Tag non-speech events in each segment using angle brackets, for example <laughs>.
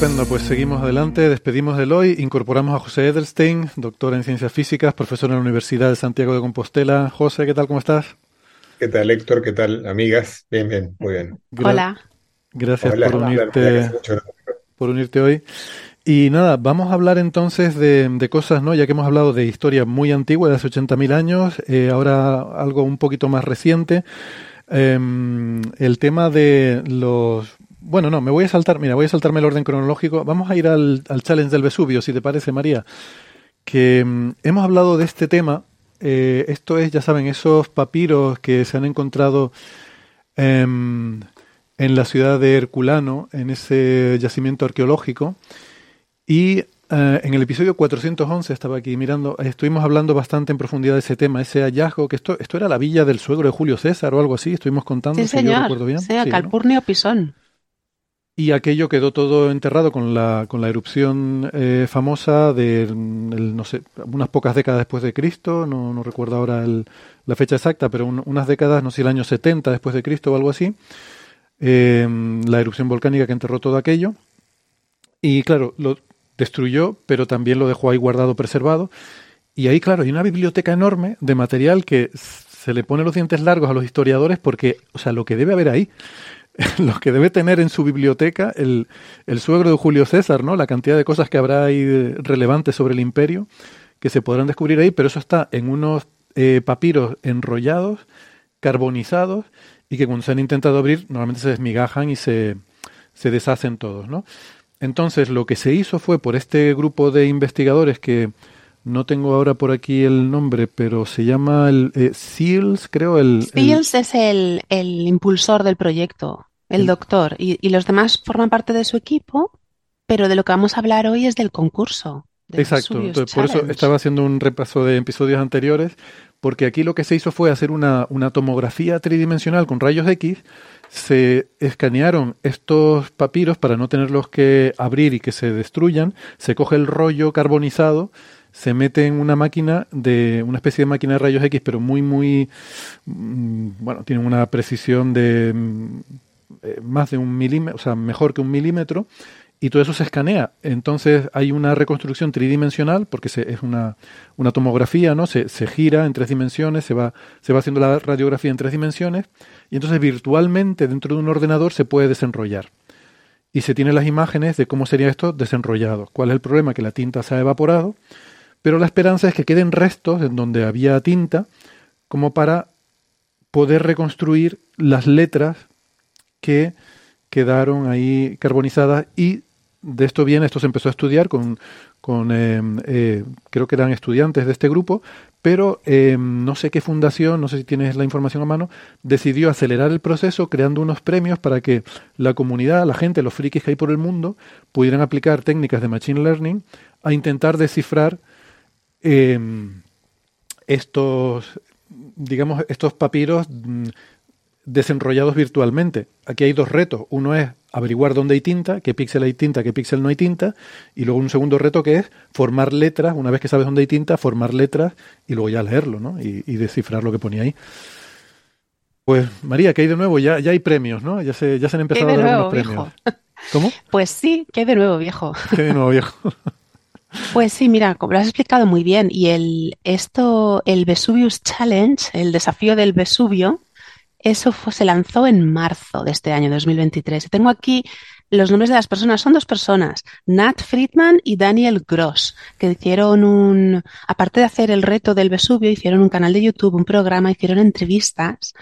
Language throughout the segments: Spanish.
Estupendo, pues seguimos adelante, despedimos del hoy, incorporamos a José Edelstein, doctor en ciencias físicas, profesor en la Universidad de Santiago de Compostela. José, ¿qué tal? ¿Cómo estás? ¿Qué tal, Héctor? ¿Qué tal, amigas? Bien, bien, muy bien. Gra- Hola. Gracias Hola, por hola, unirte, por unirte hoy. Y nada, vamos a hablar entonces de, de cosas, ¿no? Ya que hemos hablado de historia muy antigua, de hace 80.000 años, eh, ahora algo un poquito más reciente. Em, el tema de los... Bueno, no, me voy a saltar, mira, voy a saltarme el orden cronológico. Vamos a ir al, al challenge del Vesubio, si te parece, María. Que mm, hemos hablado de este tema. eh, esto es, ya saben, esos papiros que se han encontrado em, en la ciudad de Herculano, en ese yacimiento arqueológico. Y eh, en el episodio 411, estaba aquí mirando, estuvimos hablando bastante en profundidad de ese tema, ese hallazgo, que esto, esto era la villa del suegro de Julio César o algo así, estuvimos contando, Sí, si yo señor. recuerdo bien. Sí, Sí, ¿no? Calpurnio Pisón. Y aquello quedó todo enterrado con la, con la erupción eh, famosa de, mm, el, no sé, unas pocas décadas después de Cristo, no, no recuerdo ahora el- la fecha exacta, pero un- unas décadas, no sé, el año 70 después de Cristo o algo así, eh, la erupción volcánica que enterró todo aquello. Y claro, lo destruyó, pero también lo dejó ahí guardado, preservado. Y ahí, claro, hay una biblioteca enorme de material que se le pone los dientes largos a los historiadores porque, o sea, lo que debe haber ahí <laughs> lo que debe tener en su biblioteca el, el suegro de Julio César, ¿no? La cantidad de cosas que habrá ahí relevantes sobre el imperio que se podrán descubrir ahí, pero eso está en unos eh, papiros enrollados, carbonizados, y que cuando se han intentado abrir, normalmente se desmigajan y se, se deshacen todos, ¿no? Entonces, lo que se hizo fue por este grupo de investigadores que no tengo ahora por aquí el nombre, pero se llama el eh, SEALS, creo, el, Fields es el, el impulsor del proyecto, el doctor, y, y los demás forman parte de su equipo, pero de lo que vamos a hablar hoy es del concurso. Exacto, entonces por eso estaba haciendo un repaso de episodios anteriores, porque aquí lo que se hizo fue hacer una, una tomografía tridimensional con rayos X, se escanearon estos papiros para no tenerlos que abrir y que se destruyan, se coge el rollo carbonizado, se mete en una máquina de una especie de máquina de rayos X, pero muy, muy, mm, bueno, tienen una precisión de eh, más de un milímetro, o sea, mejor que un milímetro, y todo eso se escanea. Entonces hay una reconstrucción tridimensional, porque se- es una, una tomografía, ¿no? Se, se gira en tres dimensiones, se va, se va haciendo la radiografía en tres dimensiones, y entonces virtualmente dentro de un ordenador se puede desenrollar. Y se tienen las imágenes de cómo sería esto desenrollado. ¿Cuál es el problema? Que la tinta se ha evaporado, pero la esperanza es que queden restos en donde había tinta, como para poder reconstruir las letras que quedaron ahí carbonizadas y de esto viene, esto se empezó a estudiar con, con eh, eh, creo que eran estudiantes de este grupo, pero eh, no sé qué fundación, no sé si tienes la información a mano, decidió acelerar el proceso creando unos premios para que la comunidad, la gente, los frikis que hay por el mundo, pudieran aplicar técnicas de Machine Learning a intentar descifrar estos, digamos, estos papiros mm, desenrollados virtualmente. Aquí hay dos retos. Uno es averiguar dónde hay tinta, qué píxel hay tinta, qué píxel no hay tinta, y luego un segundo reto que es formar letras, una vez que sabes dónde hay tinta, formar letras y luego ya leerlo, ¿no? Y, y descifrar lo que ponía ahí. Pues María, que hay de nuevo, ya, ya hay premios, ¿no? Ya se, ya se han ¿Qué hay empezado a dar nuevo, unos premios. viejo? ¿Cómo? <laughs> Pues sí, ¿qué hay de nuevo, viejo? ¿Qué de nuevo, viejo? <laughs> <laughs> Pues sí, mira, como lo has explicado muy bien, y el, esto, el Vesuvius Challenge, el desafío del Vesubio, eso fue- se lanzó en marzo de este año 2023. Y tengo aquí los nombres de las personas son dos personas, Nat Friedman y Daniel Gross, que hicieron un, aparte de hacer el reto del Vesubio, hicieron un canal de YouTube, un programa, hicieron entrevistas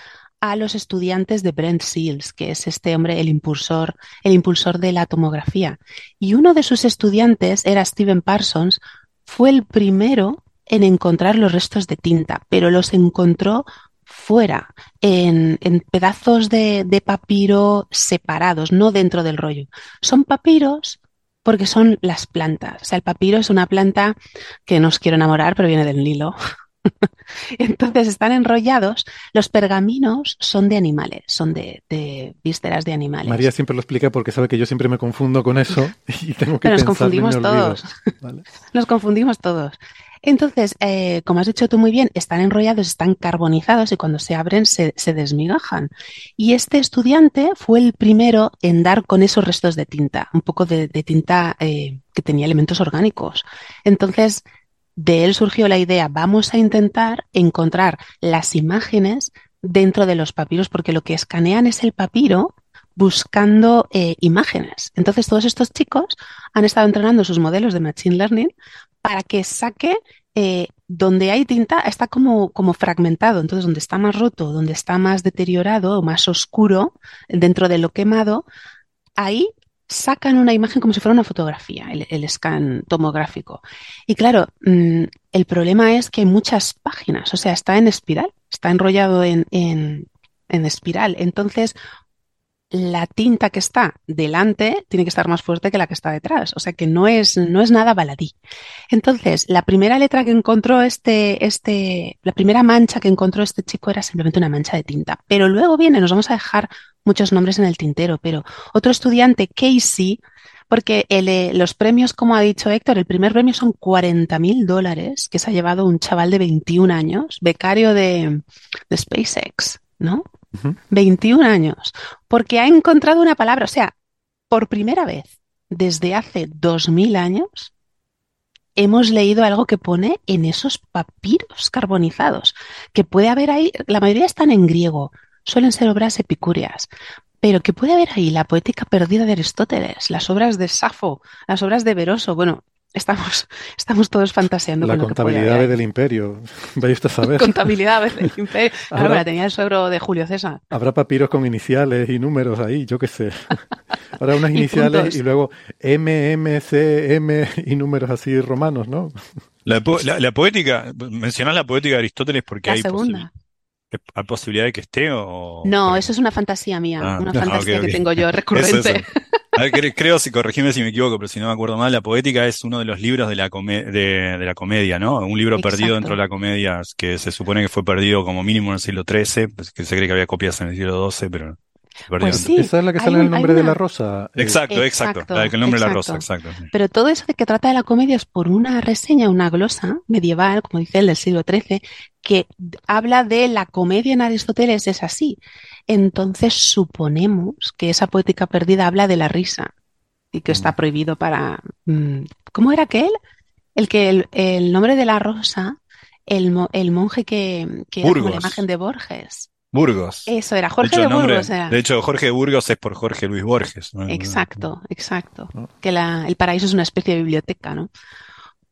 a los estudiantes de Brent Seals, que es este hombre, el impulsor, el impulsor de la tomografía. Y uno de sus estudiantes era Steven Parsons, fue el primero en encontrar los restos de tinta, pero los encontró fuera, en, en pedazos de, de papiro separados, no dentro del rollo. Son papiros porque son las plantas. O sea, el papiro es una planta que no os quiero enamorar, pero viene del Nilo. <laughs> Entonces están enrollados. Los pergaminos son de animales, son de, de vísceras de animales. María siempre lo explica porque sabe que yo siempre me confundo con eso <laughs> y tengo que Pero nos confundimos todos. ¿Vale? Nos confundimos todos. Entonces, eh, como has dicho tú muy bien, están enrollados, están carbonizados y cuando se abren se, desmigajan. Y este estudiante fue el primero en dar con esos restos de tinta, un poco de, de tinta eh, que tenía elementos orgánicos. Entonces, de él surgió la idea, vamos a intentar encontrar las imágenes dentro de los papiros, porque lo que escanean es el papiro buscando eh, imágenes. Entonces, todos estos chicos han estado entrenando sus modelos de Machine Learning para que saque eh, donde hay tinta, está como, como fragmentado. Entonces, donde está más roto, donde está más deteriorado o más oscuro dentro de lo quemado, ahí sacan una imagen como si fuera una fotografía, el, scan tomográfico. Y claro, mm, el problema es que hay muchas páginas, o sea, está en espiral, está enrollado en, en, en espiral. Entonces, la tinta que está delante tiene que estar más fuerte que la que está detrás. O sea que no es, no es nada baladí. Entonces, la primera letra que encontró este, este, la primera mancha que encontró este chico era simplemente una mancha de tinta. Pero luego viene, nos vamos a dejar muchos nombres en el tintero, pero otro estudiante, Casey, porque eh, los premios, como ha dicho Héctor, el primer premio son 40 mil dólares que se ha llevado un chaval de 21 años, becario de, de SpaceX, ¿no? Ujú. 21 años, porque ha encontrado una palabra, o sea, por primera vez desde hace 2000 años hemos leído algo que pone en esos papiros carbonizados, que puede haber ahí, la mayoría están en griego, suelen ser obras epicúreas, pero que puede haber ahí la poética perdida de Aristóteles, las obras de Safo, las obras de Veroso, bueno, estamos, <laughs> estamos todos fantaseando La con lo que puede contabilidad del imperio. <laughs> Vaya usted a saber. Contabilidad del imperio. <laughs> Claro, Ahora- la tenía el suegro de Julio César. Habrá papiros con iniciales y números ahí, yo qué sé. Habrá unas iniciales y luego M, M, C, M y números así romanos, ¿no? La, po- la- la poética, mencionás la poética de Aristóteles porque La hay, segunda. Hay posibilidad de que esté o... No, eso es una fantasía mía, Ah, una <laughs> ah, fantasía que tengo yo <laughs> <laughs> recurrente. eso. A ver, cre- creo, si corregime si me equivoco, pero si no me acuerdo mal, la poética es uno de los libros de la, come- de, de la comedia, ¿no? Un libro perdido dentro de la comedia que se supone que fue perdido como mínimo en el siglo XIII, pues que se cree que había copias en el siglo XII, pero Pues sí, Esa es la que sale en el nombre de la rosa. eh, Exacto, exacto, Exacto, la del nombre de la rosa, exacto. Pero todo eso de que trata de la comedia es por una reseña, una glosa medieval, como dice el del siglo XIII, que habla de la comedia en Aristóteles es así. Entonces suponemos que esa poética perdida habla de la risa y que está Mm. prohibido para... mm, ¿Cómo era aquel? El que el, el nombre de la rosa, el, mo- el monje que, que era como la imagen de Borges. Burgos. Eso era, De Jorge hecho, de el nombre, Burgos era. de hecho, Jorge de Burgos es por Jorge Luis Borges. ¿no? Exacto, exacto. ¿no? Que la- el paraíso es una especie de biblioteca, ¿no?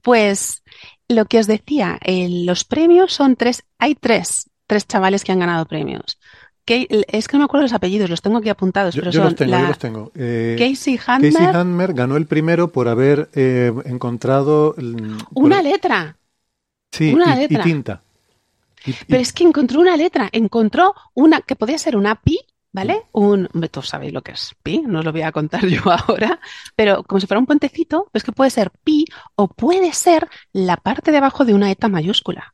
Pues lo que os decía, los premios son tres, hay tres, tres chavales que han ganado premios. Que, es que no me acuerdo los apellidos, los tengo aquí apuntados, Yo, pero yo son los tengo, la yo los tengo. Eh, Casey Casey Handmer, Handmer ganó el primero por haber eh, encontrado por- una letra. sí, una y- y, letra. tinta. Y- y- Pero es que encontró una letra, encontró una que podía ser una pi, ¿vale? Un, hombre, todos sabéis lo que es pi, no os lo voy a contar <laughs> yo ahora, pero como si fuera un puentecito, pues que puede ser pi o puede ser la parte de abajo de una eta mayúscula.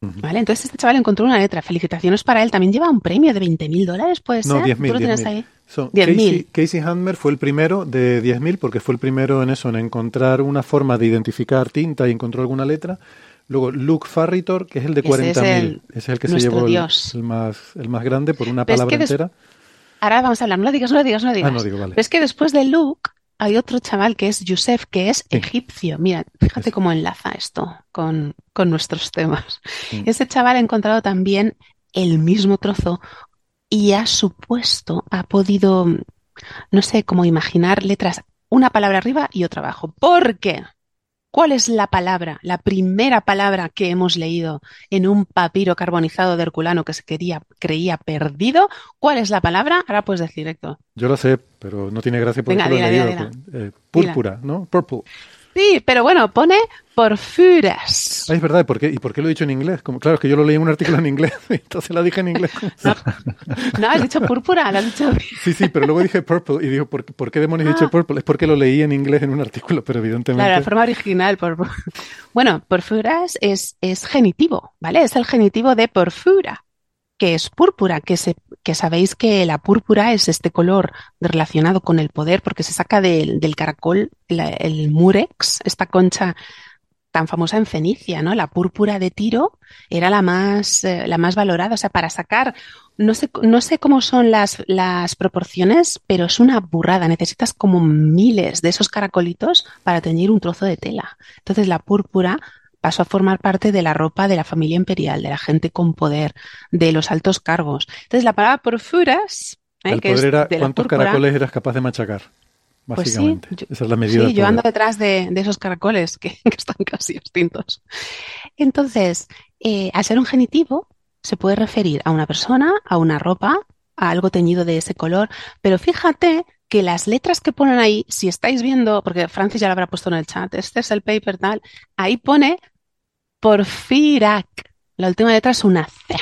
¿vale? Entonces este chaval encontró una letra, felicitaciones para él, también lleva un premio de 20 mil dólares, ¿puede No, ser? 10.000, ¿Tú lo tienes 10.000. ahí? Son- 10.000. Casey, Casey Handmer fue el primero de 10.000 porque fue el primero en eso, en encontrar una forma de identificar tinta y encontró alguna letra. Luego Luke Farritor, que es el de Ese es 40.000. el- Ese es el que se llevó el, más, el más grande por una es palabra que entera. Ahora vamos a hablar, no lo digas, no lo digas, no lo digas. Ah, no digo, vale. Pero es que después de Luke hay otro chaval que es Yusef, que es Sí. egipcio. Mira, fíjate cómo enlaza esto con, con nuestros temas. Ese chaval ha encontrado también el mismo trozo y ha supuesto, ha podido no sé cómo imaginar letras, una palabra arriba y otra abajo. ¿Por qué? ¿Cuál es la palabra, la primera palabra que hemos leído en un papiro carbonizado de Herculano que se quería, creía perdido? ¿Cuál es la palabra? Ahora puedes decir, Héctor. Yo lo sé, pero no tiene gracia porque Venga, lo he dila, leído. dila, Eh, púrpura, ¿no? Purple. Sí, pero bueno, pone porfuras. Ah, es verdad, ¿y por, qué, ¿y por qué lo he dicho en inglés? Como, claro, es que yo lo leí en un artículo en inglés, <laughs> entonces la dije en inglés. No, has dicho púrpura, lo has dicho. Sí, sí, pero luego dije purple y digo, ¿por, qué- por qué demonios he Ah. dicho purple? Es porque lo leí en inglés en un artículo, pero evidentemente... Claro, la forma original. Por... <laughs> Bueno, porfuras es, es genitivo, ¿vale? Es el genitivo de porfura, que es púrpura, que, se, que sabéis que la púrpura es este color relacionado con el poder, porque se saca del, del caracol el murex, esta concha tan famosa en Fenicia, ¿no? La púrpura de Tiro era la más, eh, la más valorada. O sea, para sacar, no sé, no sé cómo son las, las proporciones, pero es una burrada. Necesitas como miles de esos caracolitos para teñir un trozo de tela. Entonces la púrpura pasó a formar parte de la ropa de la familia imperial, de la gente con poder, de los altos cargos. Entonces la palabra porfuras, ¿eh? el que es poder era de cuántos púrpura, caracoles eras capaz de machacar, pues sí, básicamente. yo- Esa es la medida Sí, yo ando detrás de, de esos caracoles que, <laughs> que están casi extintos. Entonces, eh, al ser un genitivo, se puede referir a una persona, a una ropa, a algo teñido de ese color, pero fíjate que las letras que ponen ahí, si estáis viendo, porque Francis ya lo habrá puesto en el chat, este es el paper tal, ahí pone Porfirac. La última letra es una C.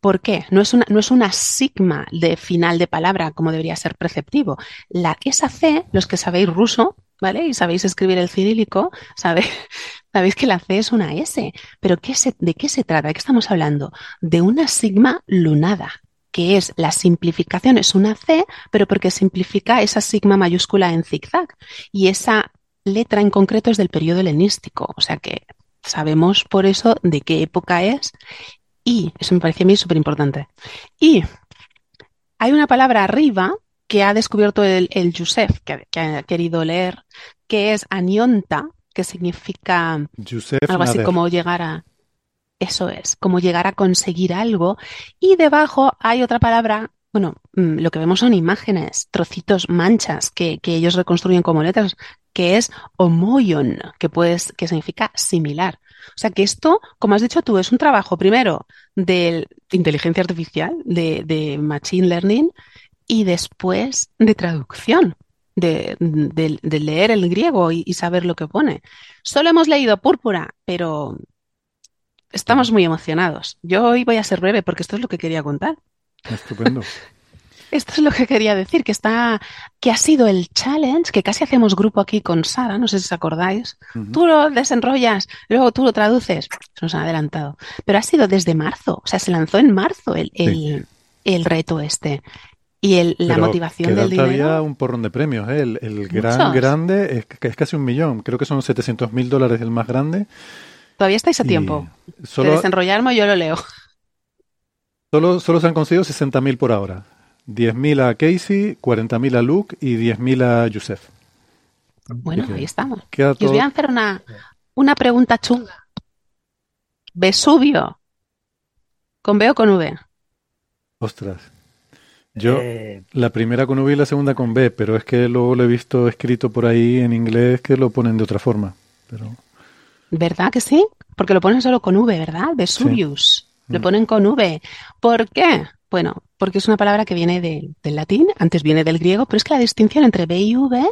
¿Por qué? No es una, no es una sigma de final de palabra como debería ser preceptivo. La, esa C, los que sabéis ruso, ¿vale? Y sabéis escribir el cirílico, sabe- <laughs> sabéis que la C es una S. Pero ¿qué se- ¿de qué se trata? ¿De qué estamos hablando? De una sigma lunada, que es la simplificación, es una C, pero porque simplifica esa sigma mayúscula en zigzag. Y esa letra en concreto es del periodo helenístico. O sea que sabemos por eso de qué época es y eso me parece a mí súper importante. Y hay una palabra arriba que ha descubierto el, el Yusef, que, que ha querido leer, que es anionta, que significa algo así Nader. como llegar a... Eso es, como llegar a conseguir algo. Y debajo hay otra palabra, bueno, mm, lo que vemos son imágenes, trocitos, manchas que, ellos reconstruyen como letras, que es homoion, que, puedes, que significa similar. O sea que esto, como has dicho tú, es un trabajo primero de inteligencia artificial, de, machine learning, y después de traducción, de leer el griego y, y saber lo que pone. Solo hemos leído púrpura, pero estamos muy emocionados. Yo hoy voy a ser breve porque esto es lo que quería contar. Estupendo. <laughs> Esto es lo que quería decir, que está, que ha sido el challenge, que casi hacemos grupo aquí con Sara, no sé si os acordáis. Ujú. Tú lo desenrollas, luego tú lo traduces. Se nos han adelantado. Pero ha sido desde marzo, o sea, se lanzó en marzo el, el, el reto este. Y el, la Pero motivación queda del dinero. todavía un porrón de premios. ¿eh? El, el gran Muchos. grande es, es casi un millón. Creo que son 700 mil dólares el más grande. Todavía estáis a tiempo. De Solo, desenrollarme yo lo leo. Solo, solo se han conseguido 60 mil por ahora. 10.000 a Casey, 40.000 a Luke y 10.000 a Yusef. Bueno, ahí estamos. Y os voy a hacer una, una pregunta chunga. Vesubio. ¿Con B o con V? Ostras. Yo, Eh, la primera con V y la segunda con B, pero es que luego lo he visto escrito por ahí en inglés que lo ponen de otra forma. Pero ¿Verdad que sí? Porque lo ponen solo con V, ¿verdad? Vesuvius. Lo Mm. ponen con V. ¿Por qué? Bueno, porque es una palabra que viene de- del latín, antes viene del griego, pero es que la distinción entre B y V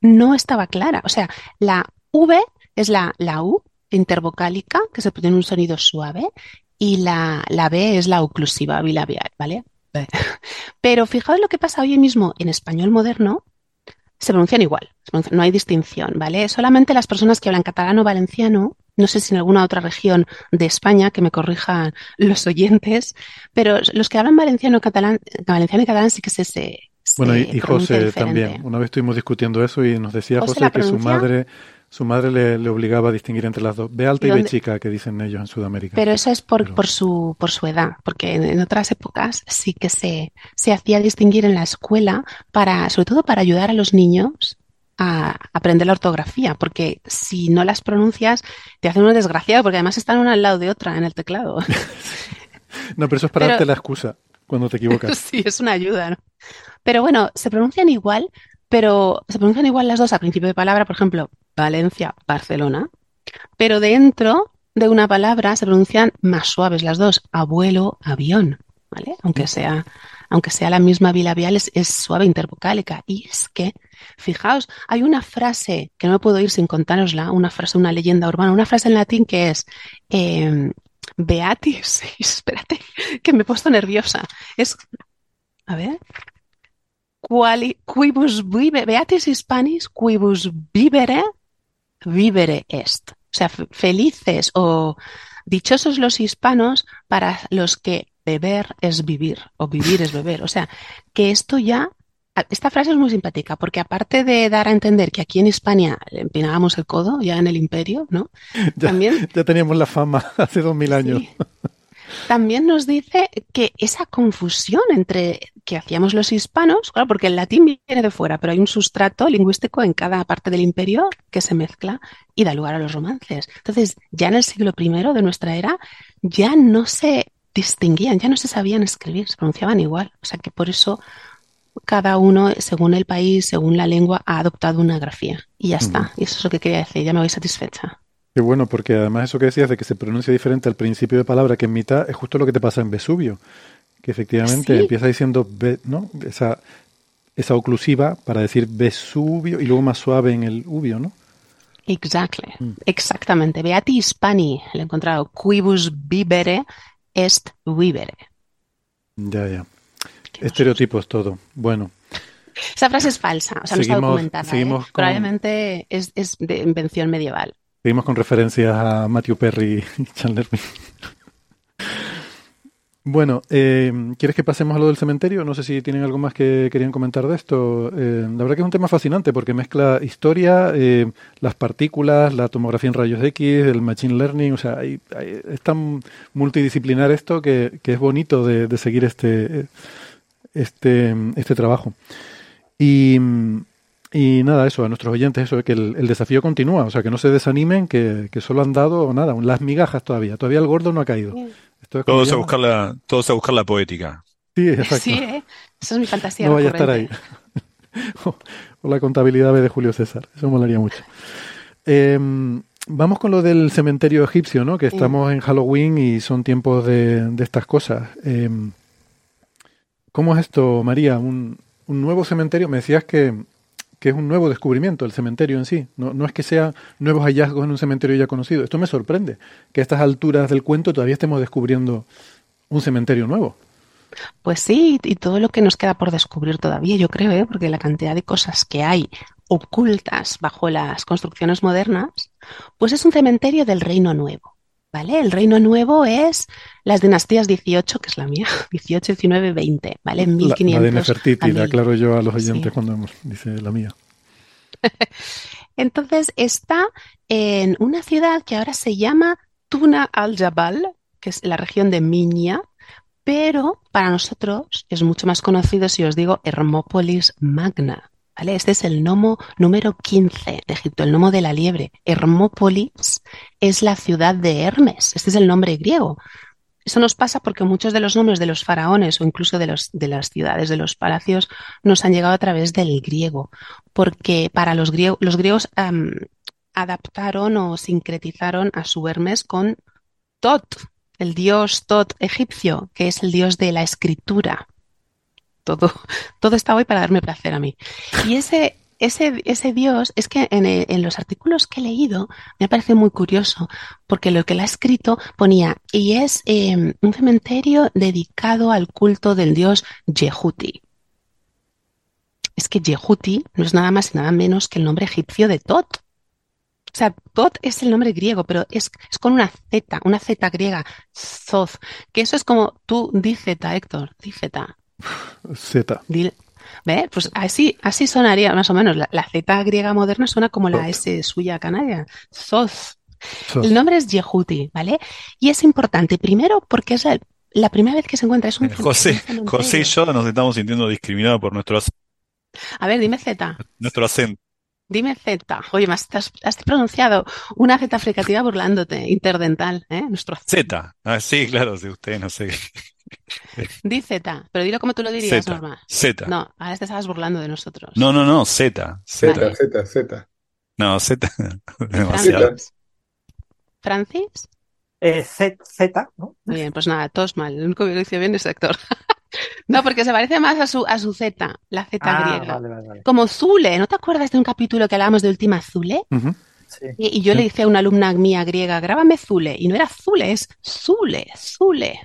no estaba clara. O sea, la V es la, la U intervocálica, que se pone un sonido suave, y la, la B es la oclusiva bilabial, ¿vale? <laughs> Pero fijaos lo que pasa hoy mismo en español moderno, se pronuncian igual, no hay distinción, ¿vale? Solamente las personas que hablan catalán o valenciano, no sé si en alguna otra región de España, que me corrijan los oyentes, pero los que hablan valenciano, catalán, valenciano y catalán sí que se, se, bueno, y, José diferente. también. Una vez estuvimos discutiendo eso y nos decía ¿José que su madre, su madre le, le obligaba a distinguir entre las dos. B alta ¿Y B chica, que dicen ellos en Sudamérica. Pero eso es por, Pero- por su, por su edad, porque en, en otras épocas sí que se, se hacía distinguir en la escuela para, sobre todo para ayudar a los niños a aprender la ortografía, porque si no las pronuncias te hacen un desgraciado, porque además están una al lado de otra en el teclado. <laughs> No, pero eso es para Pero- darte la excusa. cuando te equivocas. <laughs> Sí, es una ayuda, ¿no? Pero bueno, se pronuncian igual, pero se pronuncian igual las dos al principio de palabra, por ejemplo, Valencia, Barcelona, pero dentro de una palabra se pronuncian más suaves las dos, abuelo, avión, ¿vale? Aunque sea, aunque sea la misma bilabial, es, suave intervocálica. Y es que, fijaos, hay una frase que no me puedo ir sin contárosla, una frase, una leyenda urbana, una frase en latín que es eh, Beatis, <laughs> espérate, que me he puesto nerviosa. Es, a ver, quali, quibus vive, Beatis Hispanis, quibus vivere, vivere est. O sea, felices o dichosos los hispanos para los que beber es vivir o vivir es beber. O sea, que esto ya, esta frase es muy simpática porque aparte de dar a entender que aquí en España le empinábamos el codo, ya en el imperio, ¿no? <laughs> Ya, También ya teníamos la fama <laughs> hace dos mil años. Sí. También nos dice que esa confusión entre que hacíamos los hispanos, claro, porque el latín viene de fuera, pero hay un sustrato lingüístico en cada parte del imperio que se mezcla y da lugar a los romances. Entonces, ya en el siglo I de nuestra era, ya no se distinguían, ya no se sabían escribir, se pronunciaban igual. O sea que por eso cada uno, según el país, según la lengua, ha adoptado una grafía. Y ya está. Y eso es lo que quería decir, ya me voy satisfecha. Qué bueno, porque además eso que decías de que se pronuncia diferente al principio de palabra que en mitad es justo lo que te pasa en Vesubio, que efectivamente Sí. empieza diciendo, ve- ¿no? Esa, esa oclusiva para decir Vesubio y luego más suave en el ubio, ¿no? Exactly. Exactamente. Beati Hispani, lo he encontrado. Quibus vivere est vivere. Ya, ya. Estereotipos todo. Bueno, Esa frase es falsa, o sea, no está Seguimos- documentada. ¿eh? seguimos con- Probablemente es, es de invención medieval. seguimos con referencias a Matthew Perry y <laughs> Chandler Bing. Bueno, eh, ¿quieres que pasemos a lo del cementerio? No sé si tienen algo más que querían comentar de esto. Eh, la verdad que es un tema fascinante porque mezcla historia, eh, las partículas, la tomografía en rayos X, el machine learning, o sea, hay- hay- es tan multidisciplinar esto que, es bonito de, de seguir este, este, este trabajo. Y, nada, eso, a nuestros oyentes, eso, que el, el desafío continúa, o sea, que no se desanimen, que, que solo han dado nada, las migajas todavía, todavía el gordo no ha caído. Esto es como Todos a buscar la, todos a buscar la poética. Sí, exacto. Sí, ¿eh? Esa es mi fantasía no vaya a estar ahí. <laughs> o, o la contabilidad de Julio César, eso molaría mucho. Eh, vamos con lo del cementerio egipcio, ¿no? Que estamos en Halloween y son tiempos de, de estas cosas. Eh, ¿Cómo es esto, María? ¿Un, un nuevo cementerio? Me decías que, que es un nuevo descubrimiento el cementerio en sí. No, no es que sean nuevos hallazgos en un cementerio ya conocido. Esto me sorprende, que a estas alturas del cuento todavía estemos descubriendo un cementerio nuevo. Pues sí, y todo lo que nos queda por descubrir todavía, yo creo, ¿eh? porque la cantidad de cosas que hay ocultas bajo las construcciones modernas, pues es un cementerio del Reino Nuevo. ¿Vale? El Reino Nuevo es las dinastías 18, que es la mía, 18, 19, 20, ¿vale? En La, la 1500 de Nefertiti, le 1000. aclaro yo a los oyentes Sí. cuando hemos- dice la mía. <laughs> Entonces está en una ciudad que ahora se llama Tuna al-Jabal, que es la región de Minya, pero para nosotros es mucho más conocido si os digo Hermópolis Magna. Este es el nomo número 15 de Egipto, el nomo de la liebre. Hermópolis es la ciudad de Hermes, este es el nombre griego. Eso nos pasa porque muchos de los nombres de los faraones o incluso de, los, de las ciudades, de los palacios, nos han llegado a través del griego, porque para los griegos, los griegos adaptaron o sincretizaron a su Hermes con Tot, el dios Tot egipcio, que es el dios de la escritura. Todo, <laughs> todo está hoy para darme placer a mí. Y ese, ese, ese dios, es que en, eh, los artículos que he leído me parece muy curioso, porque lo que él ha escrito ponía, y es eh, un cementerio dedicado al culto del dios Yehuti. Es que Yehuti no es nada más y nada menos que el nombre egipcio de Tot. O sea, Tot es el nombre griego, pero es, es con una Z, una Z griega, Zoz, que eso es como tú, Z, Héctor, di <laughs> Z. ¿Ve? Pues así, así sonaría más o menos. La, la Z griega moderna suena como la S suya canaria. Zoz. El nombre es Yehuti, ¿vale? Y es importante, primero, porque es la, la primera vez que se encuentra. Es un, Eh, José, un. José y yo nos estamos sintiendo discriminados por nuestro, ac- A ver, dime Z. nuestro acento. Dime Z. Oye, más has, has pronunciado una Z fricativa burlándote, interdental, ¿eh? Nuestro Z. Ah, sí, claro, sí, usted no sé. <laughs> Di Z, pero dilo como tú lo dirías, Z. Norma. Z. No, ahora te estabas burlando de nosotros. No, no, no, Z. Z. Vale. Z, Z. No, Z. <laughs> Demasiado. Francis. Eh, Z, Z, ¿no? Muy bien, pues nada, todos mal. El único que lo dice bien es Héctor. <laughs> No, porque se parece más a su, a su Z, la Z Ah, griega. vale, vale, vale. Como Zule, ¿no te acuerdas de un capítulo que hablábamos de Última Zule? Sí. Y, y yo Sí. le dije a una alumna mía griega, grábame Zule, y no era Zule, es Zule, Zule.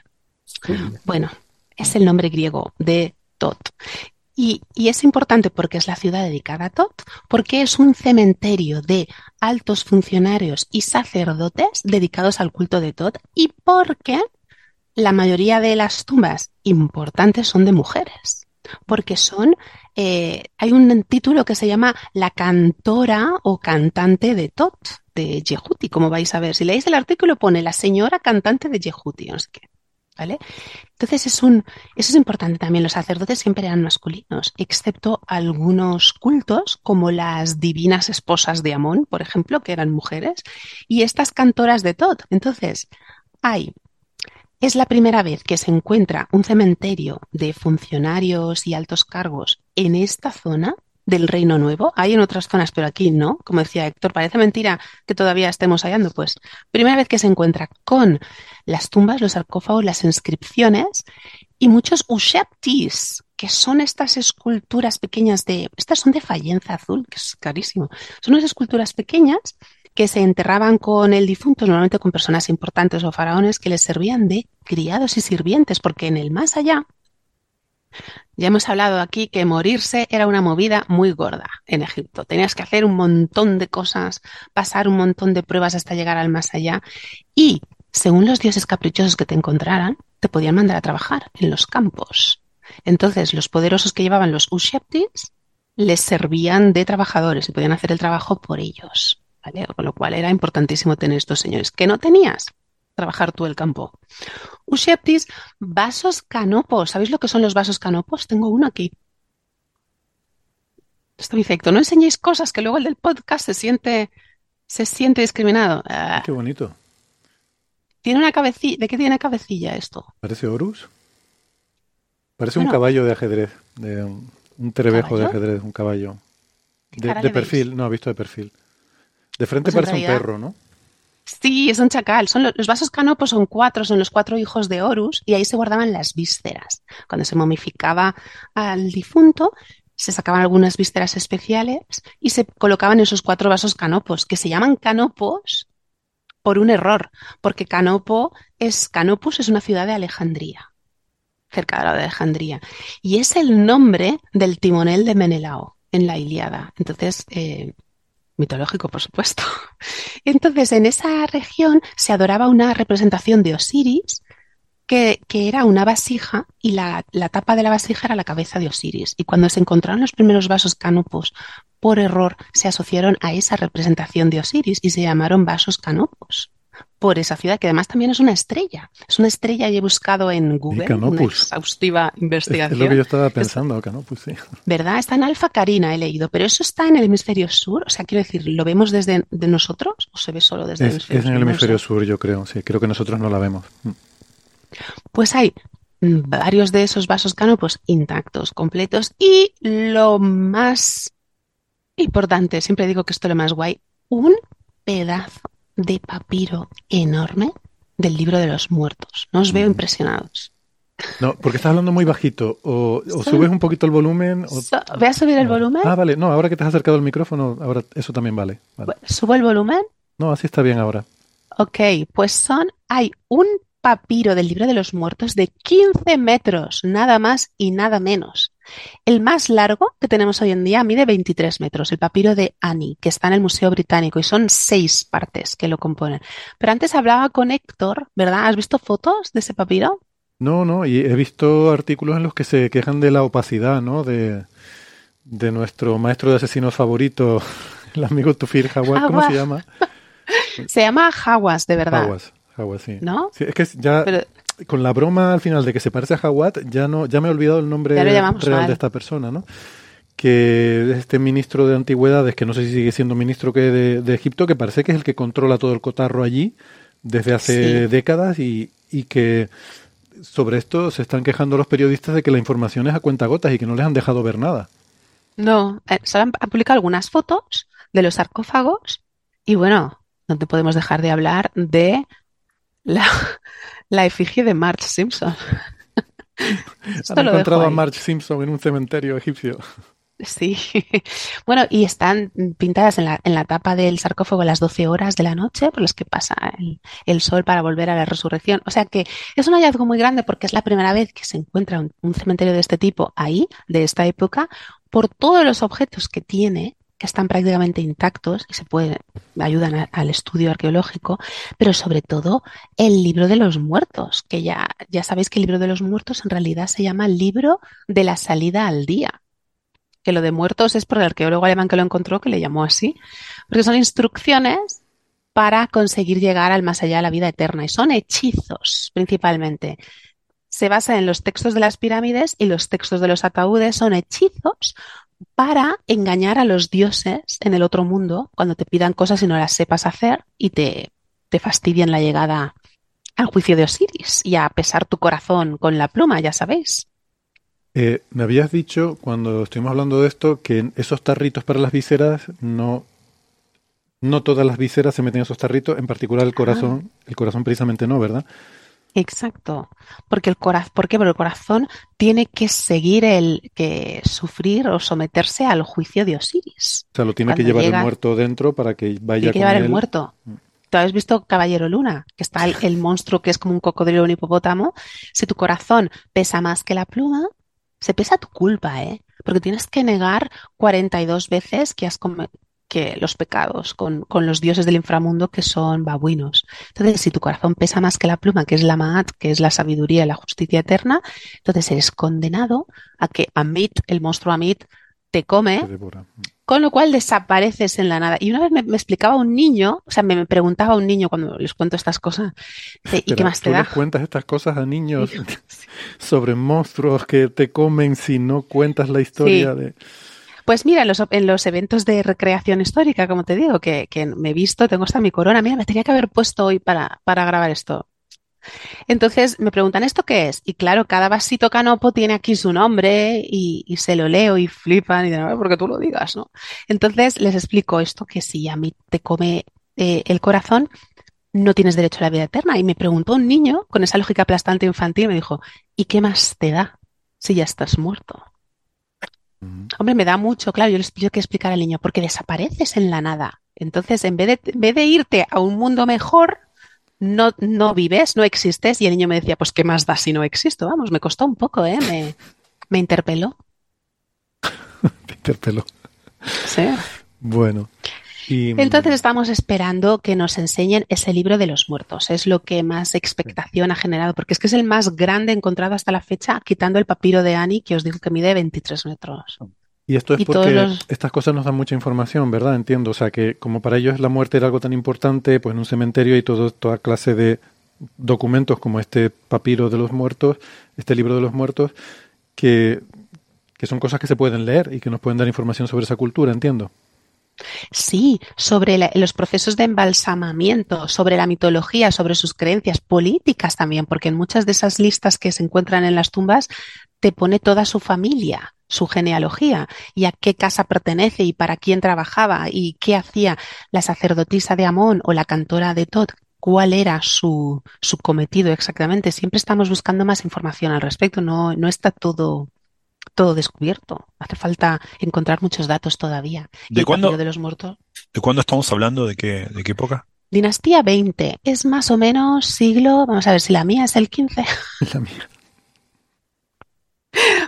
Bueno, es el nombre griego de Tot. Y, es importante porque es la ciudad dedicada a Tot, porque es un cementerio de altos funcionarios y sacerdotes dedicados al culto de Tot, y porque la mayoría de las tumbas importantes son de mujeres, porque son, eh, hay un título que se llama La cantora o cantante de Tot, de Yehuti, como vais a ver. Si leéis el artículo pone la señora cantante de Yehuti, no sé qué. ¿Vale? Entonces es un, eso es importante también. Los sacerdotes siempre eran masculinos, excepto algunos cultos, como las divinas esposas de Amón, por ejemplo, que eran mujeres, y estas cantoras de Tot. Entonces, hay es la primera vez que se encuentra un cementerio de funcionarios y altos cargos en esta zona del Reino Nuevo. Hay en otras zonas, pero aquí no. Como decía Héctor, parece mentira que todavía estemos hallando. Pues primera vez que se encuentra con las tumbas, los sarcófagos, las inscripciones y muchos usheptis, que son estas esculturas pequeñas de... Estas son de fayenza azul, que es carísimo. Son unas esculturas pequeñas que se enterraban con el difunto, normalmente con personas importantes o faraones que les servían de criados y sirvientes, porque en el más allá, ya hemos hablado aquí que morirse era una movida muy gorda en Egipto. Tenías que hacer un montón de cosas, pasar un montón de pruebas hasta llegar al más allá y, según los dioses caprichosos que te encontraran, te podían mandar a trabajar en los campos. Entonces, los poderosos que llevaban los usheptis les servían de trabajadores y podían hacer el trabajo por ellos. Con lo cual era importantísimo tener estos señores. ¿Qué no tenías? Trabajar tú el campo. Usheptis, vasos canopos. ¿Sabéis lo que son los vasos canopos? Tengo uno aquí. Dice Héctor, no enseñéis cosas que luego el del podcast se siente, se siente discriminado. Ah, Qué bonito. tiene una cabecilla. ¿De qué tiene cabecilla esto? ¿Parece Horus? Parece un caballo de ajedrez, de un, trebejo de ajedrez, un caballo. ¿Qué De, perfil, no, visto de perfil. De frente Pues parece un perro, ¿no? Sí, es un chacal. Son lo- los vasos canopos son cuatro, son los cuatro hijos de Horus y ahí se guardaban las vísceras. Cuando se momificaba al difunto, se sacaban algunas vísceras especiales y se colocaban esos cuatro vasos canopos, que se llaman canopos por un error, porque Canopo es Canopus es una ciudad de Alejandría, cerca de la de Alejandría, y es el nombre del timonel de Menelao en la Ilíada. Entonces, eh, mitológico, por supuesto. <laughs> Entonces, en esa región se adoraba una representación de Osiris, que, era una vasija, y la, la tapa de la vasija era la cabeza de Osiris. Y cuando se encontraron los primeros vasos canopos, por error se asociaron a esa representación de Osiris y se llamaron vasos canopos. Por esa ciudad, que además también es una estrella. Es una estrella y he buscado en Google una exhaustiva Es, investigación. es lo que yo estaba pensando, Canopus, sí. ¿Verdad? Está en Alfa Carina, he leído, pero eso está en el hemisferio sur. O sea, quiero decir, ¿lo vemos desde de nosotros o se ve solo desde el Es, hemisferio es en sur? el hemisferio sur, yo creo, sí. Creo que nosotros no la vemos. Mm. Pues hay mm, varios de esos vasos canopos intactos, completos, y lo más importante, siempre digo que esto es lo más guay, un pedazo de papiro enorme del libro de los muertos. No os veo Mm. impresionados. No, porque estás hablando muy bajito. O, subes un poquito el volumen. O... ¿Voy a subir el volumen? Ah, vale. No, ahora que te has acercado al micrófono, ahora eso también vale. Vale. ¿Subo el volumen? No, así está bien ahora. Ok, pues son, hay un papiro del libro de los muertos de 15 metros, nada más y nada menos. El más largo que tenemos hoy en día mide 23 metros, el papiro de Ani, que está en el Museo Británico, y son seis partes que lo componen. Pero antes hablaba con Héctor, ¿verdad? ¿Has visto fotos de ese papiro? No, no, y he visto artículos en los que se quejan de la opacidad, ¿no? De, de nuestro maestro de asesinos favorito, <laughs> el amigo Tufir Hawaz, ¿cómo se llama? <laughs> Se llama Hawas, de verdad, Hawaz, sí. ¿no? Sí, es que ya Pero con la broma al final de que se parece a Hawat, ya no, ya me he olvidado el nombre real mal. de esta persona, ¿no? Que es este ministro de antigüedades, que no sé si sigue siendo ministro que de, de Egipto, que parece que es el que controla todo el cotarro allí desde hace Sí. décadas y, y que sobre esto se están quejando los periodistas de que la información es a cuentagotas y que no les han dejado ver nada. No, eh, han, han publicado algunas fotos de los sarcófagos y bueno, no te podemos dejar de hablar de la, la efigie de Marge Simpson. <laughs> Esto Han lo encontrado a. Marge Simpson en un cementerio egipcio. Sí. <laughs> Bueno, y están pintadas en la, en la tapa del sarcófago las 12 horas de la noche por las que pasa el, el sol para volver a la resurrección. O sea que es un hallazgo muy grande porque es la primera vez que se encuentra un, un cementerio de este tipo ahí, de esta época, por todos los objetos que tiene que están prácticamente intactos y se puede, ayudan al estudio arqueológico, pero sobre todo el libro de los muertos, que ya, ya sabéis que el libro de los muertos en realidad se llama libro de la salida al día que lo de muertos es por el arqueólogo alemán que lo encontró, que le llamó así, porque son instrucciones para conseguir llegar al más allá de la vida eterna y son hechizos principalmente. Se basa en los textos de las pirámides y los textos de los ataúdes son hechizos para engañar a los dioses en el otro mundo cuando te pidan cosas y no las sepas hacer y te, te fastidian la llegada al juicio de Osiris y a pesar tu corazón con la pluma, ya sabéis. Eh, me habías dicho, cuando estuvimos hablando de esto, que en esos tarritos para las vísceras no, no todas las vísceras se meten en esos tarritos, en particular el corazón, el corazón precisamente no, ¿verdad? Exacto, porque el corazón, ¿por qué? Porque el corazón tiene que seguir el que sufrir o someterse al juicio de Osiris. O sea, lo tiene que llevar llega- el muerto dentro para que vaya Tiene que con llevar el muerto. ¿Tú has visto Caballero Luna? Que está el, el monstruo que es como un cocodrilo o un hipopótamo. Si tu corazón pesa más que la pluma, se pesa tu culpa, ¿eh? Porque tienes que negar 42 veces que has que los pecados con, con los dioses del inframundo que son babuinos. Entonces, si tu corazón pesa más que la pluma, que es la Maat, que es la sabiduría y la justicia eterna, entonces eres condenado a que Amit, el monstruo Amit, te come Te con lo cual desapareces en la nada. Y una vez me, me explicaba un niño, o sea, me, me preguntaba un niño cuando les cuento estas cosas, de, ¿y qué más te ¿tú da? les cuentas estas cosas a niños <laughs> sobre monstruos que te comen si no cuentas la historia Sí. de... Pues mira, en los, en los eventos de recreación histórica, como te digo, que, me he visto, tengo hasta mi corona, mira, me tenía que haber puesto hoy para, grabar esto. Entonces me preguntan, ¿esto qué es? Y claro, cada vasito canopo tiene aquí su nombre y, y se lo leo y flipan y dicen, "Ah, porque tú lo digas, ¿no? Entonces les explico esto, que si a mí te come eh, el corazón, no tienes derecho a la vida eterna. Y me preguntó un niño con esa lógica aplastante infantil, me dijo, ¿y qué más te da si ya estás muerto? Hombre, me da mucho, claro, yo les pido que explicar al niño, porque desapareces en la nada. Entonces, en vez de, en vez de irte a un mundo mejor, no, no vives, no existes. Y el niño me decía, pues, ¿qué más da si no existo? Vamos, me costó un poco, ¿eh? Me, me interpeló. <laughs> Te interpeló. Sí. Bueno. Y, mm, Entonces estamos esperando que nos enseñen ese libro de los muertos. Es lo que más expectación ha generado, porque es que es el más grande encontrado hasta la fecha, quitando el papiro de Annie, que os digo que mide 23 metros. Y esto es Y porque los- estas cosas nos dan mucha información, ¿verdad? Entiendo. O sea, que como para ellos la muerte era algo tan importante, pues en un cementerio hay todo, toda clase de documentos como este papiro de los muertos, este libro de los muertos, que, que son cosas que se pueden leer y que nos pueden dar información sobre esa cultura, entiendo. Sí, sobre los procesos de embalsamamiento, sobre la mitología, sobre sus creencias políticas también, porque en muchas de esas listas que se encuentran en las tumbas te pone toda su familia, su genealogía, y a qué casa pertenece y para quién trabajaba y qué hacía la sacerdotisa de Amón o la cantora de Tot, cuál era su, su cometido exactamente. Siempre estamos buscando más información al respecto, no, no está todo, todo descubierto. Hace falta encontrar muchos datos todavía. ¿De cuándo? de los muertos. ¿De cuándo estamos hablando? ¿De qué, de qué época? Dinastía 20 es más o menos siglo, vamos a ver si la mía es el 15, <laughs> La mía.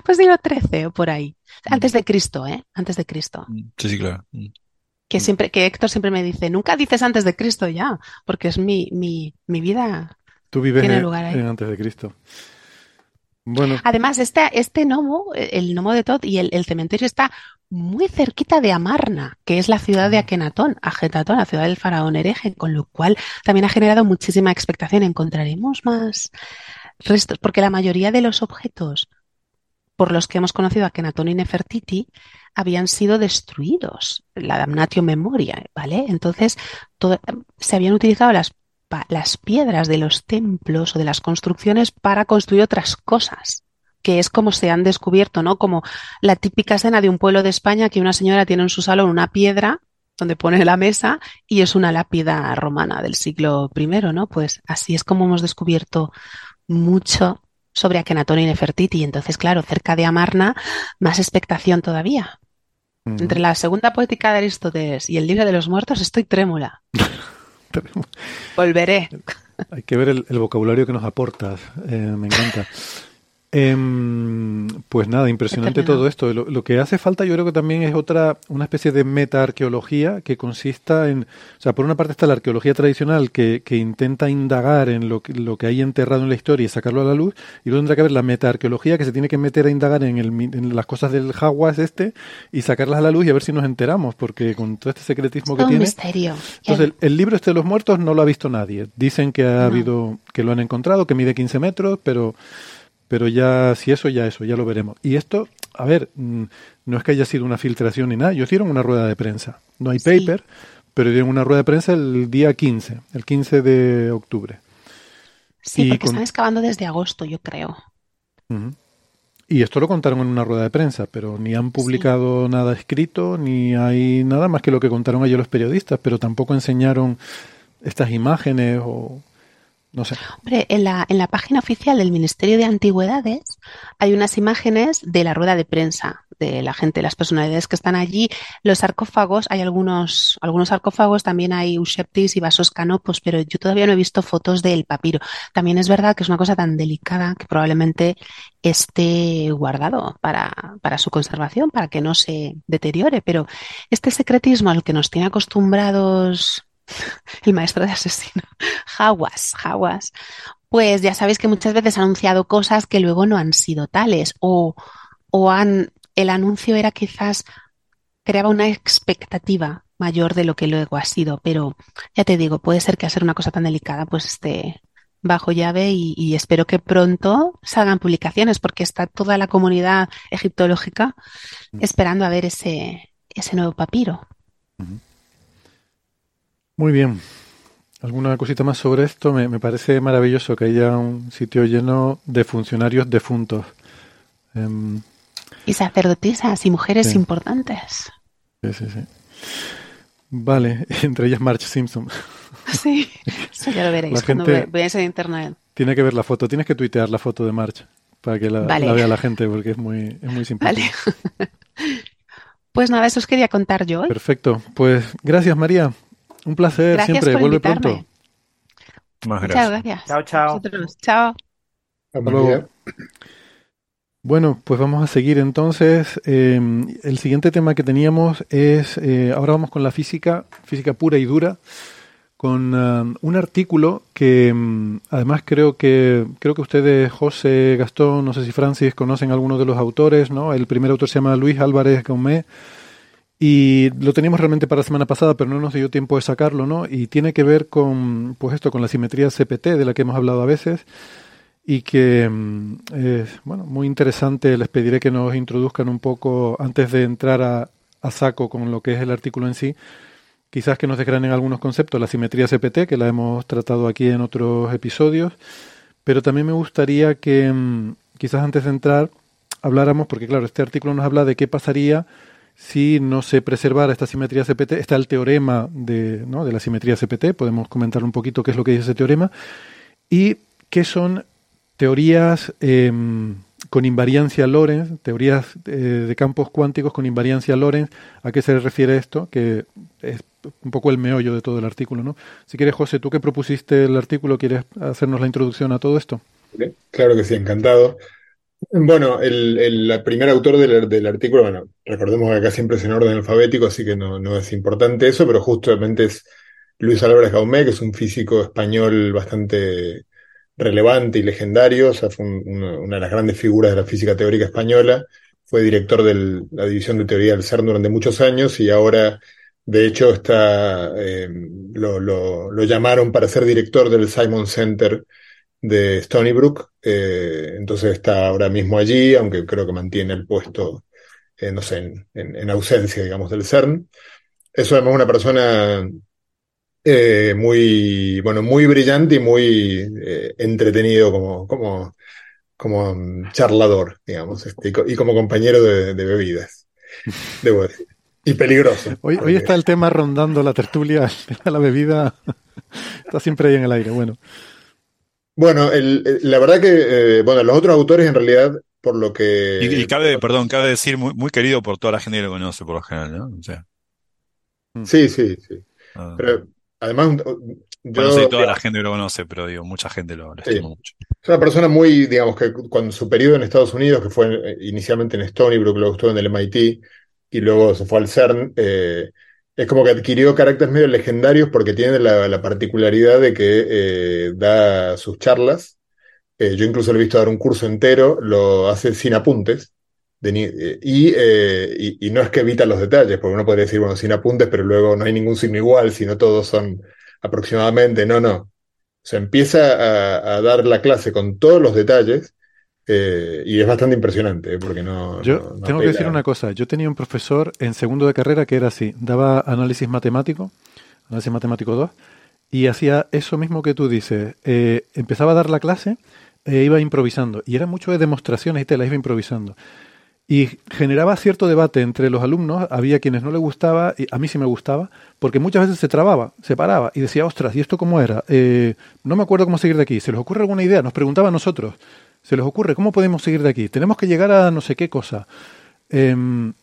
pues siglo 13 o por ahí. Antes de Cristo, ¿eh? Antes de Cristo. Mm, Sí, sí, claro. Mm. Que siempre, que Héctor siempre me dice, nunca dices antes de Cristo ya, porque es mi, mi, mi vida. Tú vives Tiene en- lugar ahí. en antes de Cristo. Bueno, Además, este, este gnomo, el gnomo de Tot y el, el cementerio está muy cerquita de Amarna, que es la ciudad de Akenatón, Ajetatón, la ciudad del faraón hereje, con lo cual también ha generado muchísima expectación. ¿Encontraremos más restos? Porque la mayoría de los objetos por los que hemos conocido a Akenatón y Nefertiti habían sido destruidos, la damnatio memoria, ¿vale? Entonces, todo- se habían utilizado las las piedras de los templos o de las construcciones para construir otras cosas, que es como se han descubierto, ¿no? Como la típica escena de un pueblo de España que una señora tiene en su salón una piedra donde pone la mesa y es una lápida romana del siglo I, ¿no? Pues así es como hemos descubierto mucho sobre Akenatón y Nefertiti. Y entonces, claro, cerca de Amarna, más expectación todavía. Entre la segunda poética de Aristóteles y el libro de los muertos estoy trémula. <laughs> Volveré. Hay que ver el, vocabulario que nos aportas. Eh, me encanta. Em, pues nada, impresionante todo esto. Lo, que hace falta yo creo que también es otra, una especie de meta-arqueología que consista en, o sea, por una parte está la arqueología tradicional que, que intenta indagar en lo que, lo que hay enterrado en la historia y sacarlo a la luz, y luego tendrá que haber la meta-arqueología que se tiene que meter a indagar en, el, en las cosas del jaguas este y sacarlas a la luz y a ver si nos enteramos, porque con todo este secretismo que un tiene... misterio. Entonces, el, libro este de los muertos no lo ha visto nadie. Dicen que ha habido, que lo han encontrado, que mide 15 metros, pero pero ya, si eso, ya eso, ya lo veremos. Y esto, a ver, mm, no es que haya sido una filtración ni nada, ellos hicieron una rueda de prensa. No hay paper, pero dieron una rueda de prensa el día 15, el 15 de octubre. Sí, porque están excavando desde agosto, yo creo. Y esto lo contaron en una rueda de prensa, pero ni han publicado nada escrito, ni hay nada más que lo que contaron ellos los periodistas, pero tampoco enseñaron estas imágenes o no sé. Hombre, en la, en la página oficial del Ministerio de Antigüedades hay unas imágenes de la rueda de prensa de la gente, las personalidades que están allí. Los sarcófagos, hay algunos, algunos sarcófagos, también hay Usheptis y vasos canopos, pero yo todavía no he visto fotos del papiro. También es verdad que es una cosa tan delicada que probablemente esté guardado para, para su conservación, para que no se deteriore. Pero este secretismo al que nos tiene acostumbrados <laughs> el maestro de asesino, <laughs> Jaguas, Jaguas, pues ya sabéis que muchas veces ha anunciado cosas que luego no han sido tales o, o han, el anuncio era quizás, creaba una expectativa mayor de lo que luego ha sido, pero ya te digo, puede ser que hacer una cosa tan delicada pues esté bajo llave y, espero que pronto salgan publicaciones porque está toda la comunidad egiptológica mm. esperando a ver ese, ese nuevo papiro. Muy bien. ¿Alguna cosita más sobre esto? Me, parece maravilloso que haya un sitio lleno de funcionarios defuntos. Em, y sacerdotisas y mujeres importantes. Sí, sí, sí. Vale, <laughs> entre ellas March Simpson. <laughs> Sí, eso ya lo veréis cuando veáis en internet. Tiene que ver la foto, tienes que tuitear la foto de March para que la, vea la gente porque es muy, es muy simpática. Vale. <laughs> Pues nada, eso os quería contar yo. Perfecto, pues gracias María. Un placer siempre. Vuelve pronto. Muchas gracias. gracias. Chao, chao. Chao. Hasta luego. Bueno, pues vamos a seguir entonces. Em, el siguiente tema que teníamos es, eh, ahora vamos con la física, física pura y dura, con um, un artículo que em, además creo que creo que ustedes, José, Gastón, no sé si Francis, conocen a algunos de los autores, ¿no? El primer autor se llama Luis Álvarez Gaumé y lo teníamos realmente para la semana pasada, pero no nos dio tiempo de sacarlo, ¿no? Y tiene que ver con, pues esto, con la simetría CPT, de la que hemos hablado a veces, y que es, bueno, muy interesante. Les pediré que nos introduzcan un poco, antes de entrar a, a saco con lo que es el artículo en sí, quizás que nos desgranen algunos conceptos, la simetría CPT, que la hemos tratado aquí en otros episodios, pero también me gustaría que, mm, quizás antes de entrar, habláramos, porque claro, este artículo nos habla de qué pasaría si no se preservara esta simetría CPT, está el teorema de, ¿no? de la simetría CPT, podemos comentar un poquito qué es lo que dice ese teorema, y qué son teorías em, con invariancia Lorentz, teorías eh, de campos cuánticos con invariancia Lorentz, ¿a qué se refiere esto? Que es un poco el meollo de todo el artículo, ¿no? Si quieres, José, tú que propusiste el artículo, ¿quieres hacernos la introducción a todo esto? Claro que sí, encantado. Bueno, el, primer autor del, artículo, bueno, recordemos que acá siempre es en orden alfabético, así que no, es importante eso, pero justamente es Luis Álvarez Gaumé, que es un físico español bastante relevante y legendario, o sea, fue una, de las grandes figuras de la física teórica española, fue director de la división de teoría del CERN durante muchos años y ahora, de hecho, está, eh, lo, lo llamaron para ser director del Simon Center de Stony Brook, eh, entonces está ahora mismo allí, aunque creo que mantiene el puesto, eh, no sé, en, ausencia, digamos, del CERN. Es además una persona eh, muy, bueno, muy brillante y muy eh, entretenido como, como, como mm, charlador, digamos, este, y, co- y como compañero de, de bebidas, <laughs> debo decir. Y peligroso. Hoy, hoy está el tema rondando la tertulia, <laughs> la bebida está siempre ahí en el aire. Bueno, Bueno, el- el- la verdad que, eh, bueno, los otros autores en realidad, por lo que... Y, y cabe, perdón, cabe decir muy, muy querido por toda la gente que lo conoce por lo general, ¿no? O sea, Sí, sí, sí. ah, Pero además, yo... bueno, no sé toda la gente que lo conoce, pero digo, mucha gente lo, lo Sí. estima mucho. Es una persona muy, digamos, que cuando su periodo en Estados Unidos, que fue eh, inicialmente en Stony Brook, luego estuvo en el MIT y luego se fue al CERN, eh, es como que adquirió caracteres medio legendarios porque tiene la, la particularidad de que eh, da sus charlas. Eh, yo incluso lo he visto dar un curso entero, lo hace sin apuntes. eh, y, y, no es que evita los detalles, porque uno podría decir, bueno, sin apuntes, pero luego no hay ningún signo igual, sino todos son aproximadamente. No, no. O sea, empieza a dar la clase con todos los detalles eh, y es bastante impresionante, eh, porque no, yo no- no tengo que decir una cosa. Yo tenía un profesor en segundo de carrera que era así, daba análisis matemático, análisis matemático 2, y hacía eso mismo que tú dices. Eh, empezaba a dar la clase e iba improvisando, y era mucho de demostraciones y te las iba improvisando. Y generaba cierto debate entre los alumnos, había quienes no le gustaba, y a mí sí me gustaba, porque muchas veces se trababa, se paraba y decía, ostras, ¿y esto cómo era? Eh, no me acuerdo cómo seguir de aquí. ¿Se les ocurre alguna idea? Nos preguntaba a nosotros. ¿Se les ocurre cómo podemos seguir de aquí? Tenemos que llegar a no sé qué cosa. Em,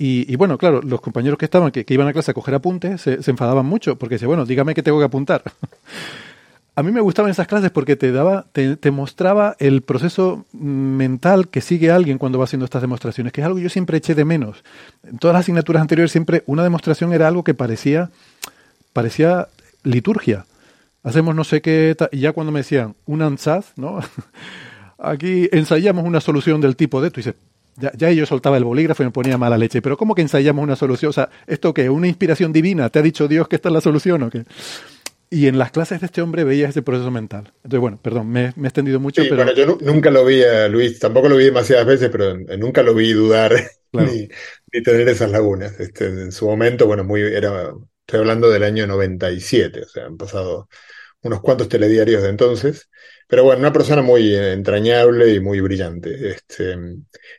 y, bueno, claro, los compañeros que estaban, que, iban a clase a coger apuntes, se, enfadaban mucho, porque decían, bueno, dígame que tengo que apuntar. <laughs> A mí me gustaban esas clases porque te daba, te, mostraba el proceso mental que sigue alguien cuando va haciendo estas demostraciones, que es algo que yo siempre eché de menos. En todas las asignaturas anteriores siempre una demostración era algo que parecía, parecía liturgia. Hacemos no sé qué, y ya cuando me decían un ansaz, ¿no? <laughs> Aquí ensayamos una solución del tipo de, tú dices, ya, ya yo soltaba el bolígrafo y me ponía mala leche, pero ¿cómo que ensayamos una solución? O sea, ¿esto qué? ¿Una inspiración divina? ¿Te ha dicho Dios que esta es la solución o qué? Y en las clases de este hombre veías ese proceso mental. Entonces, bueno, perdón, me, me he extendido mucho, Sí, pero bueno, yo nu- nunca lo vi a Luis, tampoco lo vi demasiadas veces, pero eh, nunca lo vi dudar <laughs> Claro. ni, ni tener esas lagunas. Este, en su momento, bueno, muy, era, estoy hablando del año 97, o sea, han pasado unos cuantos telediarios de entonces. Pero bueno, una persona muy entrañable y muy brillante. Este,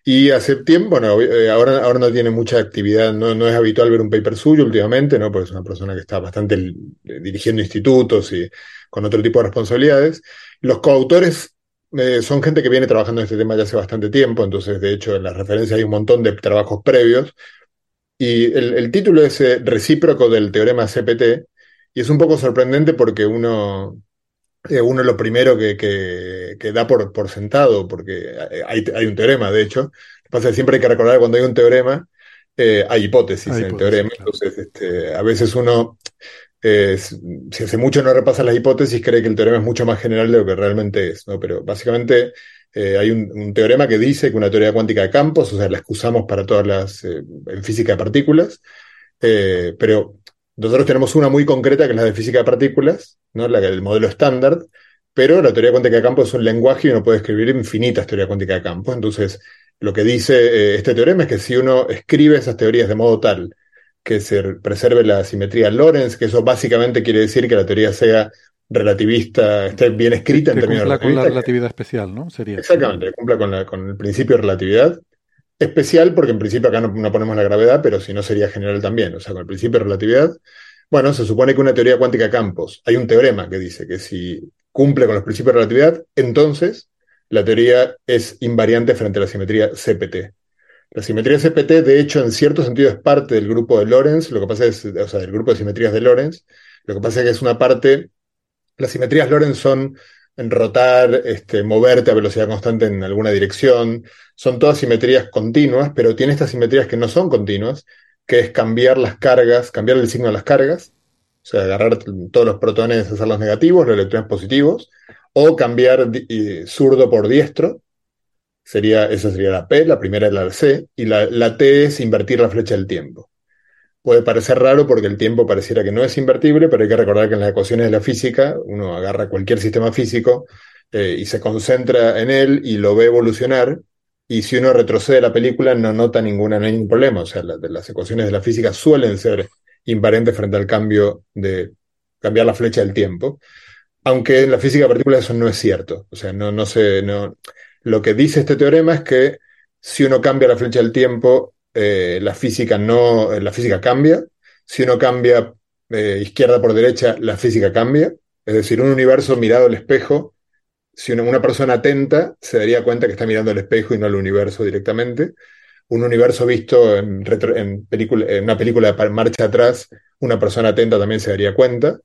y hace tiempo, bueno, eh, ahora, ahora no tiene mucha actividad, no, no es habitual ver un paper suyo últimamente, ¿no? Porque es una persona que está bastante eh, dirigiendo institutos y con otro tipo de responsabilidades. Los coautores eh, son gente que viene trabajando en este tema ya hace bastante tiempo, entonces de hecho en las referencias hay un montón de trabajos previos. Y el, el título es eh, recíproco del teorema CPT, y es un poco sorprendente porque uno, eh, uno lo primero que, que, que da por, por sentado, porque hay, hay un teorema, de hecho. Lo que pasa es que siempre hay que recordar que cuando hay un teorema, eh, hay hipótesis Hay en el teorema, claro. entonces este, a veces uno eh, si hace mucho no repasa las hipótesis, cree que el teorema es mucho más general de lo que realmente es, ¿no? Pero básicamente eh, hay un, un teorema que dice que una teoría cuántica de campos, o sea, la excusamos para todas las, en física de partículas, pero nosotros tenemos una muy concreta que es la de física de partículas, ¿no? La del modelo estándar, pero la teoría cuántica de campos es un lenguaje y uno puede escribir infinitas teorías cuánticas de campos. Entonces, lo que dice eh, este teorema es que si uno escribe esas teorías de modo tal que se preserve la simetría Lorentz, que eso básicamente quiere decir que la teoría sea relativista, esté bien escrita en que términos cumpla con la relativistas. relatividad especial, ¿no? Sería. Exactamente, cumpla con, la- con el principio de relatividad. Especial porque en principio acá no, no ponemos la gravedad, pero si no sería general también. O sea, con el principio de relatividad, bueno, se supone que una teoría cuántica de campos, hay un teorema que dice que si cumple con los principios de relatividad, entonces la teoría es invariante frente a la simetría CPT. La simetría CPT, de hecho, en cierto sentido es parte del grupo de Lorentz, lo que pasa es, o sea, del grupo de simetrías de Lorentz, lo que pasa es que es una parte, las simetrías Lorentz son en rotar, este, moverte a velocidad constante en alguna dirección, son todas simetrías continuas, pero tiene estas simetrías que no son continuas, que es cambiar las cargas, cambiar el signo de las cargas, o sea, agarrar todos los protones, hacerlos negativos, los electrones positivos, o cambiar zurdo por diestro, sería, esa sería la P, la primera es la C, y la, la T es invertir la flecha del tiempo. Puede parecer raro porque el tiempo pareciera que no es invertible, pero hay que recordar que en las ecuaciones de la física uno agarra cualquier sistema físico eh, y se concentra en él y lo ve evolucionar, y si uno retrocede la película no nota ninguna, ningún problema. O sea, de las ecuaciones de la física suelen ser invariantes frente al cambio de cambiar la flecha del tiempo. Aunque en la física de partículas eso no es cierto. O sea, no, no sé, no. Lo que dice este teorema es que si uno cambia la flecha del tiempo, eh, la física no, la física cambia. Si uno cambia eh, izquierda por derecha, la física cambia. Es decir, un universo mirado al espejo, si una, una persona atenta se daría cuenta que está mirando al espejo y no al universo directamente. Un universo visto en, película, en una película de marcha atrás, una persona atenta también se daría cuenta.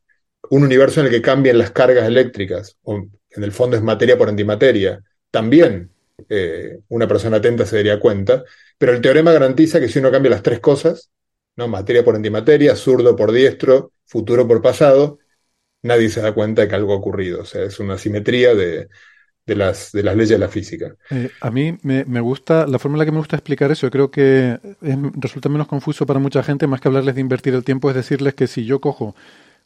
Un universo en el que cambian las cargas eléctricas, o en el fondo es materia por antimateria, también eh, una persona atenta se daría cuenta. Pero el teorema garantiza que si uno cambia las tres cosas, ¿no? materia por antimateria, zurdo por diestro, futuro por pasado, nadie se da cuenta de que algo ha ocurrido. O sea, es una simetría de, las, leyes de la física. Eh, a mí me, gusta, la forma en la que me gusta explicar eso, creo que es- resulta menos confuso para mucha gente, más que hablarles de invertir el tiempo, es decirles que si yo cojo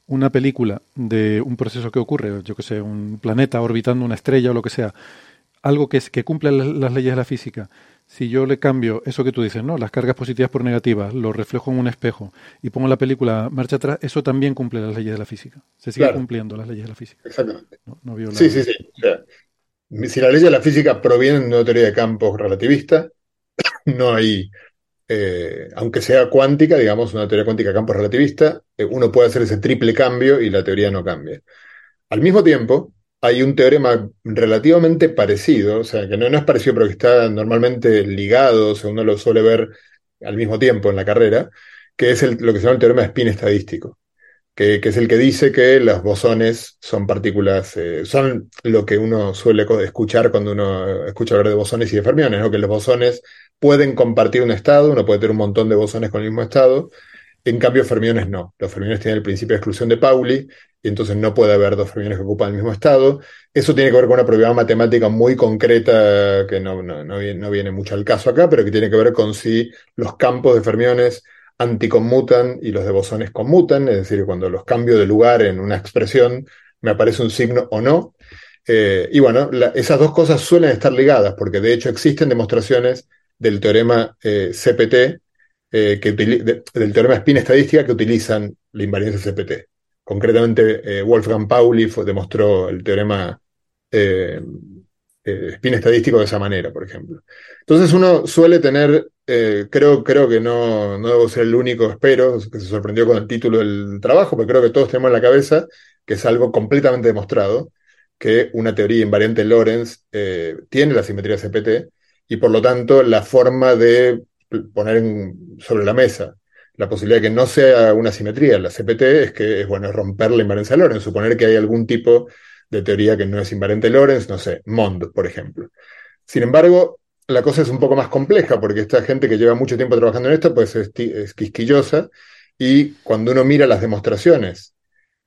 una película de un proceso que ocurre, yo que sé, un planeta orbitando una estrella o lo que sea, algo que, que cumple las leyes de la física, si yo le cambio eso que tú dices, ¿no? Las cargas positivas por negativas, lo reflejo en un espejo y pongo la película marcha atrás, eso también cumple las leyes de la física. Se sigue Claro. cumpliendo las leyes de la física. Exactamente. No, no viola- Sí, sí, sí. O sea, si las leyes de la física provienen de una teoría de campos relativista, <coughs> no hay, eh, aunque sea cuántica, digamos, una teoría cuántica de campos relativista, eh, uno puede hacer ese triple cambio y la teoría no cambia. Al mismo tiempo, hay un teorema relativamente parecido, o sea, que no, es parecido, pero que está normalmente ligado, o uno lo suele ver al mismo tiempo en la carrera, que es lo que se llama el teorema de spin estadístico que, es el que dice que los bosones son partículas, eh, son lo que uno suele escuchar cuando uno escucha hablar de bosones y de fermiones. Que los bosones pueden compartir un estado, uno puede tener un montón de bosones con el mismo estado, en cambio fermiones no. Los fermiones tienen el principio de exclusión de Pauli, y entonces no puede haber dos fermiones que ocupan el mismo estado. Eso tiene que ver con una propiedad matemática muy concreta que no, no, viene, mucho al caso acá, pero que tiene que ver con si los campos de fermiones anticonmutan y los de bosones conmutan, es decir, cuando los cambio de lugar en una expresión me aparece un signo o no. Eh, y bueno, esas dos cosas suelen estar ligadas, porque de hecho existen demostraciones del teorema eh, CPT, eh, que de- del teorema spin estadística que utilizan la invariancia CPT. Concretamente, eh, Wolfgang Pauli demostró el teorema eh, eh, spin estadístico de esa manera, por ejemplo. Entonces uno suele tener, creo, creo que no, no debo ser el único, espero, que se sorprendió con el título del trabajo, pero creo que todos tenemos en la cabeza que es algo completamente demostrado, que una teoría invariante Lorentz tiene la simetría CPT y por lo tanto la forma de poner sobre la mesa la posibilidad de que no sea una simetría la CPT es que es bueno romper la invariancia Lorentz, suponer que hay algún tipo de teoría que no es invariante Lorentz, no sé, Mond, por ejemplo. Sin embargo, la cosa es un poco más compleja porque esta gente que lleva mucho tiempo trabajando en esto pues es, es quisquillosa y cuando uno mira las demostraciones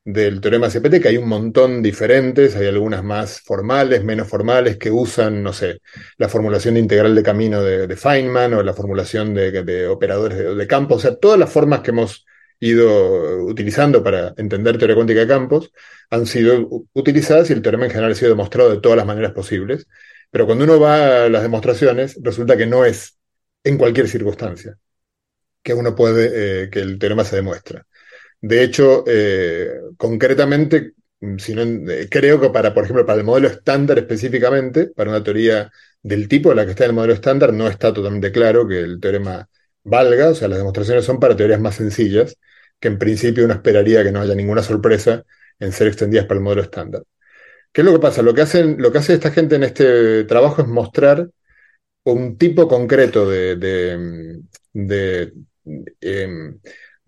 del teorema CPT, que hay un montón diferentes, hay algunas más formales, menos formales, que usan, no sé, la formulación de integral de camino de, Feynman o la formulación de, operadores de, de campo, o sea, todas las formas que hemos ido utilizando para entender teoría cuántica de campos han sido utilizadas y el teorema en general ha sido demostrado de todas las maneras posibles. Pero cuando uno va a las demostraciones, resulta que no es en cualquier circunstancia que uno puede, eh, que el teorema se demuestra. De hecho, eh, concretamente, mm, eh, creo que para, por ejemplo, para el modelo estándar específicamente, para una teoría del tipo de la que está en el modelo estándar, no está totalmente claro que el teorema valga, o sea, las demostraciones son para teorías más sencillas, que en principio uno esperaría que no haya ninguna sorpresa en ser extendidas para el modelo estándar. ¿Qué es lo que pasa? Lo que hacen, lo que hace esta gente en este trabajo es mostrar un tipo concreto de, de, de, em,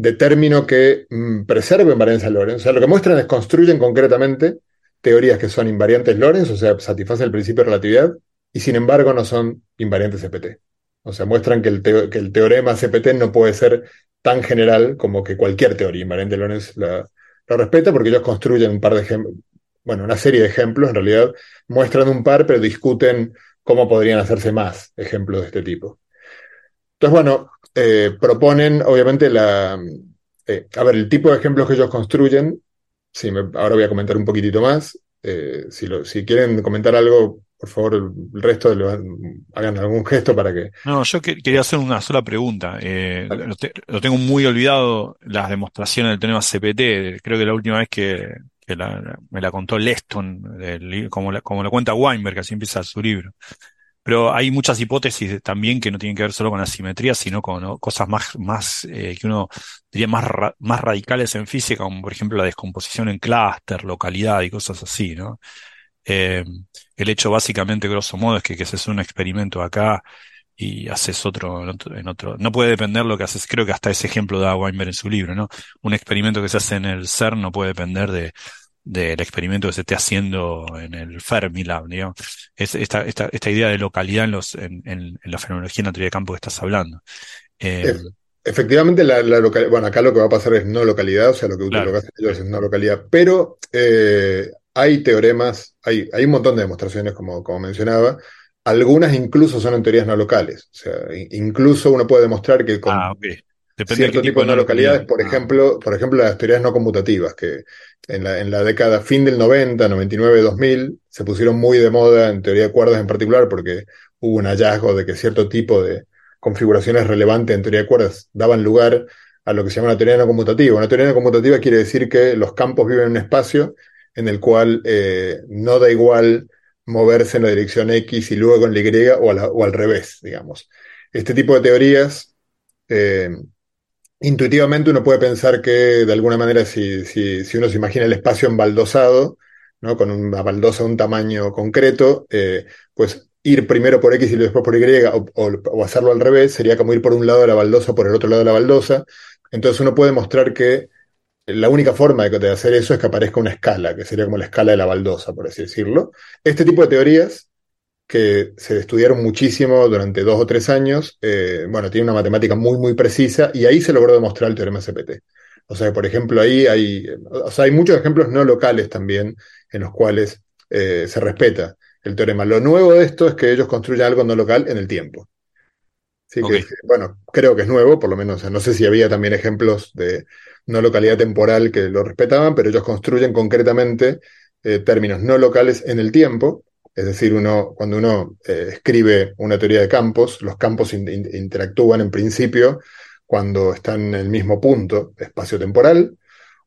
de término que mm, preserva invariancia Lorentz. O sea, lo que muestran es construyen concretamente teorías que son invariantes Lorentz, o sea, satisfacen el principio de relatividad, y sin embargo no son invariantes CPT. O sea, muestran que el, que el teorema CPT no puede ser tan general como que cualquier teoría invariante Lorentz la, la respeta, porque ellos construyen un par de ejemplos, bueno, una serie de ejemplos, en realidad muestran un par, pero discuten cómo podrían hacerse más ejemplos de este tipo. Entonces, bueno, eh, proponen, obviamente, la. eh, a ver, el tipo de ejemplos que ellos construyen. Sí, me- ahora voy a comentar un poquitito más. eh, si, lo- si quieren comentar algo, por favor, el resto hagan algún gesto para que... No, yo que- quería hacer una sola pregunta. Eh, lo, te- lo tengo muy olvidado, las demostraciones del teorema CPT. Creo que la última vez que, que la- me la contó Leston, li- como, la- como lo cuenta Weinberg, así empieza su libro. Pero hay muchas hipótesis también que no tienen que ver solo con la simetría, sino con cosas más, más eh, que uno diría más, más radicales en física, como por ejemplo la descomposición en clúster, localidad y cosas así, ¿no? Eh, el hecho básicamente, grosso modo, es que, que se hace un experimento acá y haces otro en otro, en otro. No puede depender lo que haces. Creo que hasta ese ejemplo da Weinberg en su libro, ¿no? Un experimento que se hace en el CERN no puede depender de del experimento que se esté haciendo en el Fermilab, digamos. Es esta, esta, esta idea de localidad en los, en, en, en la fenomenología en la teoría de campo que estás hablando. Eh, Ef- efectivamente, la, la local- bueno, acá lo que va a pasar es no localidad, o sea, lo que, Claro. lo que hacen ellos es no localidad, pero eh, hay teoremas, hay, hay un montón de demostraciones, como, como mencionaba, algunas incluso son en teorías no locales, o sea, in- incluso uno puede demostrar que con ah, ok. Depende de cierto qué tipo de no localidades, localidad. por ejemplo, por ejemplo, las teorías no conmutativas, que en la, en la década fin del 90, 99, 2000, se pusieron muy de moda en teoría de cuerdas en particular, porque hubo un hallazgo de que cierto tipo de configuraciones relevantes en teoría de cuerdas daban lugar a lo que se llama una teoría no conmutativa. Una teoría no conmutativa quiere decir que los campos viven en un espacio en el cual eh, no da igual moverse en la dirección X y luego en la Y o, la- o al revés, digamos. Este tipo de teorías eh, intuitivamente uno puede pensar que de alguna manera si, si, uno se imagina el espacio embaldosado, ¿no? con una baldosa de un tamaño concreto, eh, pues ir primero por X y después por Y o, hacerlo al revés sería como ir por un lado de la baldosa por el otro lado de la baldosa. Entonces uno puede mostrar que la única forma de, de hacer eso es que aparezca una escala, que sería como la escala de la baldosa, por así decirlo. Este tipo de teorías que se estudiaron muchísimo durante dos o tres años, eh, bueno, tiene una matemática muy, muy precisa y ahí se logró demostrar el teorema CPT. O sea, por ejemplo, ahí hay, o sea, hay muchos ejemplos no locales también en los cuales eh, se respeta el teorema. Lo nuevo de esto es que ellos construyen algo no local en el tiempo. Sí, que, bueno, creo que es nuevo, por lo menos, o sea, no sé si había también ejemplos de no localidad temporal que lo respetaban, pero ellos construyen concretamente eh, términos no locales en el tiempo, es decir, uno, cuando uno eh, escribe una teoría de campos, los campos in- in- interactúan en principio cuando están en el mismo punto espacio-temporal.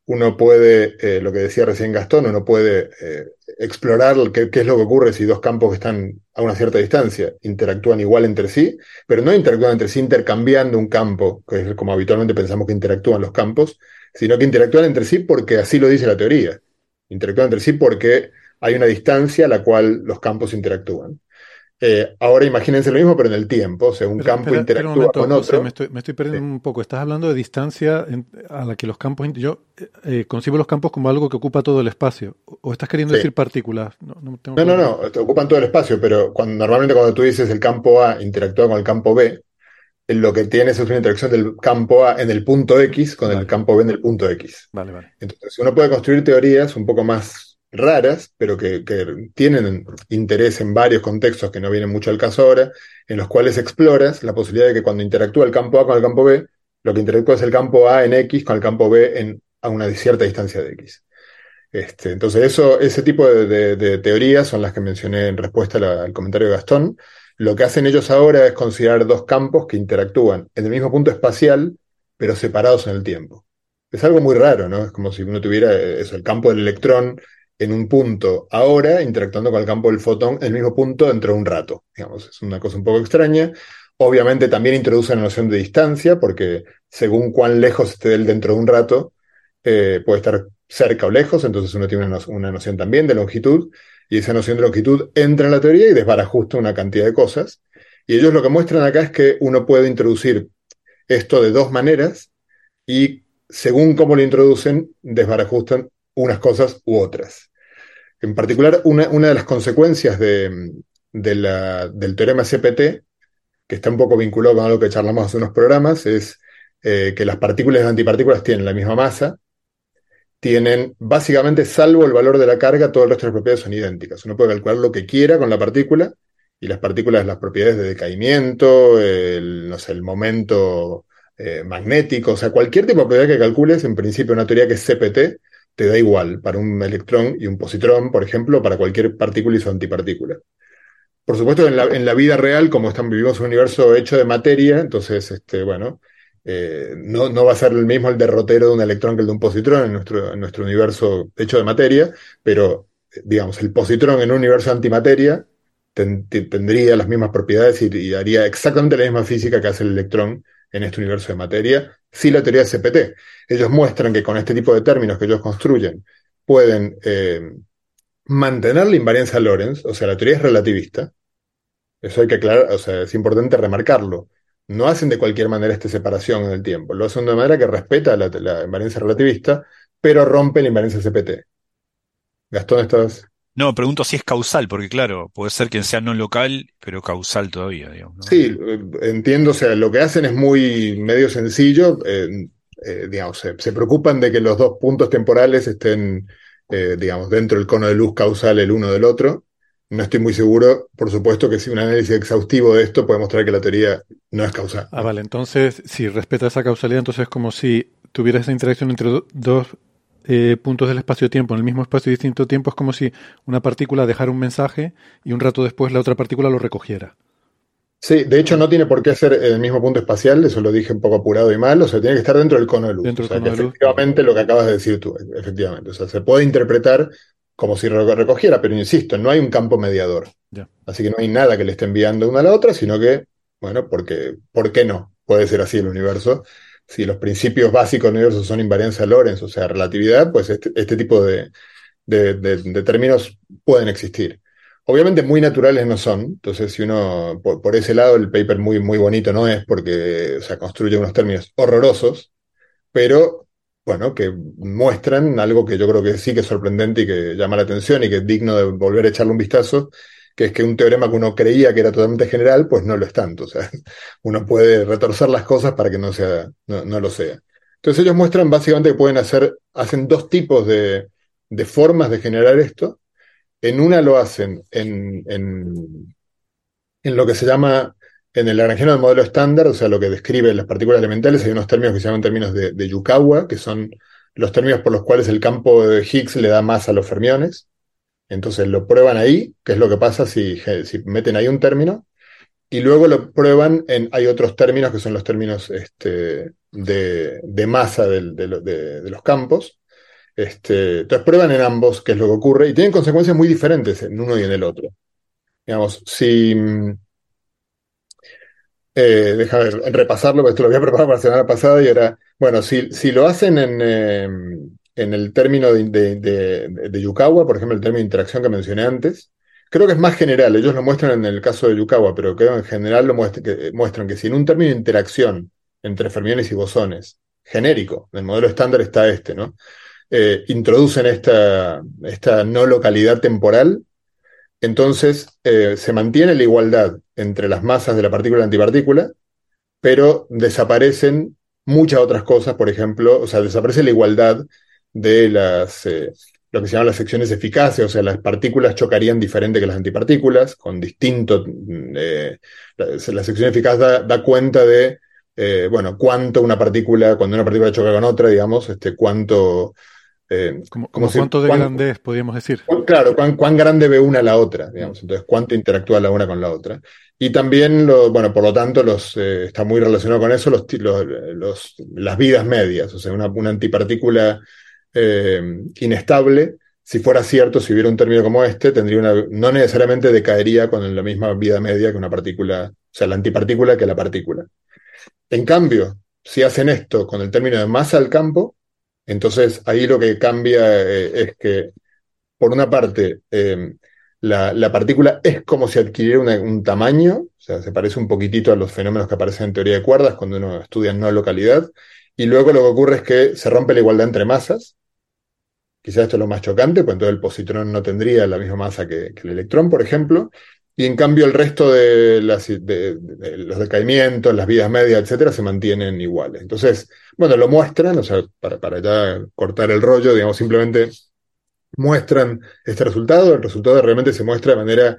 Uno puede, eh, lo que decía recién Gastón, uno puede eh, explorar qué, qué es lo que ocurre si dos campos que están a una cierta distancia interactúan igual entre sí, pero no interactúan entre sí intercambiando un campo, que es como habitualmente pensamos que interactúan los campos, sino que interactúan entre sí porque así lo dice la teoría. Interactúan entre sí porque hay una distancia a la cual los campos interactúan. Eh, ahora imagínense lo mismo, pero en el tiempo. O sea, un campo espera, espera un interactúa momento, con otro. me estoy, me estoy perdiendo Sí. un poco. Estás hablando de distancia en- a la que los campos... Yo eh, eh, concibo los campos como algo que ocupa todo el espacio. ¿O estás queriendo Sí. decir partículas? No, no tengo No, no, claro. no, te ocupan todo el espacio, pero cuando, normalmente cuando tú dices el campo A interactúa con el campo B, lo que tienes es una interacción del campo A en el punto X con el campo B en el punto X. Vale, vale. Entonces, uno puede construir teorías un poco más raras, pero que, tienen interés en varios contextos que no vienen mucho al caso ahora, en los cuales exploras la posibilidad de que cuando interactúa el campo A con el campo B, lo que interactúa es el campo A en X con el campo B en, a una cierta distancia de X. Este, entonces, eso, ese tipo de, teorías son las que mencioné en respuesta al comentario de Gastón. Lo que hacen ellos ahora es considerar dos campos que interactúan en el mismo punto espacial, pero separados en el tiempo. Es algo muy raro, ¿no? Es como si uno tuviera eh, eso, el campo del electrón en un punto ahora, interactuando con el campo del fotón en el mismo punto dentro de un rato. Digamos, es una cosa un poco extraña. Obviamente también introducen la noción de distancia, porque según cuán lejos esté él dentro de un rato, eh, puede estar cerca o lejos, entonces uno tiene una, una noción también de longitud, y esa noción de longitud entra en la teoría y desbarajusta una cantidad de cosas. Y ellos lo que muestran acá es que uno puede introducir esto de dos maneras, y según cómo lo introducen, desbarajustan unas cosas u otras. En particular, una, una de las consecuencias de, de la- del teorema CPT, que está un poco vinculado con algo que charlamos hace unos programas, es eh, que las partículas y las antipartículas tienen la misma masa, tienen básicamente, salvo el valor de la carga, todo el resto de las propiedades son idénticas. Uno puede calcular lo que quiera con la partícula, y las partículas, las propiedades de decaimiento, el, no sé, el momento eh, magnético, o sea, cualquier tipo de propiedad que calcules, en principio una teoría que es CPT, te da igual para un electrón y un positrón, por ejemplo, para cualquier partícula y su antipartícula. por supuesto, en la, vida real, como están, vivimos un universo hecho de materia, entonces, este, bueno, eh, no, no va a ser el mismo el derrotero de un electrón que el de un positrón en nuestro, nuestro universo hecho de materia, pero, digamos, el positrón en un universo antimateria ten- te- tendría las mismas propiedades y, y haría exactamente la misma física que hace el electrón en este universo de materia, si la teoría de CPT. Ellos muestran que con este tipo de términos que ellos construyen pueden eh, mantener la invariancia Lorentz, o sea, la teoría es relativista. Eso hay que aclarar, o sea, es importante remarcarlo. No hacen de cualquier manera esta separación en el tiempo, lo hacen de manera que respeta la, la invariancia relativista, pero rompe la invariancia CPT. Gastón, ¿estás? No, pregunto si es causal, porque claro, puede ser que sea no local, pero causal todavía, digamos, ¿no? Sí, eh, entiendo, o sea, lo que hacen es muy medio sencillo, eh, eh, digamos, se, se preocupan de que los dos puntos temporales estén, eh, digamos, dentro del cono de luz causal el uno del otro. No estoy muy seguro, por supuesto que si un análisis exhaustivo de esto puede mostrar que la teoría no es causal. Ah, vale. Entonces, si respeta esa causalidad, entonces es como si tuviera esa interacción entre do- dos eh, puntos del espacio-tiempo en el mismo espacio y distinto tiempo. Es como si una partícula dejara un mensaje y un rato después la otra partícula lo recogiera. Sí, de hecho no tiene por qué ser en el mismo punto espacial, eso lo dije un poco apurado y mal, o sea, tiene que estar dentro del cono de luz. Dentro O del que cono de luz. efectivamente lo que acabas de decir tú, efectivamente. O sea, se puede interpretar como si re- recogiera, pero insisto, no hay un campo mediador. Ya. Así que no hay nada que le esté enviando una a la otra, sino que, bueno, porque, ¿por qué no? Puede ser así el universo. Si los principios básicos del universo son invariancia Lorentz, o sea, relatividad, pues este, este tipo de, de- de- de términos pueden existir. Obviamente muy naturales no son, entonces si uno, por, por ese lado, el paper muy, muy bonito no es porque, o sea, construye unos términos horrorosos, pero, bueno, que muestran algo que yo creo que sí que es sorprendente y que llama la atención y que es digno de volver a echarle un vistazo, que es que un teorema que uno creía que era totalmente general, pues no lo es tanto, o sea, <laughs> uno puede retorcer las cosas para que no sea, no, no lo sea. Entonces ellos muestran básicamente que pueden hacer, hacen dos tipos de, de formas de generar esto. En una lo hacen en, en, en lo que se llama, en el Lagrangiano del modelo estándar, o sea, lo que describe las partículas elementales, hay unos términos que se llaman términos de, Yukawa, que son los términos por los cuales el campo de Higgs le da masa a los fermiones. Entonces lo prueban ahí, que es lo que pasa si, meten ahí un término, y luego lo prueban en, hay otros términos que son los términos este, de, masa de, lo- de- de los campos. Este, entonces prueban en ambos qué es lo que ocurre y tienen consecuencias muy diferentes en uno y en el otro. Digamos, si... mm, eh, déjame ver, repasarlo, porque esto lo había <laughs> preparado para la semana pasada y era, bueno, si, si lo hacen en, eh, en el término de, de, de- de Yukawa, por ejemplo, el término de interacción que mencioné antes, creo que es más general, ellos lo muestran en el caso de Yukawa, pero creo que en general lo que, muestran que si en un término de interacción entre fermiones y bosones, genérico, en el modelo estándar está este, ¿no? Eh, introducen esta, esta no localidad temporal, entonces eh, se mantiene la igualdad entre las masas de la partícula y la antipartícula, pero desaparecen muchas otras cosas, por ejemplo, o sea, desaparece la igualdad de las, eh, lo que se llaman las secciones eficaces, o sea, las partículas chocarían diferente que las antipartículas, con distinto, mm, eh, la, la sección eficaz da, da cuenta de, eh, bueno, cuánto una partícula, cuando una partícula choca con otra, digamos, este, cuánto, eh, Como, como como si- cuánto de cuán- grande es, podríamos decir. cuán- claro, cuán, cuán grande ve una a la otra, digamos, entonces cuánto interactúa la una con la otra. Y también, lo, bueno, por lo tanto, los, eh, está muy relacionado con eso los, los- los- las vidas medias, o sea, una, una antipartícula eh, inestable, si fuera cierto, si hubiera un término como este, tendría no necesariamente decaería con la misma vida media que una partícula, o sea, la antipartícula que la partícula. En cambio, si hacen esto con el término de masa al campo, entonces ahí lo que cambia eh, es que, por una parte, eh, la, la partícula es como si adquiriera un tamaño, o sea, se parece un poquitito a los fenómenos que aparecen en teoría de cuerdas cuando uno estudia no localidad, y luego lo que ocurre es que se rompe la igualdad entre masas. Quizás esto es lo más chocante, pues entonces el positrón no tendría la misma masa que, el electrón, por ejemplo, y en cambio el resto de, los decaimientos, las vidas medias, etcétera, se mantienen iguales. Entonces, bueno, lo muestran, o sea, para, para ya cortar el rollo, digamos, simplemente muestran este resultado. El resultado realmente se muestra de manera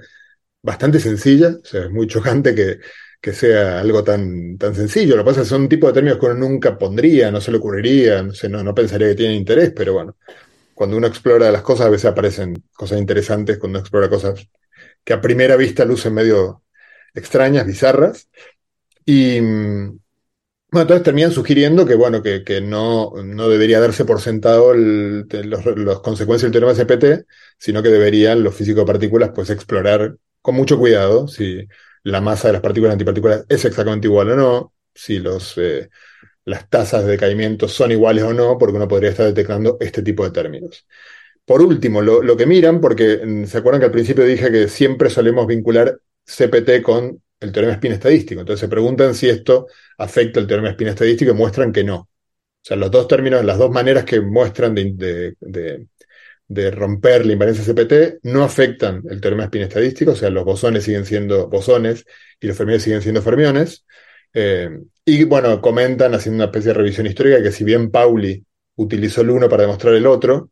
bastante sencilla, o sea, es muy chocante que, que sea algo tan, tan sencillo. Lo que pasa es que son un tipo de términos que uno nunca pondría, no se le ocurriría, no sé, no, no pensaría que tienen interés, pero bueno, cuando uno explora las cosas, a veces aparecen cosas interesantes, cuando uno explora cosas que a primera vista lucen medio extrañas, bizarras. Y mm, bueno, entonces terminan sugiriendo que, bueno, que, que no, no debería darse por sentado los consecuencias del teorema CPT, sino que deberían los físicos de partículas pues explorar con mucho cuidado si la masa de las partículas antipartículas es exactamente igual o no, si los, eh, las tasas de decaimiento son iguales o no, porque uno podría estar detectando este tipo de términos. Por último, lo, lo que miran, porque mm, se acuerdan que al principio dije que siempre solemos vincular CPT con el teorema spin estadístico. Entonces se preguntan si esto afecta el teorema spin estadístico y muestran que no. O sea, los dos términos, las dos maneras que muestran de, de, de, romper la invariancia CPT no afectan el teorema spin estadístico, o sea, los bosones siguen siendo bosones y los fermiones siguen siendo fermiones. Eh, y bueno, comentan haciendo una especie de revisión histórica que si bien Pauli utilizó el uno para demostrar el otro,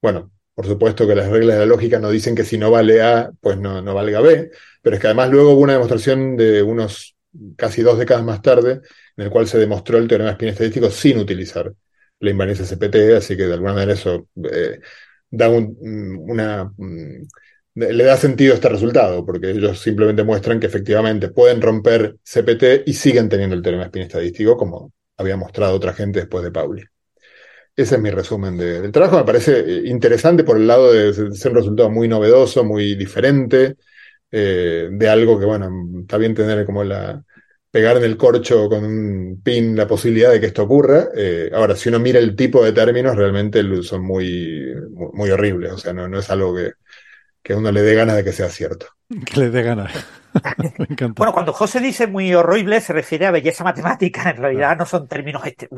bueno, por supuesto que las reglas de la lógica no dicen que si no vale A, pues no, no valga B, pero es que además luego hubo una demostración de unos casi dos décadas más tarde, en el cual se demostró el teorema spin estadístico sin utilizar la invariancia CPT, así que de alguna manera eso eh, da un, una, le da sentido este resultado, porque ellos simplemente muestran que efectivamente pueden romper CPT y siguen teniendo el teorema spin estadístico, como había mostrado otra gente después de Pauli. Ese es mi resumen de, del trabajo. Me parece eh, interesante por el lado de, ser un resultado muy novedoso, muy diferente, eh, de algo que, bueno, está bien tener como la, pegar en el corcho con un pin la posibilidad de que esto ocurra. Eh, ahora, si uno mira el tipo de términos, realmente son muy, muy, muy horribles. O sea, no, no es algo que, que, a uno le dé ganas de que sea cierto. <laughs> Que le dé ganas. <laughs> Me encanta. Bueno, cuando José dice muy horrible, se refiere a belleza matemática. En realidad no son términos. Este...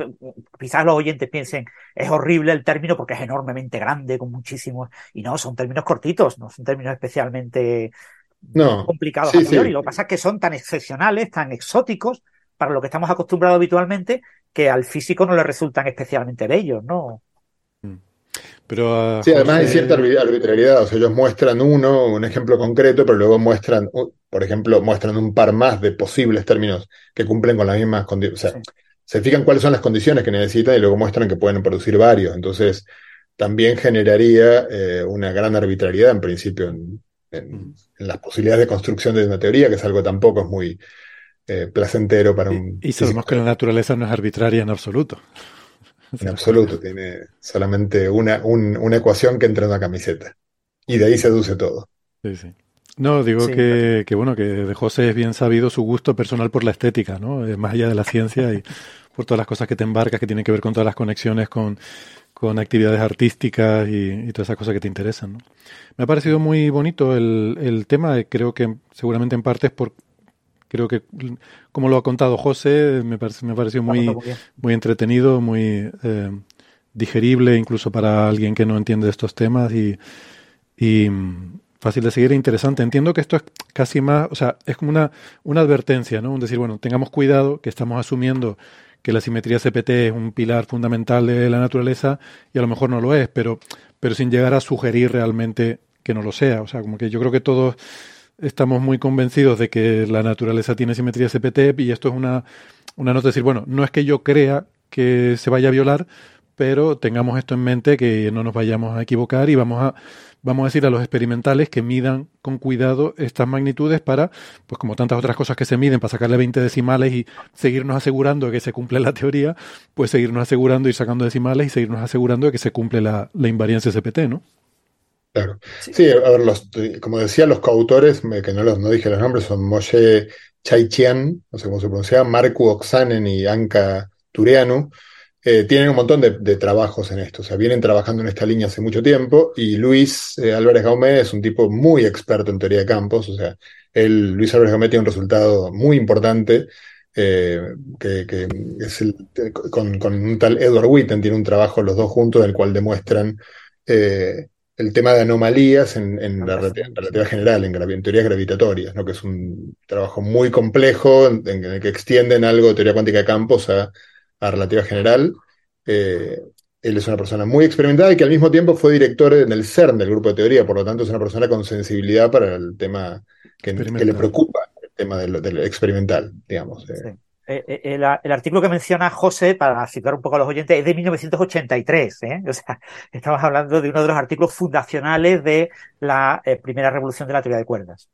Quizás los oyentes piensen, es horrible el término porque es enormemente grande, con muchísimos. Y no, son términos cortitos, no son términos especialmente no, complicados sí, a priori. Sí. Lo que pasa es que son tan excepcionales, tan exóticos para lo que estamos acostumbrados habitualmente, que al físico no le resultan especialmente bellos, ¿no? Pero, uh, sí, además José... hay cierta arbitrariedad. O sea, ellos muestran uno, un ejemplo concreto, pero luego muestran, por ejemplo, muestran un par más de posibles términos que cumplen con las mismas condiciones. O sea, sí. se fijan cuáles son las condiciones que necesitan y luego muestran que pueden producir varios. Entonces, también generaría eh, una gran arbitrariedad en principio en, en, en, las posibilidades de construcción de una teoría, que es algo tampoco es muy eh, placentero para un. Y, y sabemos que la naturaleza no es arbitraria en absoluto. <laughs> En absoluto, tiene solamente una, un, una ecuación que entra en una camiseta. Y de ahí se deduce todo. Sí, sí. No, digo sí, que, claro. que, bueno, que de José es bien sabido su gusto personal por la estética, ¿no? Más allá de la ciencia y por todas las cosas que te embarcas, que tienen que ver con todas las conexiones con, con actividades artísticas y, y, todas esas cosas que te interesan, ¿no? Me ha parecido muy bonito el, el tema, creo que seguramente en parte es por creo que como lo ha contado José me, parece, me pareció muy, muy entretenido, muy eh, digerible incluso para alguien que no entiende estos temas y, y fácil de seguir e interesante. Entiendo que esto es casi más, o sea, es como una, una advertencia, ¿no? Un decir, bueno, tengamos cuidado que estamos asumiendo que la simetría CPT es un pilar fundamental de la naturaleza y a lo mejor no lo es, pero, pero sin llegar a sugerir realmente que no lo sea. O sea, como que yo creo que todos estamos muy convencidos de que la naturaleza tiene simetría CPT y esto es una, una nota de decir, bueno, no es que yo crea que se vaya a violar, pero tengamos esto en mente que no nos vayamos a equivocar y vamos a vamos a decir a los experimentales que midan con cuidado estas magnitudes para, pues como tantas otras cosas que se miden, para sacarle 20 decimales y seguirnos asegurando de que se cumple la teoría, pues seguirnos asegurando, ir sacando decimales y seguirnos asegurando de que se cumple la, la invariancia CPT, ¿no? Claro. Sí, a ver, los, como decía, los coautores, que no, los, no dije los nombres, son Moshe Chaichian, no sé cómo se pronuncia, Marku Oksanen y Anka Tureanu, eh, tienen un montón de, de, trabajos en esto, o sea, vienen trabajando en esta línea hace mucho tiempo y Luis eh, Álvarez Gaumé es un tipo muy experto en teoría de campos, o sea, él, Luis Álvarez Gaumé tiene un resultado muy importante eh, que, que, es el, con, con, un tal Edward Witten, tiene un trabajo los dos juntos en el cual demuestran el tema de anomalías en, en la relatividad general, en, en, teorías gravitatorias, ¿no? que es un trabajo muy complejo en, en el que extienden algo de teoría cuántica de campos a a relativa general. Eh, él es una persona muy experimentada y que al mismo tiempo fue director en el CERN del grupo de teoría, por lo tanto es una persona con sensibilidad para el tema que, que le preocupa, el tema del, del experimental, digamos. Eh. Sí. Eh, eh, el, artículo que menciona José, para situar un poco a los oyentes, es de 1983. ¿eh? O sea, <laughs> estamos hablando de uno de los artículos fundacionales de la primera revolución de la teoría de cuerdas.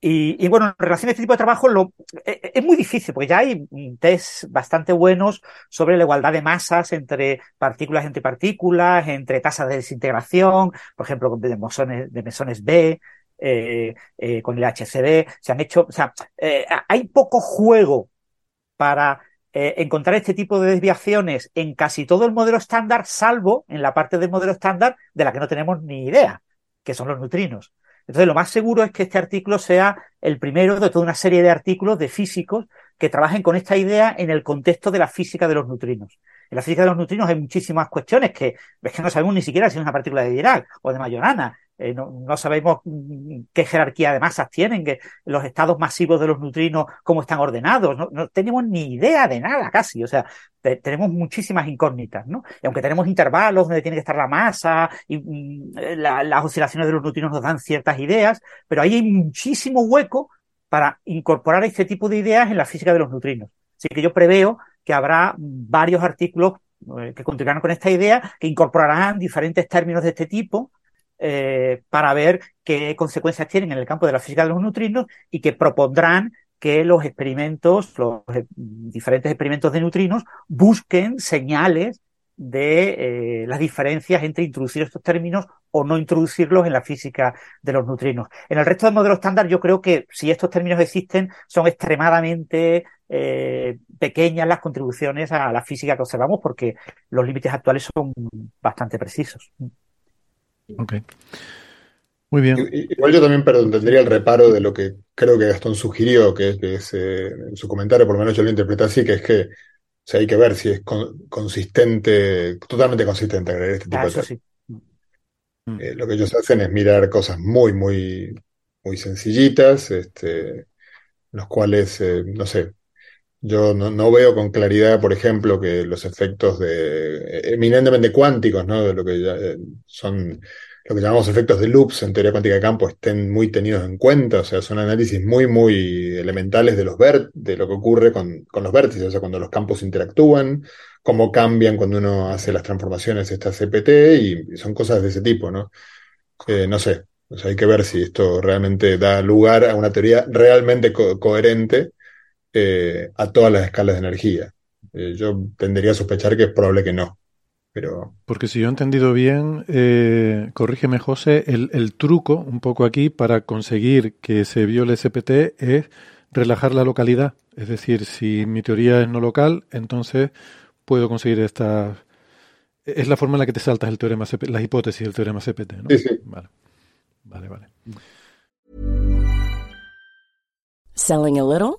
Y, bueno, en relación a este tipo de trabajo lo, es muy difícil, porque ya hay test bastante buenos sobre la igualdad de masas entre partículas entre partículas, entre tasas de desintegración, por ejemplo, de mesones, de mesones B, eh, eh, con el HCD, se han hecho, o sea, eh, hay poco juego para encontrar este tipo de desviaciones en casi todo el modelo estándar, salvo en la parte del modelo estándar de la que no tenemos ni idea, que son los neutrinos. Entonces, lo más seguro es que este artículo sea el primero de toda una serie de artículos de físicos que trabajen con esta idea en el contexto de la física de los neutrinos. En la física de los neutrinos hay muchísimas cuestiones que es que no sabemos ni siquiera si es una partícula de Dirac o de Majorana eh, no, sabemos mm, qué jerarquía de masas tienen, que los estados masivos de los neutrinos, cómo están ordenados, no, tenemos ni idea de nada casi, o sea, tenemos muchísimas incógnitas, ¿no? Y aunque tenemos intervalos donde tiene que estar la masa y mm, las oscilaciones de los neutrinos nos dan ciertas ideas, pero ahí hay muchísimo hueco para incorporar este tipo de ideas en la física de los neutrinos. Así que yo preveo que habrá varios artículos eh, que continuarán con esta idea, que incorporarán diferentes términos de este tipo, eh, para ver qué consecuencias tienen en el campo de la física de los neutrinos y que propondrán que los experimentos, los eh, diferentes experimentos de neutrinos, busquen señales de eh, las diferencias entre introducir estos términos o no introducirlos en la física de los neutrinos. En el resto del modelo estándar yo creo que si estos términos existen son extremadamente pequeñas las contribuciones a la física que observamos porque los límites actuales son bastante precisos. Ok. Muy bien. Igual yo también perdón, tendría el reparo de lo que creo que Gastón sugirió, que, es eh, en su comentario, por lo menos yo lo interpreté así, que es que hay que ver si es consistente, totalmente consistente agregar este tipo ah, de cosas. Mm. Eh, lo que ellos hacen es mirar cosas muy, muy, muy sencillitas, este, los cuales, eh, no sé, yo no, veo con claridad, por ejemplo, que los efectos de eminentemente cuánticos, ¿no? De lo que ya eh, son lo que llamamos efectos de loops en teoría cuántica de campo estén muy tenidos en cuenta, o sea, son análisis muy, muy elementales de los de lo que ocurre con, los vértices, o sea, cuando los campos interactúan, cómo cambian cuando uno hace las transformaciones estas CPT, y, son cosas de ese tipo, ¿no? Eh, no sé, o sea, hay que ver si esto realmente da lugar a una teoría realmente coherente eh, a todas las escalas de energía. Eh, yo tendería a sospechar que es probable que no. Pero... Porque si yo he entendido bien, eh, corrígeme José, el, truco un poco aquí para conseguir que se viole SPT es relajar la localidad. Es decir, si mi teoría es no local, entonces puedo conseguir esta... Es la forma en la que te saltas el teorema CPT, las hipótesis del teorema CPT, ¿no? Sí, sí. Vale, vale. vale. Selling a little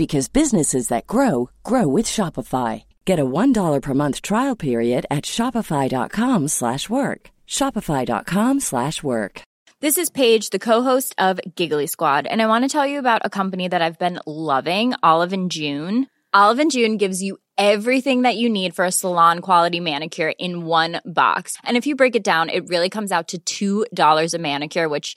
because businesses that grow grow with Shopify. Get a $1 per month trial period at Shopify.com slash work. Shopify.com slash work. This is Paige, the co-host of Giggly Squad, and I want to tell you about a company that I've been loving, Olive and June. Olive and June gives you everything that you need for a salon quality manicure in one box. And if you break it down, it really comes out to $2 a manicure, which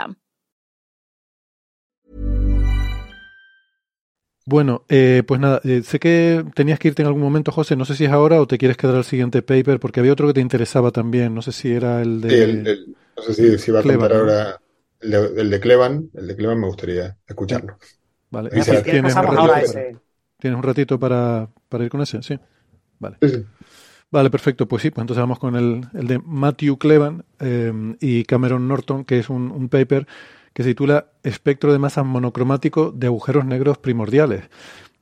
Bueno, eh, pues nada, eh, sé que tenías que irte en algún momento, José, no sé si es ahora o te quieres quedar al siguiente paper, porque había otro que te interesaba también, no sé si era el de... no sé si, va a contar ahora el de, el de, Clevan, el de Clevan me gustaría escucharlo. Vale. Y se- ¿Tienes, un ratito para, ese. tienes un ratito para, para ir con ese? Sí. Vale. Vale, perfecto. Pues sí, pues entonces vamos con el, el de Matthew Clevan eh, y Cameron Norton, que es un, un paper que se titula Espectro de masa monocromático de agujeros negros primordiales.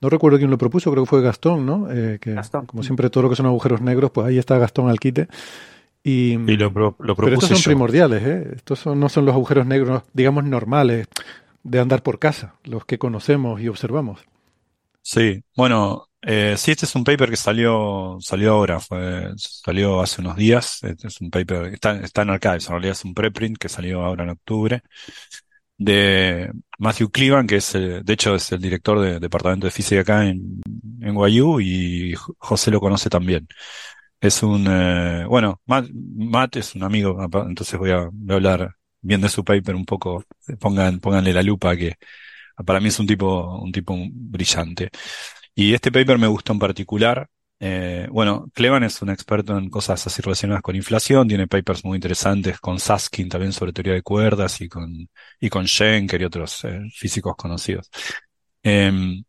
No recuerdo quién lo propuso, creo que fue Gastón, ¿no? Eh, que Gastón. como siempre todo lo que son agujeros negros, pues ahí está Gastón al quite. Y, Y lo, lo pero estos son yo. primordiales, ¿eh? Estos son- no son los agujeros negros, digamos, normales de andar por casa, los que conocemos y observamos. Sí, bueno, eh, sí, este es un paper que salió, salió ahora, fue, salió hace unos días. Este es un paper, está, está en Archives, en realidad es un preprint que salió ahora en octubre, de Matthew Cleavan, que es, eh, de hecho, es el director del Departamento de Física acá en, en NYU, y José lo conoce también. Es un, eh, bueno, Matt, Matt es un amigo, entonces voy a, voy a hablar bien de su paper un poco, pongan, pónganle la lupa que para mí es un tipo, un tipo brillante. Y este paper me gustó en particular. Eh, bueno, Clevan es un experto en cosas así relacionadas con inflación, tiene papers muy interesantes con Saskin también sobre teoría de cuerdas y con, y con Schenker y otros eh, físicos conocidos. Em,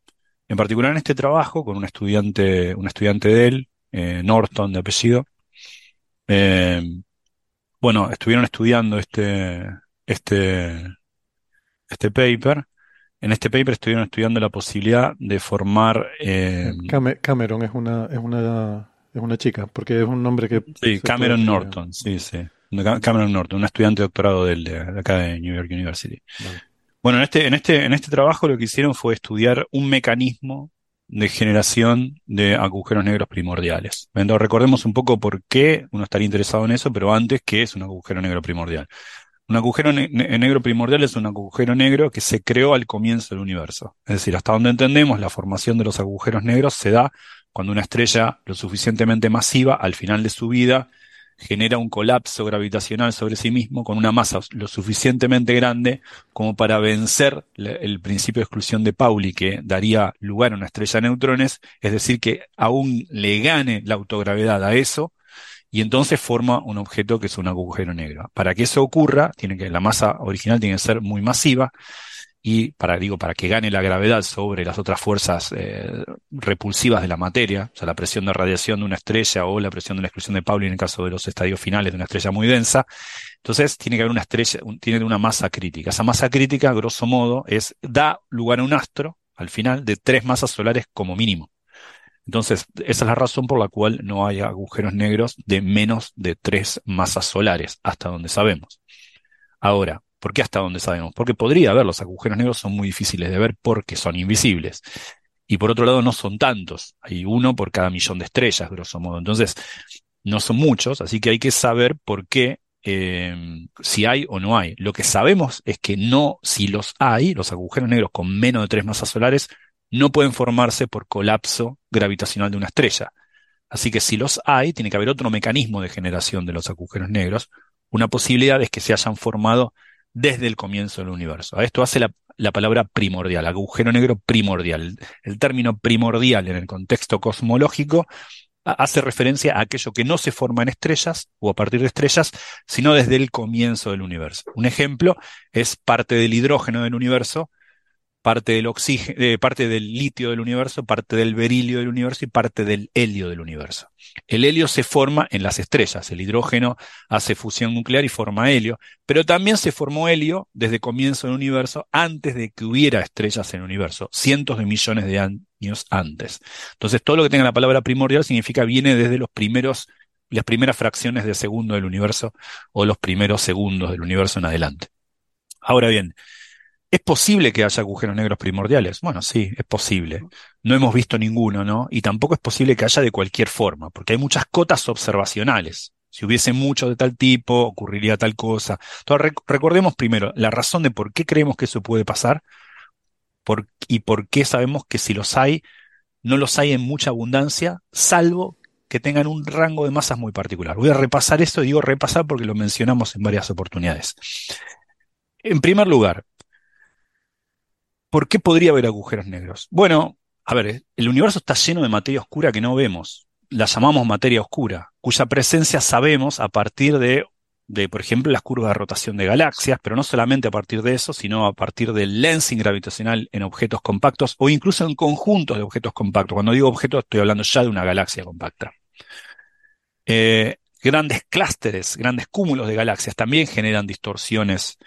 en particular en este trabajo, con un estudiante, un estudiante de él, eh, Norton de apellido, em, bueno, estuvieron estudiando este, este, este paper. En este paper estuvieron estudiando la posibilidad de formar, eh, Came- Cameron es una, es una, es una chica, porque es un nombre que sí, Cameron Norton, sí, sí. Ca- Cameron Norton, un estudiante de doctorado de, de acá de New York University. Vale. Bueno, en este, en este, en este trabajo lo que hicieron fue estudiar un mecanismo de generación de agujeros negros primordiales. Entonces, recordemos un poco por qué uno estaría interesado en eso, pero antes, ¿qué es un agujero negro primordial? Un agujero ne- ne- negro primordial es un agujero negro que se creó al comienzo del universo. Es decir, hasta donde entendemos, la formación de los agujeros negros se da cuando una estrella lo suficientemente masiva, al final de su vida, genera un colapso gravitacional sobre sí mismo con una masa lo suficientemente grande como para vencer el principio de exclusión de Pauli que daría lugar a una estrella de neutrones, es decir, que aún le gane la autogravedad a eso y entonces forma un objeto que es un agujero negro. Para que eso ocurra, tiene que, la masa original tiene que ser muy masiva y para, digo, para que gane la gravedad sobre las otras fuerzas eh, repulsivas de la materia, o sea, la presión de radiación de una estrella o la presión de la exclusión de Pauli en el caso de los estadios finales de una estrella muy densa, entonces tiene que haber una estrella, tiene una masa crítica. Esa masa crítica, grosso modo, es, da lugar a un astro, al final, de tres masas solares como mínimo. Entonces, esa es la razón por la cual no hay agujeros negros de menos de tres masas solares, hasta donde sabemos. Ahora, ¿por qué hasta donde sabemos? Porque podría haber, los agujeros negros son muy difíciles de ver porque son invisibles. Y por otro lado, no son tantos. Hay uno por cada millón de estrellas, grosso modo. Entonces, no son muchos, así que hay que saber por qué, eh, si hay o no hay. Lo que sabemos es que no, si los hay, los agujeros negros con menos de tres masas solares, no pueden formarse por colapso gravitacional de una estrella. Así que si los hay, tiene que haber otro mecanismo de generación de los agujeros negros. Una posibilidad es que se hayan formado desde el comienzo del universo. A esto hace la, la palabra primordial, agujero negro primordial. El, el término primordial en el contexto cosmológico ha- hace referencia a aquello que no se forma en estrellas o a partir de estrellas, sino desde el comienzo del universo. Un ejemplo es parte del hidrógeno del universo parte del oxígeno, eh, parte del litio del universo, parte del berilio del universo y parte del helio del universo. El helio se forma en las estrellas, el hidrógeno hace fusión nuclear y forma helio, pero también se formó helio desde el comienzo del universo, antes de que hubiera estrellas en el universo, cientos de millones de años antes. Entonces, todo lo que tenga la palabra primordial significa viene desde los primeros, las primeras fracciones de segundo del universo o los primeros segundos del universo en adelante. Ahora bien, ¿Es posible que haya agujeros negros primordiales? Bueno, sí, es posible. No hemos visto ninguno, ¿no? Y tampoco es posible que haya de cualquier forma, porque hay muchas cotas observacionales. Si hubiese mucho de tal tipo, ocurriría tal cosa. Entonces, rec- recordemos primero la razón de por qué creemos que eso puede pasar y por qué sabemos que si los hay, no los hay en mucha abundancia, salvo que tengan un rango de masas muy particular. Voy a repasar eso, digo repasar porque lo mencionamos en varias oportunidades. En primer lugar, ¿Por qué podría haber agujeros negros? Bueno, a ver, el universo está lleno de materia oscura que no vemos. La llamamos materia oscura, cuya presencia sabemos a partir de de, por ejemplo, las curvas de rotación de galaxias, pero no solamente a partir de eso, sino a partir del lensing gravitacional en objetos compactos o incluso en conjuntos de objetos compactos. Cuando digo objetos, estoy hablando ya de una galaxia compacta. Eh, grandes clústeres, grandes cúmulos de galaxias también generan distorsiones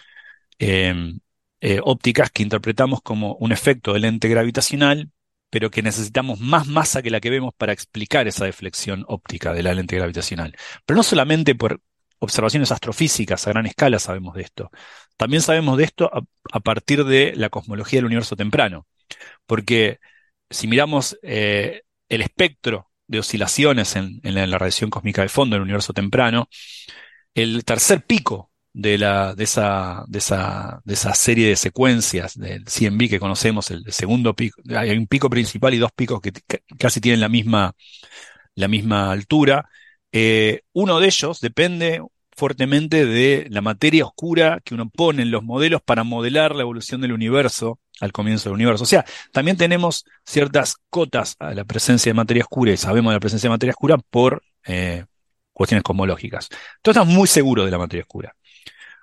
em, eh, ópticas que interpretamos como un efecto del lente gravitacional, pero que necesitamos más masa que la que vemos para explicar esa deflexión óptica de la lente gravitacional. Pero no solamente por observaciones astrofísicas a gran escala sabemos de esto. También sabemos de esto a, partir de la cosmología del universo temprano, porque si miramos eh, el espectro de oscilaciones en, la, radiación cósmica de fondo del universo temprano, el tercer pico de, la, de, esa, de, esa, de esa serie de secuencias del CMB que conocemos, el, segundo pico, hay un pico principal y dos picos que, casi tienen la misma, la misma altura. Eh, uno de ellos depende fuertemente de la materia oscura que uno pone en los modelos para modelar la evolución del universo al comienzo del universo. O sea, también tenemos ciertas cotas a la presencia de materia oscura y sabemos de la presencia de materia oscura por eh, cuestiones cosmológicas. Entonces estamos muy seguros de la materia oscura.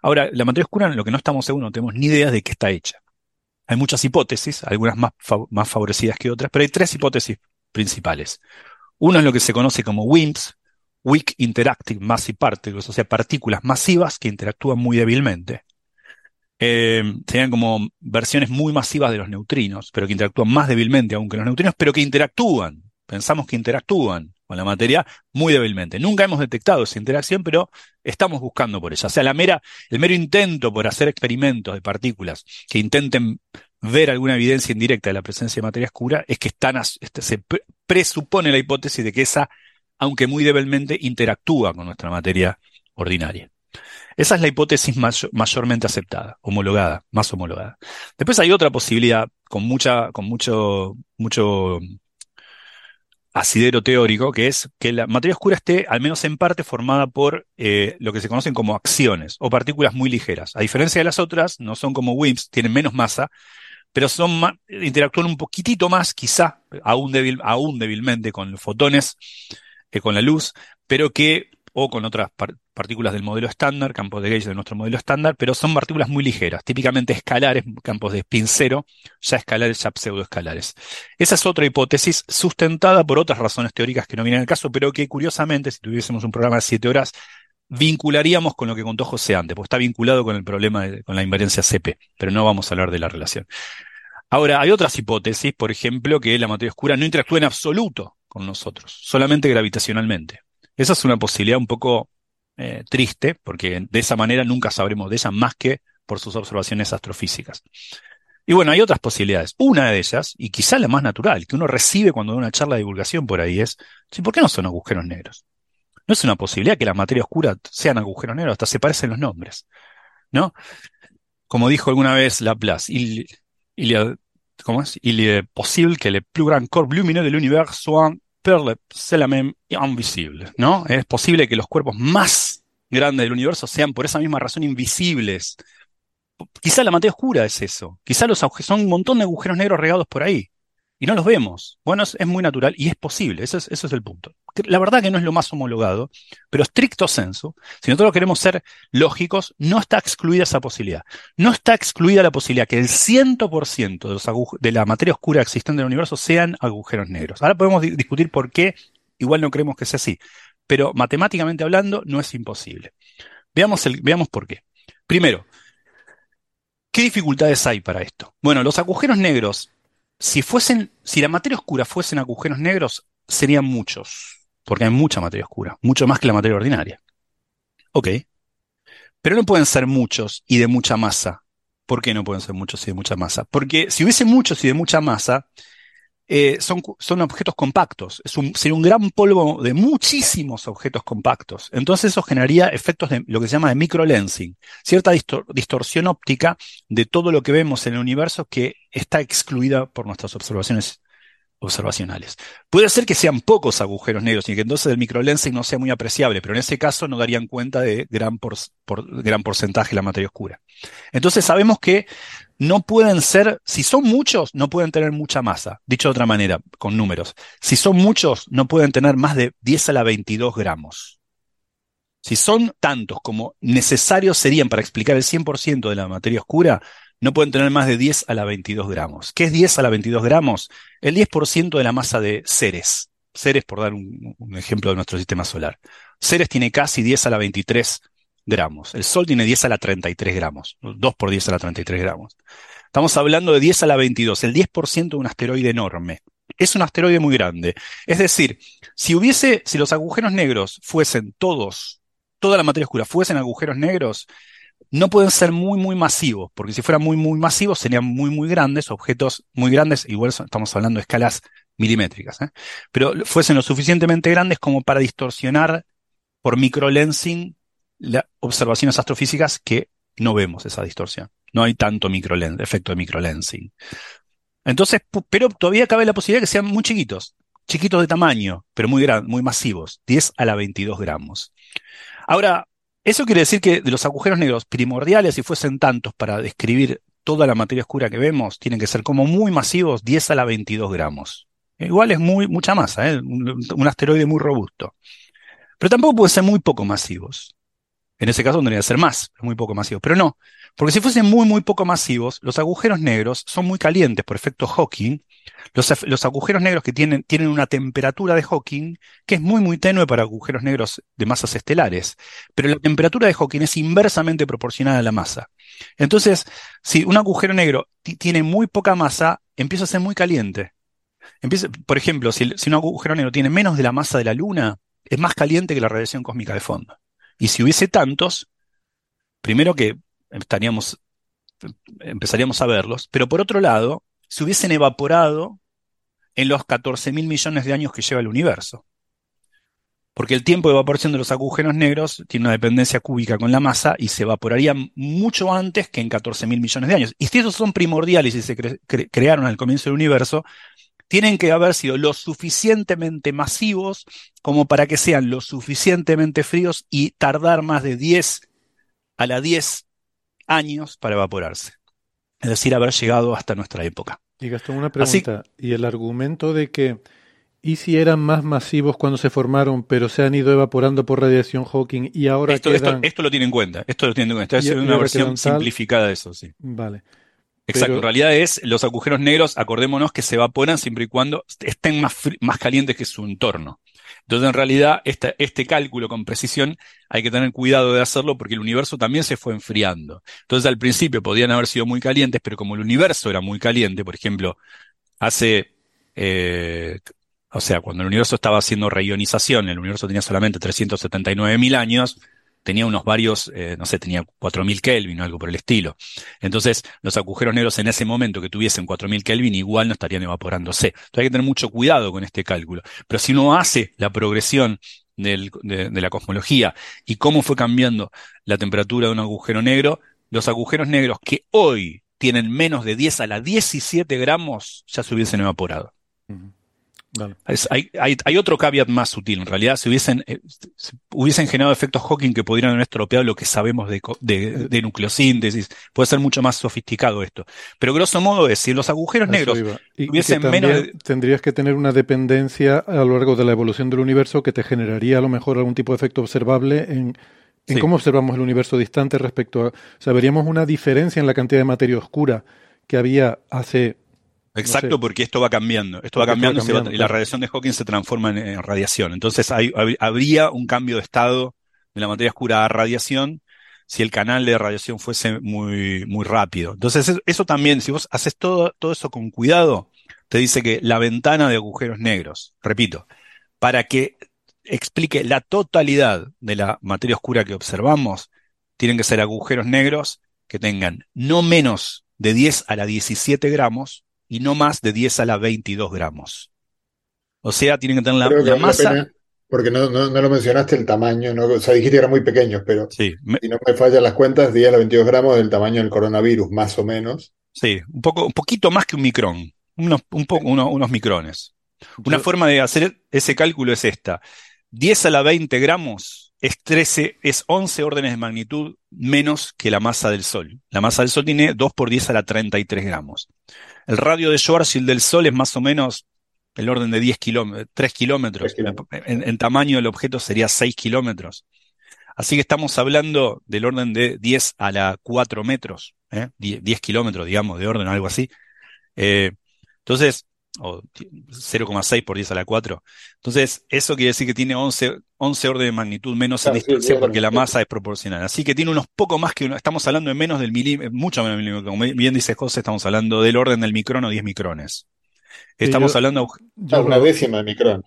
Ahora, la materia oscura, lo que no estamos seguros, no tenemos ni idea de qué está hecha. Hay muchas hipótesis, algunas más, más favorecidas que otras, pero hay tres hipótesis principales. Una es lo que se conoce como WIMPs, Weak Interactive Massive Particles, o sea, partículas masivas que interactúan muy débilmente. Eh, serían como versiones muy masivas de los neutrinos, pero que interactúan más débilmente aún que los neutrinos, pero que interactúan. Pensamos que interactúan con la materia muy débilmente. Nunca hemos detectado esa interacción, pero estamos buscando por ella. O sea, la mera, el mero intento por hacer experimentos de partículas que intenten ver alguna evidencia indirecta de la presencia de materia oscura es que están, este, se presupone la hipótesis de que esa aunque muy débilmente, interactúa con nuestra materia ordinaria. Esa es la hipótesis mayormente aceptada, homologada, más homologada. Después hay otra posibilidad con mucha, con mucho, mucho asidero teórico, que es que la materia oscura esté, al menos en parte, formada por eh, lo que se conocen como acciones o partículas muy ligeras. A diferencia de las otras, no son como WIMPs, tienen menos masa, pero son interactúan un poquitito más, quizá, aún, débil, aún débilmente, con los fotones con la luz, pero que, o con otras partículas del modelo estándar, campos de gauge de nuestro modelo estándar, pero son partículas muy ligeras, típicamente escalares, campos de spin cero, ya escalares, ya pseudoescalares. Esa es otra hipótesis sustentada por otras razones teóricas que no vienen al caso, pero que curiosamente, si tuviésemos un programa de siete horas, vincularíamos con lo que contó José antes, porque está vinculado con el problema, de, con la invariancia CP, pero no vamos a hablar de la relación. Ahora, hay otras hipótesis, por ejemplo, que la materia oscura no interactúa en absoluto con nosotros, solamente gravitacionalmente. Esa es una posibilidad un poco eh, triste, porque de esa manera nunca sabremos de ella más que por sus observaciones astrofísicas. Y bueno, hay otras posibilidades. Una de ellas, y quizá la más natural, que uno recibe cuando da una charla de divulgación por ahí, es, ¿por qué no son agujeros negros? No es una posibilidad que la materia oscura sean agujeros negros, hasta se parecen los nombres, ¿no? Como dijo alguna vez Laplace, ¿cómo es? Il est possible que le plus grand corps lumineux de l'univers la même invisible, ¿no? Es posible que los cuerpos más grandes del universo sean por esa misma razón invisibles. Quizá la materia oscura es eso. Quizá los son un montón de agujeros negros regados por ahí y no los vemos. Bueno, es, muy natural y es posible, eso es, es el punto. La verdad que no es lo más homologado, pero estricto senso, si nosotros queremos ser lógicos, no está excluida esa posibilidad. No está excluida la posibilidad que el 100% de, de la materia oscura existente en el universo sean agujeros negros. Ahora podemos discutir por qué, igual no creemos que sea así, pero matemáticamente hablando no es imposible. Veamos, el, veamos por qué. Primero, ¿qué dificultades hay para esto? Bueno, los agujeros negros si fuesen, si la materia oscura fuesen agujeros negros, serían muchos, porque hay mucha materia oscura, mucho más que la materia ordinaria. Ok. Pero no pueden ser muchos y de mucha masa. ¿Por qué no pueden ser muchos y de mucha masa? Porque si hubiese muchos y de mucha masa, eh, son, son, objetos compactos. Es un, sería un gran polvo de muchísimos objetos compactos. Entonces eso generaría efectos de lo que se llama de microlensing, cierta distorsión óptica de todo lo que vemos en el universo que está excluida por nuestras observaciones observacionales. Puede ser que sean pocos agujeros negros y que entonces el microlensing no sea muy apreciable, pero en ese caso no darían cuenta de gran, por, gran porcentaje de la materia oscura. Entonces sabemos que no pueden ser, si son muchos, no pueden tener mucha masa. Dicho de otra manera, con números. Si son muchos, no pueden tener más de 10 a la 22 gramos. Si son tantos como necesarios serían para explicar el 100% de la materia oscura, no pueden tener más de 10 a la 22 gramos. ¿Qué es 10 a la 22 gramos? El 10% de la masa de Ceres. Ceres, por dar un, ejemplo de nuestro sistema solar. Ceres tiene casi 10 a la 23 gramos. El Sol tiene 10 a la 33 gramos. 2 por 10 a la 33 gramos. Estamos hablando de 10 a la 22, el 10% de un asteroide enorme. Es un asteroide muy grande. Es decir, si hubiese, si los agujeros negros fuesen todos, toda la materia oscura fuesen agujeros negros, no pueden ser muy, muy masivos, porque si fueran muy, muy masivos serían muy, muy grandes, objetos muy grandes, igual estamos hablando de escalas milimétricas, ¿eh? pero fuesen lo suficientemente grandes como para distorsionar por microlensing las observaciones astrofísicas que no vemos esa distorsión. No hay tanto efecto de microlensing. Entonces, pero todavía cabe la posibilidad de que sean muy chiquitos, chiquitos de tamaño, pero muy grandes, muy masivos, 10 a la 22 gramos. Ahora, eso quiere decir que de los agujeros negros primordiales, si fuesen tantos para describir toda la materia oscura que vemos, tienen que ser como muy masivos, 10 a la 22 gramos. Igual es muy, mucha masa, ¿eh? un, un, asteroide muy robusto. Pero tampoco pueden ser muy poco masivos. En ese caso tendría que ser más, muy poco masivos. Pero no, porque si fuesen muy, muy poco masivos, los agujeros negros son muy calientes por efecto Hawking. Los, los, agujeros negros que tienen, tienen una temperatura de Hawking que es muy, muy tenue para agujeros negros de masas estelares. Pero la temperatura de Hawking es inversamente proporcional a la masa. Entonces, si un agujero negro tiene muy poca masa, empieza a ser muy caliente. Empieza, por ejemplo, si, si un agujero negro tiene menos de la masa de la Luna, es más caliente que la radiación cósmica de fondo. Y si hubiese tantos, primero que estaríamos, empezaríamos a verlos, pero por otro lado, se hubiesen evaporado en los 14 mil millones de años que lleva el universo. Porque el tiempo de evaporación de los agujeros negros tiene una dependencia cúbica con la masa y se evaporaría mucho antes que en 14 mil millones de años. Y si esos son primordiales y se cre cre crearon al comienzo del universo, tienen que haber sido lo suficientemente masivos como para que sean lo suficientemente fríos y tardar más de 10 a la 10 años para evaporarse. Es decir, haber llegado hasta nuestra época. Y Gastón, una pregunta. Así, ¿Y el argumento de que ¿Y si eran más masivos cuando se formaron, pero se han ido evaporando por radiación Hawking y ahora esto, quedan... esto, esto, lo tiene en cuenta. Esto lo tiene en cuenta. Esta es una versión simplificada de eso, sí. Vale. Exacto, pero... en realidad es los agujeros negros, acordémonos que se evaporan siempre y cuando estén más, más calientes que su entorno. Entonces, en realidad, esta, este cálculo con precisión hay que tener cuidado de hacerlo porque el universo también se fue enfriando. Entonces, al principio podían haber sido muy calientes, pero como el universo era muy caliente, por ejemplo, hace, eh, o sea, cuando el universo estaba haciendo reionización, el universo tenía solamente 379 mil años, tenía unos varios, eh, no sé, tenía 4000 Kelvin o algo por el estilo. Entonces, los agujeros negros en ese momento que tuviesen 4000 Kelvin igual no estarían evaporándose. Entonces hay que tener mucho cuidado con este cálculo. Pero si uno hace la progresión de, la cosmología y cómo fue cambiando la temperatura de un agujero negro, los agujeros negros que hoy tienen menos de 10 a la 17 gramos ya se hubiesen evaporado. Vale. Es, hay, hay, hay, otro caveat más sutil. En realidad, si hubiesen, eh, si hubiesen generado efectos Hawking que podrían haber estropeado lo que sabemos de, de, de, nucleosíntesis, puede ser mucho más sofisticado esto. Pero grosso modo es, si los agujeros negros y, hubiesen y menos... De... Tendrías que tener una dependencia a lo largo de la evolución del universo que te generaría a lo mejor algún tipo de efecto observable en, en sí. cómo observamos el universo distante respecto a... O sea, veríamos una diferencia en la cantidad de materia oscura que había hace Exacto, no sé. porque esto va cambiando. Esto va cambiando, va cambiando y, va, y, la radiación de Hawking se transforma en, en radiación. Entonces hay, habría un cambio de estado de la materia oscura a radiación si el canal de radiación fuese muy, muy rápido. Entonces eso también, si vos haces todo, todo eso con cuidado, te dice que la ventana de agujeros negros, repito, para que explique la totalidad de la materia oscura que observamos, tienen que ser agujeros negros que tengan no menos de 10 a la 17 gramos y no más de 10 a la 22 gramos. O sea, tienen que tener la, la masa. La porque no, no, no, lo mencionaste el tamaño, ¿no? o sea, dijiste que eran muy pequeños, pero sí, me... si no me fallan las cuentas, 10 a la 22 gramos del tamaño del coronavirus, más o menos. Sí, un, poco, un poquito más que un micrón, unos, un poco, unos, unos micrones. Una Yo... forma de hacer ese cálculo es esta. 10 a la 20 gramos es 13, es 11 órdenes de magnitud menos que la masa del Sol. La masa del Sol tiene 2 por 10 a la 33 gramos. El radio de Schwarzschild del Sol es más o menos el orden de 10 kilómetros, 3 kilómetros. En, en, tamaño del objeto sería 6 kilómetros. Así que estamos hablando del orden de 10 a la 4 metros, 10, ¿eh? kilómetros, digamos, de orden, algo así. Eh, entonces, o 0,6 por 10 a la 4. Entonces, eso quiere decir que tiene 11, 11 orden de magnitud menos en distancia porque la masa es proporcional. Así que tiene unos poco más que uno, estamos hablando de menos del milímetro, mucho menos del milímetro. Como bien dice José, estamos hablando del orden del micrón o 10 micrones. Estamos hablando de una décima de micrón.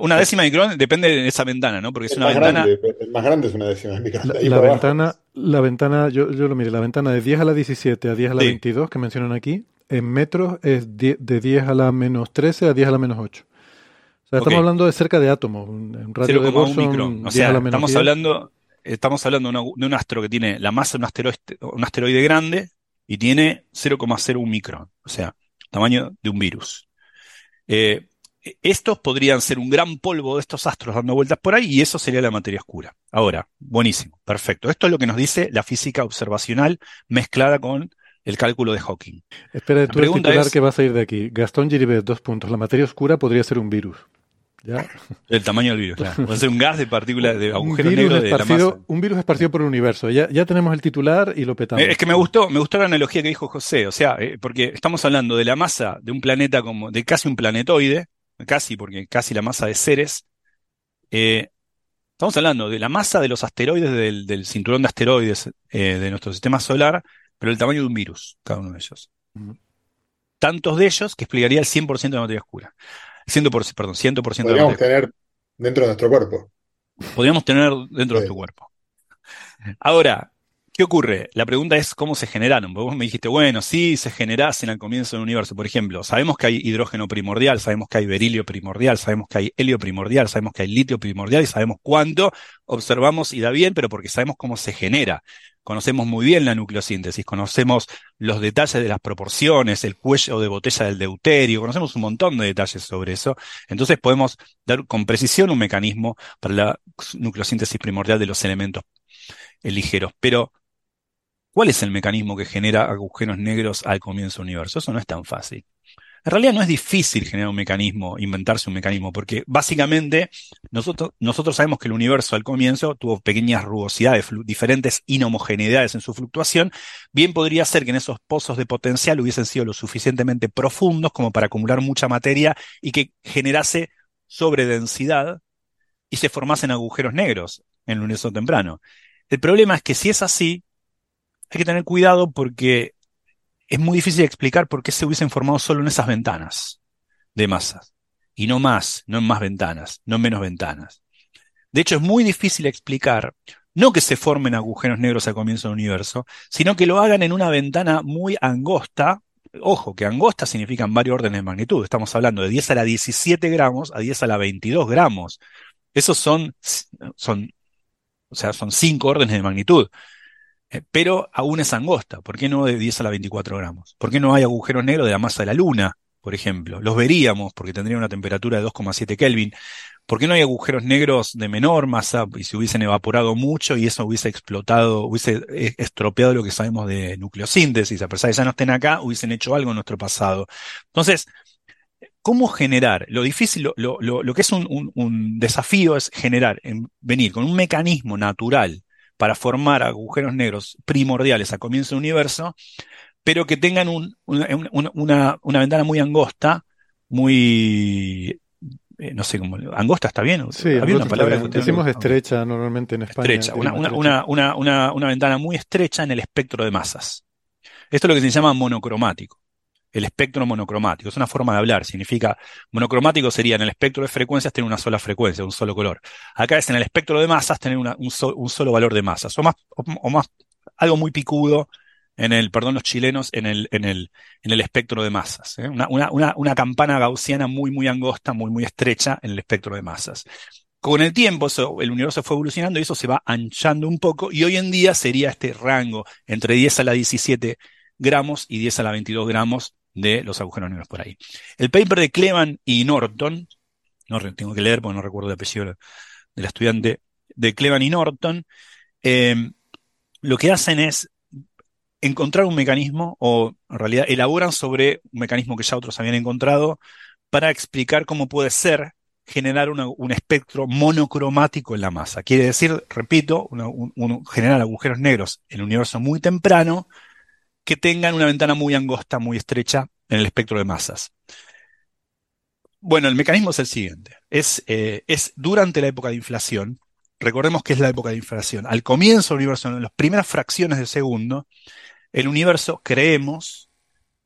una décima de micrón depende de esa ventana, ¿no? Porque es una ventana. el más grande es una décima de micrón. La, ventana, la ventana, yo, yo lo mire, la ventana de 10 a la 17 a 10 a la 22 que mencionan aquí, en metros es de 10 a la menos 13 a 10 a la menos 8. O sea, estamos hablando de cerca de átomos. Un radio de Boston, O sea, estamos hablando, estamos hablando de, un astro que tiene la masa de un asteroide, un asteroide grande y tiene 0,01 micrón. O sea, tamaño de un virus. Eh, estos podrían ser un gran polvo de estos astros dando vueltas por ahí y eso sería la materia oscura. Ahora, buenísimo, perfecto. Esto es lo que nos dice la física observacional mezclada con el cálculo de Hawking. Espera, tú titular que vas a ir de aquí. Gastón Giribet, dos puntos. La materia oscura podría ser un virus. ¿Ya? El tamaño del virus, claro. Puede ser un gas de partículas de agujero negro de la masa. Un virus esparcido por el universo. Ya, ya tenemos el titular y lo petamos. Es que me gustó, me gustó la analogía que dijo José. O sea, eh, porque estamos hablando de la masa de un planeta como, de casi un planetoide, casi, porque casi la masa de Ceres. Eh, estamos hablando de la masa de los asteroides del, cinturón de asteroides eh, de nuestro sistema solar pero el tamaño de un virus, cada uno de ellos. Tantos de ellos que explicaría el 100% de la materia oscura. 100%, perdón, 100% Podríamos tener dentro de nuestro cuerpo. Podríamos tener dentro de nuestro cuerpo. Ahora, ¿Qué ocurre? La pregunta es cómo se generaron. Vos me dijiste, bueno, sí, se generasen al comienzo del universo. Por ejemplo, sabemos que hay hidrógeno primordial, sabemos que hay berilio primordial, sabemos que hay helio primordial, sabemos que hay litio primordial y sabemos cuánto observamos y da bien, pero porque sabemos cómo se genera. Conocemos muy bien la nucleosíntesis, conocemos los detalles de las proporciones, el cuello de botella del deuterio, conocemos un montón de detalles sobre eso. Entonces podemos dar con precisión un mecanismo para la nucleosíntesis primordial de los elementos ligeros. Pero ¿Cuál es el mecanismo que genera agujeros negros al comienzo del universo? Eso no es tan fácil. En realidad no es difícil generar un mecanismo, inventarse un mecanismo, porque básicamente nosotros, sabemos que el universo al comienzo tuvo pequeñas rugosidades, diferentes inhomogeneidades en su fluctuación. Bien podría ser que en esos pozos de potencial hubiesen sido lo suficientemente profundos como para acumular mucha materia y que generase sobredensidad y se formasen agujeros negros en el universo temprano. El problema es que si es así, hay que tener cuidado porque es muy difícil explicar por qué se hubiesen formado solo en esas ventanas de masas. Y no más, no en más ventanas, no en menos ventanas. De hecho, es muy difícil explicar, no que se formen agujeros negros al comienzo del universo, sino que lo hagan en una ventana muy angosta. Ojo, que angosta significan varios órdenes de magnitud. Estamos hablando de 10 a la 17 gramos a 10 a la 22 gramos. Esos son, son, o sea, son cinco órdenes de magnitud. Pero aún es angosta. ¿Por qué no de 10 a la 24 gramos? ¿Por qué no hay agujeros negros de la masa de la Luna, por ejemplo? Los veríamos porque tendrían una temperatura de 2,7 Kelvin. ¿Por qué no hay agujeros negros de menor masa y se hubiesen evaporado mucho y eso hubiese explotado, hubiese eh, estropeado lo que sabemos de nucleosíntesis? A pesar de que ya no estén acá, hubiesen hecho algo en nuestro pasado. Entonces, ¿cómo generar? Lo difícil, lo, que es un, desafío es generar, en, venir con un mecanismo natural para formar agujeros negros primordiales a comienzo del universo, pero que tengan una, ventana muy angosta, muy eh, no sé cómo, angosta está bien. Sí, había una palabra que decimos estrecha normalmente en España. Estrecha, una, ventana muy estrecha en el espectro de masas. Esto es lo que se llama monocromático el espectro monocromático. Es una forma de hablar. Significa, monocromático sería en el espectro de frecuencias tener una sola frecuencia, un solo color. Acá es en el espectro de masas tener un, solo valor de masas. O más, o, más, algo muy picudo en el, perdón los chilenos, en el, en el, en el espectro de masas. ¿eh? Una, una, una, campana gaussiana muy, muy angosta, muy, muy estrecha en el espectro de masas. Con el tiempo el universo fue evolucionando y eso se va anchando un poco y hoy en día sería este rango entre 10 a la 17 gramos y 10 a la 22 gramos de los agujeros negros por ahí. El paper de Clevan y Norton, no tengo que leer porque no recuerdo el apellido del estudiante, de Clevan y Norton, em, lo que hacen es encontrar un mecanismo, o en realidad elaboran sobre un mecanismo que ya otros habían encontrado, para explicar cómo puede ser generar un espectro monocromático en la masa. Quiere decir, repito, generar agujeros negros en el universo muy temprano que tengan una ventana muy angosta, muy estrecha en el espectro de masas. Bueno, el mecanismo es el siguiente. Es, eh, es durante la época de inflación, recordemos que es la época de inflación, al comienzo del universo, en las primeras fracciones de segundo, el universo, creemos,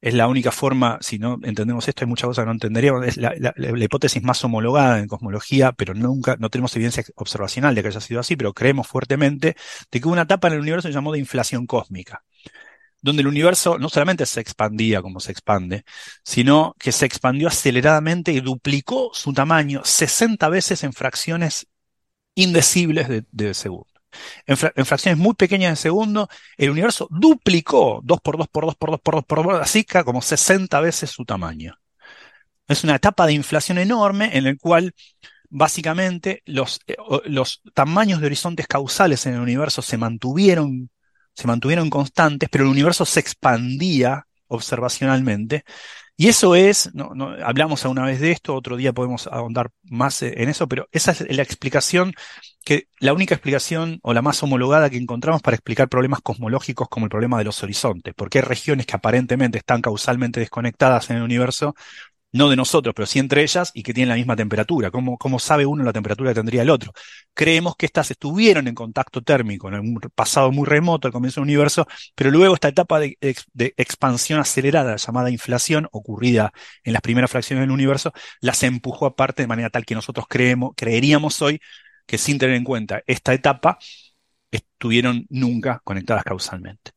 es la única forma, si no entendemos esto, hay muchas cosas que no entenderíamos, es la, hipótesis más homologada en cosmología, pero nunca, no tenemos evidencia observacional de que haya sido así, pero creemos fuertemente de que hubo una etapa en el universo que se llamó de inflación cósmica donde el universo no solamente se expandía como se expande, sino que se expandió aceleradamente y duplicó su tamaño 60 veces en fracciones indecibles de, segundo. En, fracciones muy pequeñas de segundo, el universo duplicó 2 por 2 por 2 por 2 por 2 por 2, así que como 60 veces su tamaño. Es una etapa de inflación enorme en el cual básicamente los, eh, los tamaños de horizontes causales en el universo se mantuvieron se mantuvieron constantes, pero el universo se expandía observacionalmente. Y eso es, no, no, hablamos una vez de esto, otro día podemos ahondar más en eso, pero esa es la explicación que, la única explicación o la más homologada que encontramos para explicar problemas cosmológicos como el problema de los horizontes, porque hay regiones que aparentemente están causalmente desconectadas en el universo no de nosotros, pero sí entre ellas, y que tienen la misma temperatura. ¿Cómo, ¿Cómo, sabe uno la temperatura que tendría el otro? Creemos que estas estuvieron en contacto térmico en un pasado muy remoto al comienzo del universo, pero luego esta etapa de, expansión acelerada, llamada inflación, ocurrida en las primeras fracciones del universo, las empujó aparte de manera tal que nosotros creemos, creeríamos hoy que sin tener en cuenta esta etapa, estuvieron nunca conectadas causalmente.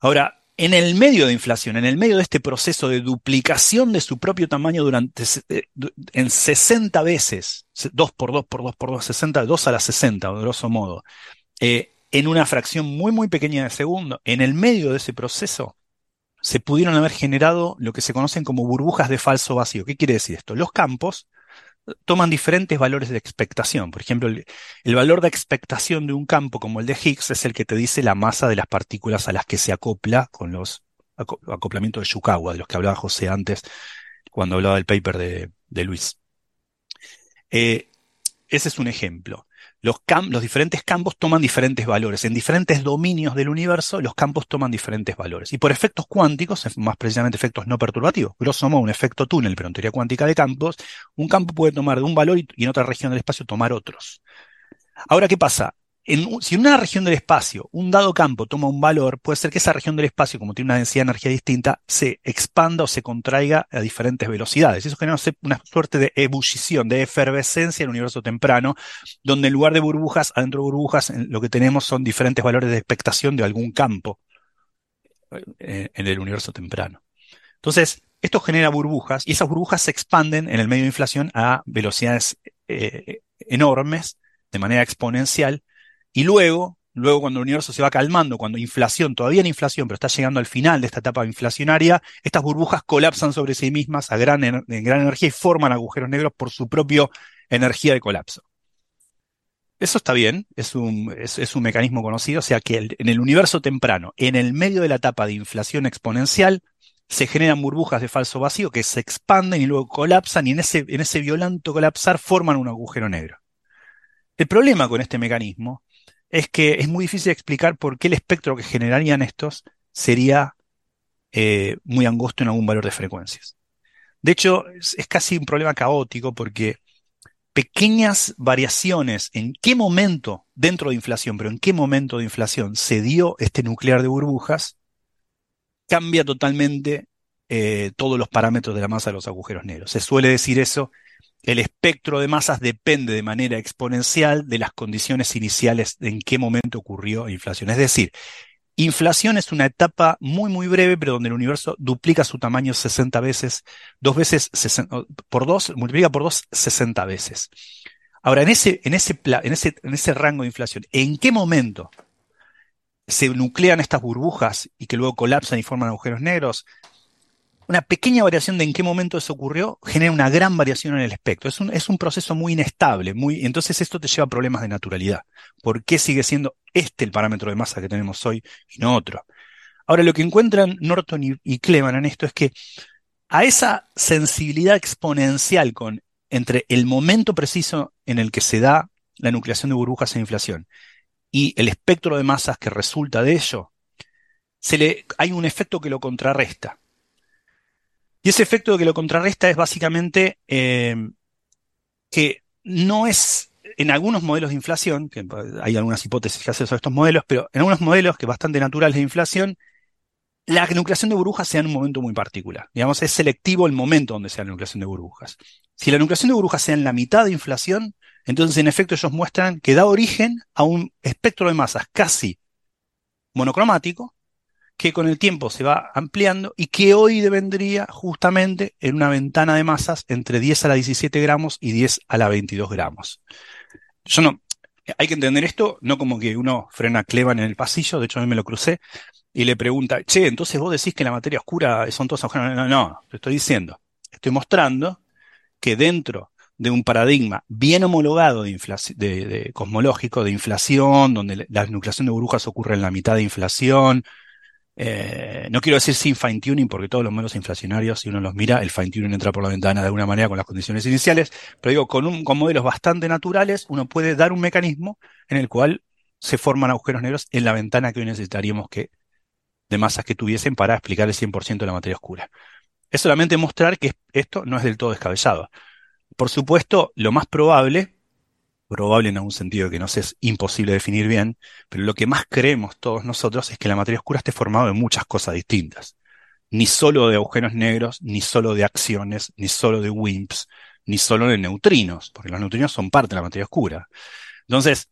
Ahora, en el medio de inflación, en el medio de este proceso de duplicación de su propio tamaño durante eh, en 60 veces, 2 por 2 por 2 por 2, 60, 2 a la 60, grosso modo, eh, en una fracción muy, muy pequeña de segundo, en el medio de ese proceso, se pudieron haber generado lo que se conocen como burbujas de falso vacío. ¿Qué quiere decir esto? Los campos toman diferentes valores de expectación. Por ejemplo, el, valor de expectación de un campo como el de Higgs es el que te dice la masa de las partículas a las que se acopla con los acoplamientos de Yukawa, de los que hablaba José antes cuando hablaba del paper de, Luis. Eh, ese es un ejemplo los, los diferentes campos toman diferentes valores. En diferentes dominios del universo, los campos toman diferentes valores. Y por efectos cuánticos, más precisamente efectos no perturbativos, grosso modo un efecto túnel, pero en teoría cuántica de campos, un campo puede tomar de un valor y en otra región del espacio tomar otros. Ahora, ¿qué pasa? Si en una región del espacio un dado campo toma un valor, puede ser que esa región del espacio, como tiene una densidad de energía distinta, se expanda o se contraiga a diferentes velocidades. Eso genera una suerte de ebullición, de efervescencia en el universo temprano, donde en lugar de burbujas, adentro de burbujas, lo que tenemos son diferentes valores de expectación de algún campo eh, en el universo temprano. Entonces, esto genera burbujas y esas burbujas se expanden en el medio de inflación a velocidades eh, enormes, de manera exponencial, y luego, luego cuando el universo se va calmando, cuando inflación, todavía en inflación, pero está llegando al final de esta etapa inflacionaria, estas burbujas colapsan sobre sí mismas a gran, en gran energía y forman agujeros negros por su propia energía de colapso. Eso está bien, es un, es, un mecanismo conocido, o sea que en el universo temprano, en el medio de la etapa de inflación exponencial, se generan burbujas de falso vacío que se expanden y luego colapsan y en ese, en ese violento colapsar forman un agujero negro. El problema con este mecanismo es que es muy difícil explicar por qué el espectro que generarían estos sería eh, muy angosto en algún valor de frecuencias. De hecho, es, casi un problema caótico porque pequeñas variaciones en qué momento dentro de inflación, pero en qué momento de inflación se dio este nuclear de burbujas, cambia totalmente eh, todos los parámetros de la masa de los agujeros negros. Se suele decir eso el espectro de masas depende de manera exponencial de las condiciones iniciales de en qué momento ocurrió inflación. Es decir, inflación es una etapa muy, muy breve, pero donde el universo duplica su tamaño 60 veces, dos veces, por dos, multiplica por dos 60 veces. Ahora, en ese, en ese, en ese, en ese rango de inflación, ¿en qué momento se nuclean estas burbujas y que luego colapsan y forman agujeros negros? Una pequeña variación de en qué momento eso ocurrió genera una gran variación en el espectro. Es un, es un proceso muy inestable, muy, entonces esto te lleva a problemas de naturalidad. ¿Por qué sigue siendo este el parámetro de masa que tenemos hoy y no otro? Ahora, lo que encuentran Norton y, y en esto es que a esa sensibilidad exponencial con entre el momento preciso en el que se da la nucleación de burbujas en inflación y el espectro de masas que resulta de ello, se le, hay un efecto que lo contrarresta. Y ese efecto que lo contrarresta es básicamente eh, que no es en algunos modelos de inflación, que hay algunas hipótesis que hacen sobre estos modelos, pero en algunos modelos que bastante naturales de inflación, la nucleación de burbujas se da en un momento muy particular. Digamos, es selectivo el momento donde se la nucleación de burbujas. Si la nucleación de burbujas sea en la mitad de inflación, entonces en efecto ellos muestran que da origen a un espectro de masas casi monocromático, que con el tiempo se va ampliando y que hoy devendría justamente en una ventana de masas entre 10 a la 17 gramos y 10 a la 22 gramos. Yo no, hay que entender esto no como que uno frena Clevan en el pasillo, de hecho a mí me lo crucé, y le pregunta, che, entonces vos decís que la materia oscura son todos agujeros. No, no, te estoy diciendo, estoy mostrando que dentro de un paradigma bien homologado de, cosmológico, de inflación, donde la nucleación de burbujas ocurre en la mitad de inflación, eh, no quiero decir sin fine tuning, porque todos los modelos inflacionarios, si uno los mira, el fine tuning entra por la ventana de alguna manera con las condiciones iniciales, pero digo, con, un, con modelos bastante naturales, uno puede dar un mecanismo en el cual se forman agujeros negros en la ventana que hoy necesitaríamos que de masas que tuviesen para explicar el 100% de la materia oscura. Es solamente mostrar que esto no es del todo descabellado. Por supuesto, lo más probable probable en algún sentido que no sé, es imposible definir bien, pero lo que más creemos todos nosotros es que la materia oscura esté formada de muchas cosas distintas. Ni solo de agujeros negros, ni solo de acciones, ni solo de WIMPs, ni solo de neutrinos, porque los neutrinos son parte de la materia oscura. Entonces,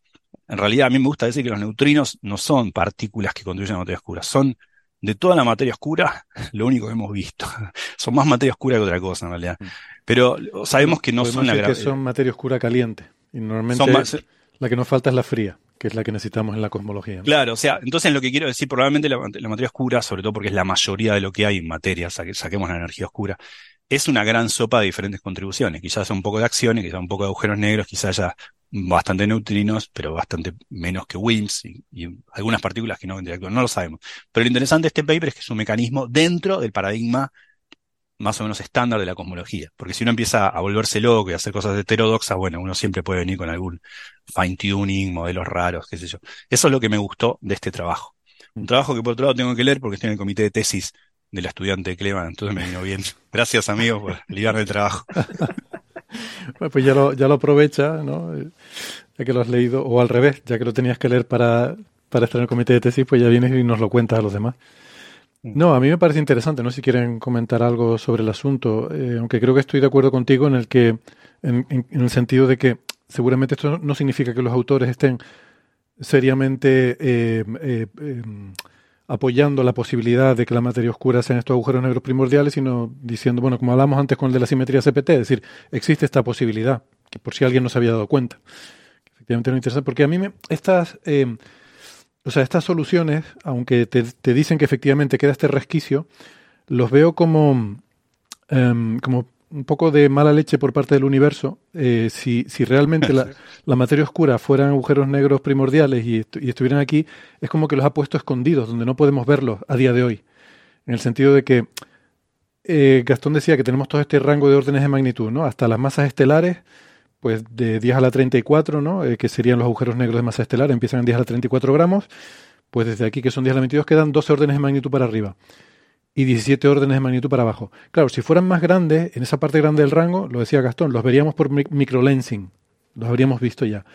en realidad a mí me gusta decir que los neutrinos no son partículas que contribuyen a la materia oscura, son de toda la materia oscura, <laughs> lo único que hemos visto. <laughs> son más materia oscura que otra cosa, en realidad. Mm. Pero sabemos que no son la que son materia oscura caliente. Y normalmente la que nos falta es la fría, que es la que necesitamos en la cosmología. Claro, o sea, entonces lo que quiero decir, probablemente la, materia oscura, sobre todo porque es la mayoría de lo que hay en materia, saquemos la energía oscura, es una gran sopa de diferentes contribuciones. Quizás un poco de acciones, quizás un poco de agujeros negros, quizás haya bastante neutrinos, pero bastante menos que WIMPs y, algunas partículas que no interactúan, no lo sabemos. Pero lo interesante de este paper es que es un mecanismo dentro del paradigma más o menos estándar de la cosmología. Porque si uno empieza a volverse loco y a hacer cosas heterodoxas, bueno, uno siempre puede venir con algún fine tuning, modelos raros, qué sé yo. Eso es lo que me gustó de este trabajo. Un trabajo que por otro lado tengo que leer porque estoy en el comité de tesis de la estudiante de Clevan, entonces me vino bien. <laughs> Gracias amigos por ligarme el trabajo. <laughs> pues ya lo, ya lo aprovecha, ¿no? Ya que lo has leído, o al revés, ya que lo tenías que leer para, para estar en el comité de tesis, pues ya vienes y nos lo cuentas a los demás. No, a mí me parece interesante, no si quieren comentar algo sobre el asunto, eh, aunque creo que estoy de acuerdo contigo en el que, en, el sentido de que seguramente esto no significa que los autores estén seriamente eh, eh, apoyando la posibilidad de que la materia oscura sean estos agujeros negros primordiales, sino diciendo, bueno, como hablamos antes con el de la simetría CPT, es decir, existe esta posibilidad, que por si alguien no se había dado cuenta. Efectivamente no interesa, porque a mí me, estas o sea, estas soluciones, aunque te, dicen que efectivamente queda este resquicio, los veo como, em, como un poco de mala leche por parte del universo. Eh, si, si, realmente la, <laughs> la, materia oscura fueran agujeros negros primordiales y, estuvieran aquí, es como que los ha puesto escondidos, donde no podemos verlos a día de hoy. En el sentido de que eh, Gastón decía que tenemos todo este rango de órdenes de magnitud, ¿no? Hasta las masas estelares pues de 10 a la 34, ¿no? Eh, que serían los agujeros negros de masa estelar, empiezan en 10 a la 34 gramos, pues desde aquí, que son 10 a la 22, quedan 12 órdenes de magnitud para arriba y 17 órdenes de magnitud para abajo. Claro, si fueran más grandes, en esa parte grande del rango, lo decía Gastón, los veríamos por microlensing, los habríamos visto ya.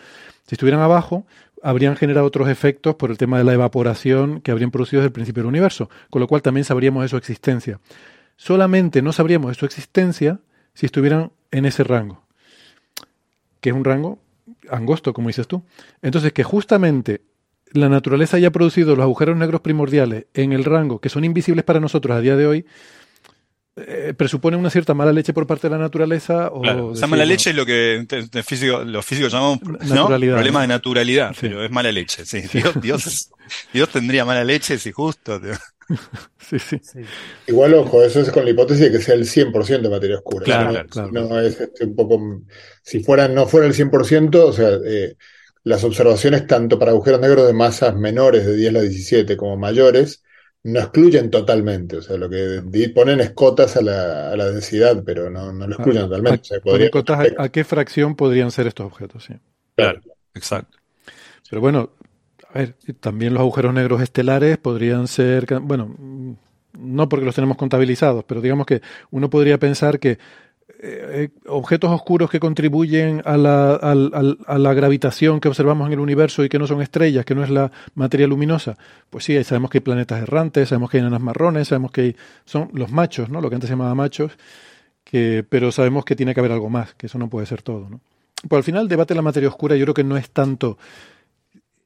Si estuvieran abajo, habrían generado otros efectos por el tema de la evaporación que habrían producido desde el principio del universo, con lo cual también sabríamos de su existencia. Solamente no sabríamos de su existencia si estuvieran en ese rango que es un rango angosto, como dices tú. Entonces, que justamente la naturaleza haya producido los agujeros negros primordiales en el rango que son invisibles para nosotros a día de hoy, eh, presupone una cierta mala leche por parte de la naturaleza. O esa mala leche es lo que físico, los físicos llamamos problema de naturalidad, pero es mala leche. Sí. Dios, <laughs> Dios, tendría mala leche si justo. <laughs> sí, sí, Igual, ojo, eso es con la hipótesis de que sea el 100% de materia oscura. Claro, claro. No es este, un poco. Si fuera, no fuera el 100%, o sea, eh, las observaciones tanto para agujeros negros de masas menores de 10 a la 17 como mayores no excluyen totalmente, o sea, lo que ponen es cotas a la, a la densidad, pero no, no lo ah, excluyen totalmente. a, a, qué fracción podrían ser estos objetos, sí. Claro, exacto. Pero bueno, a ver, también los agujeros negros estelares podrían ser, bueno, no porque los tenemos contabilizados, pero digamos que uno podría pensar que eh, objetos oscuros que contribuyen a la, a, la, gravitación que observamos en el universo y que no son estrellas, que no es la materia luminosa, pues sí, sabemos que hay planetas errantes, sabemos que hay enanas marrones, sabemos que hay, son los machos, ¿no? lo que antes se llamaba machos, que, pero sabemos que tiene que haber algo más, que eso no puede ser todo. ¿no? Pues al final el debate de la materia oscura yo creo que no es tanto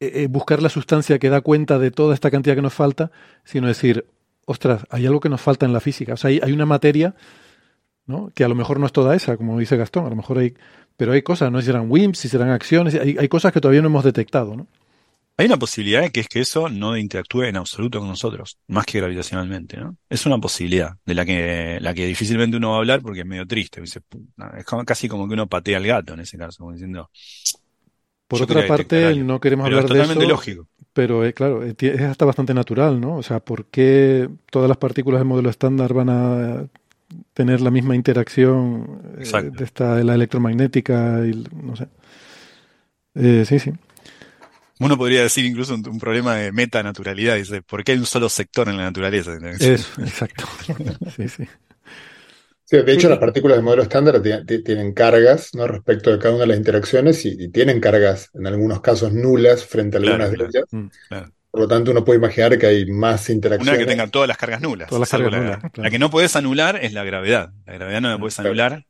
eh, eh, buscar la sustancia que da cuenta de toda esta cantidad que nos falta, sino decir, ostras, hay algo que nos falta en la física. O sea, hay, una materia que a lo mejor no es toda esa, como dice Gastón, a lo mejor hay, pero hay cosas, no si serán WIMPs, si serán acciones, hay, hay cosas que todavía no hemos detectado, ¿no? Hay una posibilidad que es que eso no interactúe en absoluto con nosotros, más que gravitacionalmente, ¿no? Es una posibilidad de la que, la que difícilmente uno va a hablar porque es medio triste. es casi como que uno patea al gato en ese caso, como diciendo. Por otra parte, no queremos hablar de eso. lógico. Pero eh, claro, eh, es hasta bastante natural, ¿no? O sea, ¿por qué todas las partículas del modelo estándar van a tener la misma interacción eh, de esta, la electromagnética y no sé. Eh, sí, sí. Uno podría decir incluso un, problema de metanaturalidad, dice, ¿por qué hay un solo sector en la naturaleza? Eso, exacto. <laughs> sí, sí. De hecho, las partículas del modelo estándar tienen cargas ¿no? respecto de cada una de las interacciones y, tienen cargas, en algunos casos, nulas frente a algunas de ellas. Mm, por lo tanto, uno puede imaginar que hay más interacciones. Una que tenga todas las cargas nulas. Todas las cargas nulas. La, que no puedes anular es la gravedad. La gravedad no la puedes anular.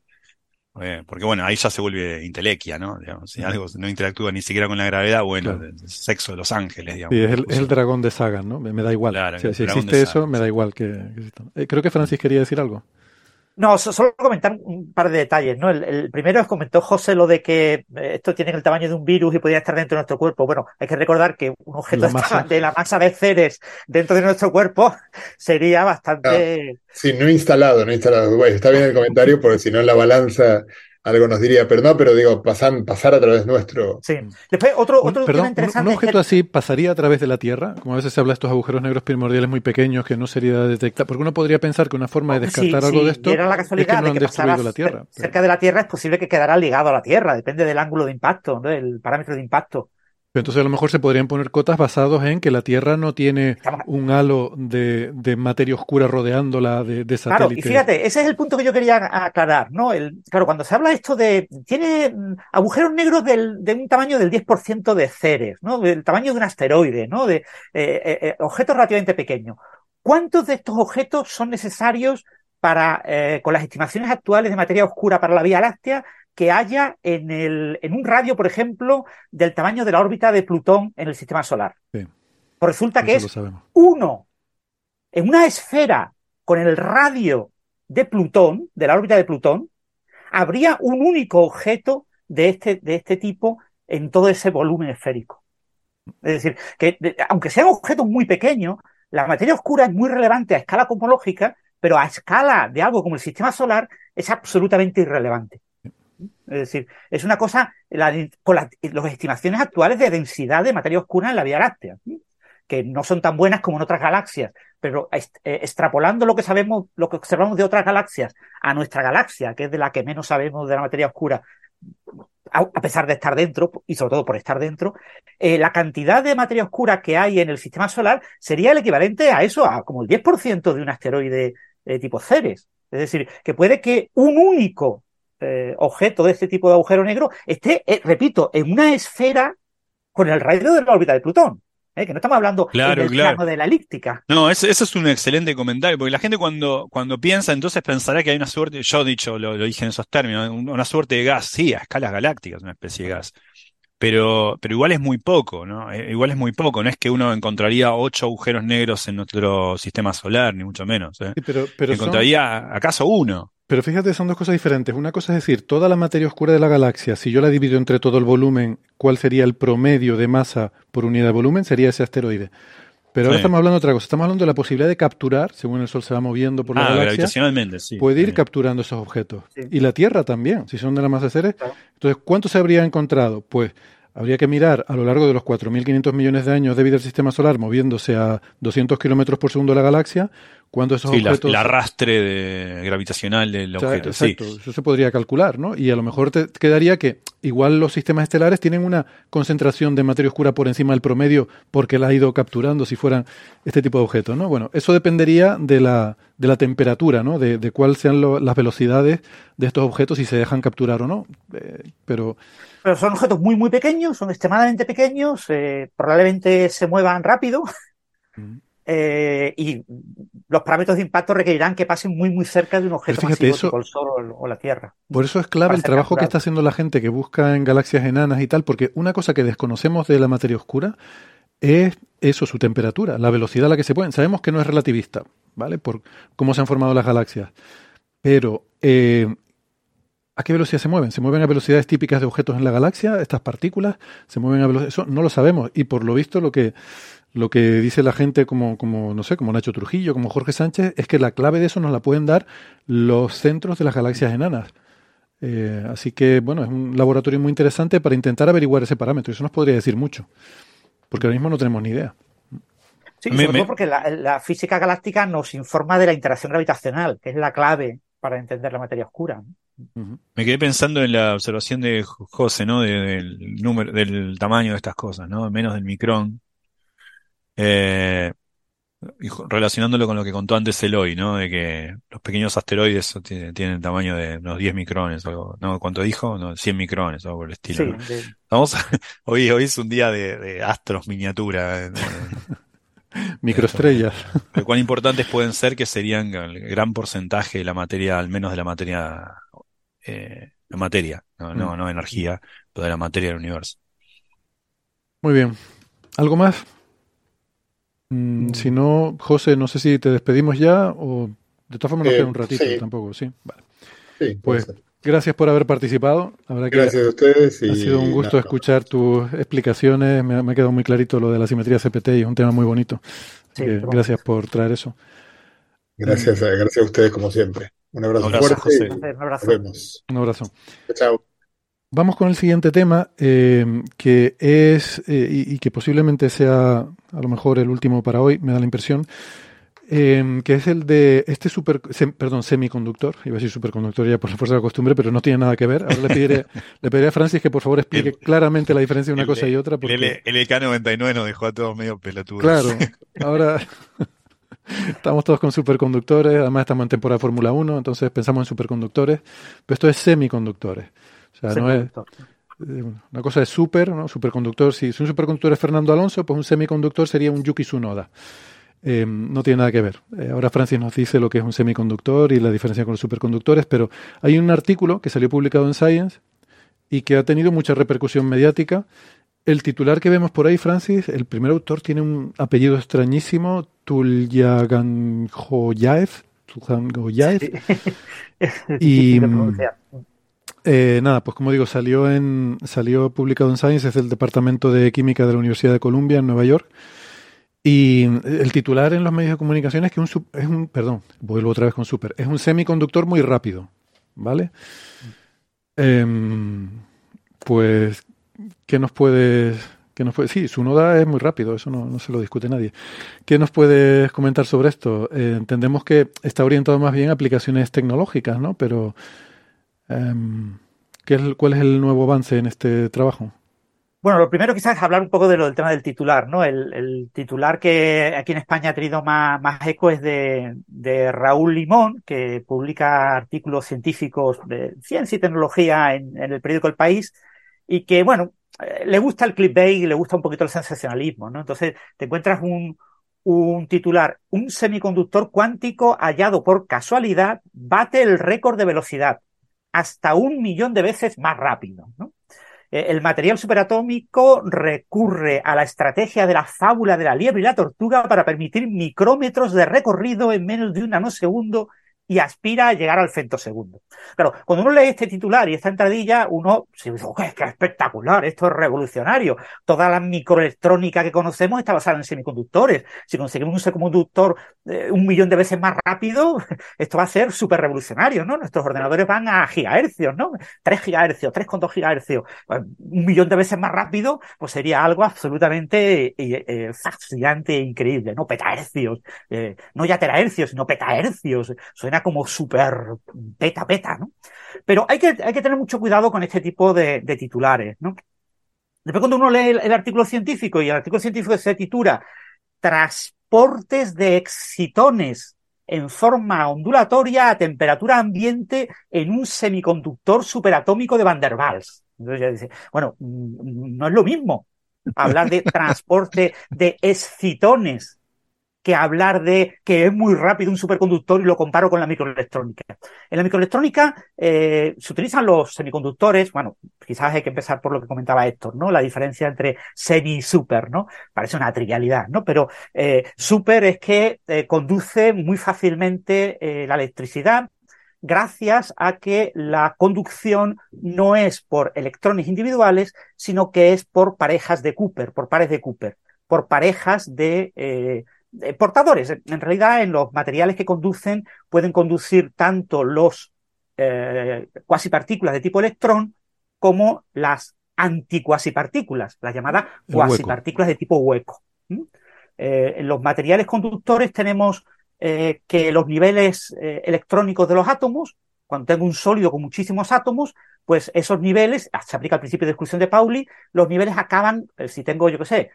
Eh, porque bueno, ahí ya se vuelve intelequia, ¿no? si algo no interactúa ni siquiera con la gravedad, bueno, el sexo de los ángeles, digamos. Sí, es el, dragón de Sagan, ¿no? Me, da igual. si, existe eso, me da igual que, que eh, creo que Francis quería decir algo. No, solo comentar un par de detalles, ¿no? El, primero es comentó José lo de que eh, esto tiene el tamaño de un virus y podría estar dentro de nuestro cuerpo. Bueno, hay que recordar que un objeto de la masa de Ceres dentro de nuestro cuerpo <laughs> sería bastante. sí, no instalado, no instalado. está bien el comentario, porque si no en la balanza algo nos diría, pero no, pero digo, pasan, pasar a través nuestro. Sí. Después, otro, otro tema interesante. ¿Un, objeto así pasaría a través de la Tierra? Como a veces se habla de estos agujeros negros primordiales muy pequeños que no sería detectar. Porque uno podría pensar que una forma de descartar algo de esto la casualidad es que no han destruido la Tierra. Cerca de la Tierra es posible que quedara ligado a la Tierra, depende del ángulo de impacto, del parámetro de impacto. Entonces a lo mejor se podrían poner cotas basados en que la Tierra no tiene un halo de, materia oscura rodeándola de, de satélite. Claro, y fíjate, ese es el punto que yo quería aclarar, ¿no? El, claro, cuando se habla esto de, tiene agujeros negros del, de un tamaño del 10% de Ceres, ¿no? Del tamaño de un asteroide, ¿no? De eh, eh, eh, objetos relativamente pequeños. ¿Cuántos de estos objetos son necesarios para, con las estimaciones actuales de materia oscura para la Vía Láctea, que haya en, el, en un radio, por ejemplo, del tamaño de la órbita de Plutón en el sistema solar. Pues resulta que es uno. En una esfera con el radio de Plutón, de la órbita de Plutón, habría un único objeto de este, de este tipo en todo ese volumen esférico. Es decir, que aunque sean objetos muy pequeños, la materia oscura es muy relevante a escala cosmológica, pero a escala de algo como el sistema solar es absolutamente irrelevante. Es decir, es una cosa con las, estimaciones actuales de densidad de materia oscura en la Vía Láctea, que no son tan buenas como en otras galaxias, pero eh, extrapolando lo que sabemos, lo que observamos de otras galaxias a nuestra galaxia, que es de la que menos sabemos de la materia oscura, a, pesar de estar dentro, y sobre todo por estar dentro, eh, la cantidad de materia oscura que hay en el sistema solar sería el equivalente a eso, a como el 10% de un asteroide de tipo Ceres. Es decir, que puede que un único eh, objeto de este tipo de agujero negro esté, eh, repito, en una esfera con el radio de la órbita de Plutón. ¿eh? que no estamos hablando del plano de la elíptica. No, eso, es un excelente comentario, porque la gente cuando, cuando piensa, entonces pensará que hay una suerte, yo he dicho, lo, dije en esos términos, una suerte de gas, sí, a escalas galácticas, una especie de gas. Pero, pero igual es muy poco, ¿no? Igual es muy poco, no es que uno encontraría ocho agujeros negros en nuestro sistema solar, ni mucho menos. pero, pero encontraría acaso uno. Pero fíjate, son dos cosas diferentes. Una cosa es decir, toda la materia oscura de la galaxia, si yo la divido entre todo el volumen, ¿cuál sería el promedio de masa por unidad de volumen? Sería ese asteroide. Pero ahora estamos hablando de otra cosa. Estamos hablando de la posibilidad de capturar, según el Sol se va moviendo por la ah, galaxia, sí, puede ir capturando esos objetos. Y la Tierra también, si son de la masa de Ceres. Entonces, ¿cuánto se habría encontrado? Pues habría que mirar a lo largo de los 4.500 millones de años de vida del sistema solar moviéndose a 200 kilómetros por segundo la galaxia, cuando esos sí, objetos... el arrastre de, gravitacional del O sea, objeto. exacto, Sí. eso se podría calcular, ¿no? Y a lo mejor te quedaría que igual los sistemas estelares tienen una concentración de materia oscura por encima del promedio porque la ha ido capturando si fueran este tipo de objetos, ¿no? Bueno, eso dependería de la, de la temperatura, ¿no? De, de cuáles sean lo- las velocidades de estos objetos, si se dejan capturar o no. Eh, pero Pero son objetos muy, muy pequeños, son extremadamente pequeños, eh, probablemente se muevan rápido eh, y los parámetros de impacto requerirán que pasen muy, muy cerca de un objeto fíjate, masivo eso- tipo el Sol o la Tierra. Por eso es clave el trabajo que está haciendo la gente que busca en galaxias enanas y tal, porque una cosa que desconocemos de la materia oscura es eso, su temperatura, la velocidad a la que se pueden. Sabemos que no es relativista, ¿vale? Por cómo se han formado las galaxias. Pero, eh, ¿a qué velocidad se mueven? ¿Se mueven a velocidades típicas de objetos en la galaxia? ¿Estas partículas? ¿Se mueven a velocidades? Eso no lo sabemos. Y por lo visto, lo que, lo que dice la gente como, como, no sé, como Nacho Trujillo, como Jorge Sánchez, es que la clave de eso nos la pueden dar los centros de las galaxias enanas. Eh, así que, bueno, es un laboratorio muy interesante para intentar averiguar ese parámetro. Eso nos podría decir mucho, porque ahora mismo no tenemos ni idea. Sí, Me- sobre me- todo porque la, la física galáctica nos informa de la interacción gravitacional, que es la clave para entender la materia oscura. Me quedé pensando en la observación de José, ¿no? De- del número, del tamaño de estas cosas, ¿no? Menos del micrón. Eh, y relacionándolo con lo que contó antes Eloy, ¿no? De que los pequeños asteroides tienen, tienen el tamaño de unos 10 micrones, o algo, ¿no? ¿Cuánto dijo? No, 100 micrones, o algo por el estilo, Sí, ¿no? de- Vamos a- <laughs> hoy, hoy es un día de, de astros miniatura. eh, <laughs> Microestrellas. de cuán importantes pueden ser que serían el gran porcentaje de la materia, al menos de la materia, eh, la materia, no, no, no energía, pero de la materia del universo. Muy bien. ¿Algo más? Mm, si no, José, no sé si te despedimos ya o de todas formas nos Eh, queda un ratito sí. tampoco, sí. Vale. Sí, Pues ser. gracias por haber participado. Que Gracias a ustedes y ha sido un gusto nada, escuchar tus explicaciones. Me, ha- me ha quedado muy clarito lo de la simetría CPT y es un tema muy bonito. Así Sí, gracias por traer eso. Gracias, gracias a ustedes como siempre. Un abrazo Abrazo, fuerte José. Un nos abrazo. vemos. Un abrazo. Chao. Vamos con el siguiente tema, eh, que es, eh, y, y que posiblemente sea a lo mejor el último para hoy, me da la impresión, eh, que es el de este super, sem- perdón, semiconductor, iba a decir superconductor ya por la fuerza de la costumbre, pero no tiene nada que ver. Ahora le pediré, <laughs> le pediré a Francis que por favor explique El- claramente la diferencia de una el- cosa y otra, El, porque, L- LK99 nos dejó a todos medio pelotudos. claro, <laughs> ahora estamos todos con superconductores, además estamos en temporada de Fórmula 1, entonces pensamos en superconductores, pero esto es semiconductores. O sea, no es, Eh, Una cosa es super, ¿no? Superconductor. Si, si un superconductor es Fernando Alonso, pues un semiconductor sería un Yuki Tsunoda. Eh, no tiene nada que ver. Eh, ahora Francis nos dice lo que es un semiconductor y la diferencia con los superconductores, pero hay un artículo que salió publicado en Science y que ha tenido mucha repercusión mediática. El titular que vemos por ahí, Francis, el primer autor tiene un apellido extrañísimo, Tulyaganjoyaev. Tulyaganjoyaev. <laughs> Y, Difícil de pronunciar. Eh, nada, pues como digo, salió en salió publicado en Science, es del Departamento de Química de la Universidad de Columbia en Nueva York. Y el titular en los medios de comunicación es que un es un, perdón, vuelvo otra vez con super, es un semiconductor muy rápido, ¿vale? Em, pues, ¿qué nos puedes, qué nos puede, sí, su noda es muy rápido, eso no, no se lo discute nadie. ¿Qué nos puedes comentar sobre esto? Eh, entendemos que está orientado más bien a aplicaciones tecnológicas, ¿no? Pero Em, ¿qué es, ¿Cuál es el nuevo avance en este trabajo? Bueno, lo primero quizás es hablar un poco de lo del tema del titular, ¿no? El, titular que aquí en España ha tenido más, eco es de, Raúl Limón, que publica artículos científicos de ciencia y tecnología en el periódico El País, y que, bueno, eh, le gusta el clickbait y le gusta un poquito el sensacionalismo, ¿no? Entonces, te encuentras un, un titular, un semiconductor cuántico hallado por casualidad bate el récord de velocidad hasta un millón de veces más rápido, ¿no? Eh, El material superatómico recurre a la estrategia de la fábula de la liebre y la tortuga para permitir micrómetros de recorrido en menos de un nanosegundo y aspira a llegar al femtosegundo. Claro, cuando uno lee este titular y esta entradilla, uno se dice, ¡qué, espectacular! Esto es revolucionario. Toda la microelectrónica que conocemos está basada en semiconductores. Si conseguimos un semiconductor eh, un millón de veces más rápido, <laughs> esto va a ser súper revolucionario, ¿no? Nuestros ordenadores van a gigahercios, ¿no? 3 gigahercios, 3,2 gigahercios, pues, un millón de veces más rápido, pues sería algo absolutamente eh, eh, fascinante e increíble, ¿no? Petahercios, no ya terahercios, sino petahercios. Suena como súper peta, peta, ¿no? Pero hay que, hay que tener mucho cuidado con este tipo de, titulares, ¿no? Después cuando uno lee el, artículo científico y el artículo científico se titula Transportes de excitones en forma ondulatoria a temperatura ambiente en un semiconductor superatómico de Van der Waals. Entonces ya dice, bueno, mm, no es lo mismo hablar de <laughs> transporte de excitones que hablar de que es muy rápido un superconductor y lo comparo con la microelectrónica. En la microelectrónica eh, se utilizan los semiconductores, bueno, quizás hay que empezar por lo que comentaba Héctor, ¿no? La diferencia entre semi y super, ¿no? Parece una trivialidad, ¿no? Pero eh, super es que eh, conduce muy fácilmente la electricidad gracias a que la conducción no es por electrones individuales, sino que es por parejas de Cooper, por pares de Cooper, por parejas de eh, portadores. En realidad, en los materiales que conducen pueden conducir tanto los eh, cuasipartículas de tipo electrón como las anticuasipartículas, las llamadas cuasipartículas de tipo hueco. Eh, en los materiales conductores tenemos eh, que los niveles electrónicos de los átomos, cuando tengo un sólido con muchísimos átomos, pues esos niveles, se aplica el principio de exclusión de Pauli, los niveles acaban, si tengo, yo qué sé,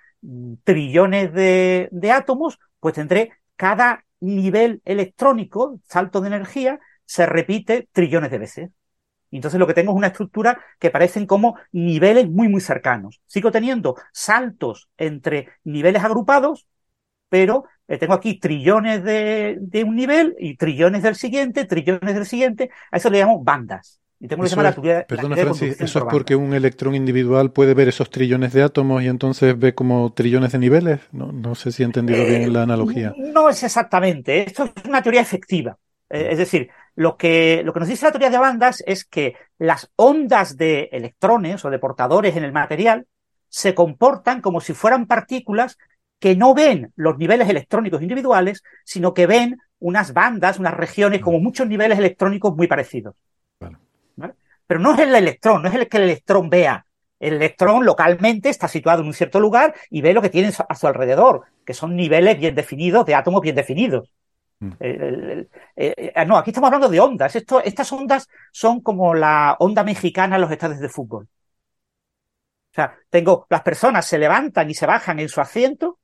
trillones de, átomos, pues tendré cada nivel electrónico, salto de energía, se repite trillones de veces. Entonces lo que tengo es una estructura que parecen como niveles muy, muy cercanos. Sigo teniendo saltos entre niveles agrupados, pero eh, tengo aquí trillones de, de, un nivel y trillones del siguiente, trillones del siguiente. A eso le llamo bandas. Y tengo eso perdona, Francis, ¿eso es porque un electrón individual puede ver esos trillones de átomos y entonces ve como trillones de niveles? No, no sé si he entendido bien eh, la analogía. No es exactamente. Esto es una teoría efectiva. Eh, es decir, lo que, lo que nos dice la teoría de bandas es que las ondas de electrones o de portadores en el material se comportan como si fueran partículas que no ven los niveles electrónicos individuales, sino que ven unas bandas, unas regiones como muchos niveles electrónicos muy parecidos. Pero no es el electrón, no es el que el electrón vea. El electrón localmente está situado en un cierto lugar y ve lo que tiene a su alrededor, que son niveles bien definidos de átomos bien definidos. Mm. Eh, eh, no, aquí estamos hablando de ondas. Esto, estas ondas son como la onda mexicana en los estadios de fútbol. O sea, tengo, las personas se levantan y se bajan en su asiento,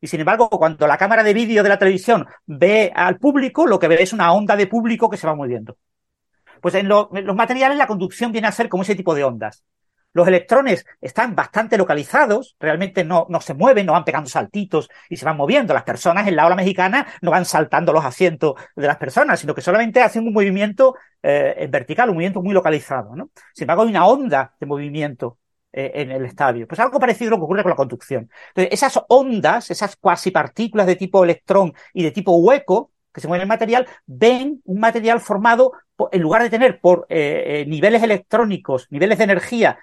y sin embargo, cuando la cámara de vídeo de la televisión ve al público, lo que ve es una onda de público que se va moviendo. Pues en, los materiales la conducción viene a ser como ese tipo de ondas. Los electrones están bastante localizados, realmente no, se mueven, no van pegando saltitos y se van moviendo. Las personas en la ola mexicana no van saltando los asientos de las personas, sino que solamente hacen un movimiento eh, vertical, un movimiento muy localizado. ¿no? Sin embargo, hay una onda de movimiento eh, en el estadio. Pues algo parecido a lo que ocurre con la conducción. Entonces, esas ondas, esas cuasi partículas de tipo electrón y de tipo hueco, que se mueven en el material, ven un material formado, en lugar de tener por eh, eh, niveles electrónicos, niveles de energía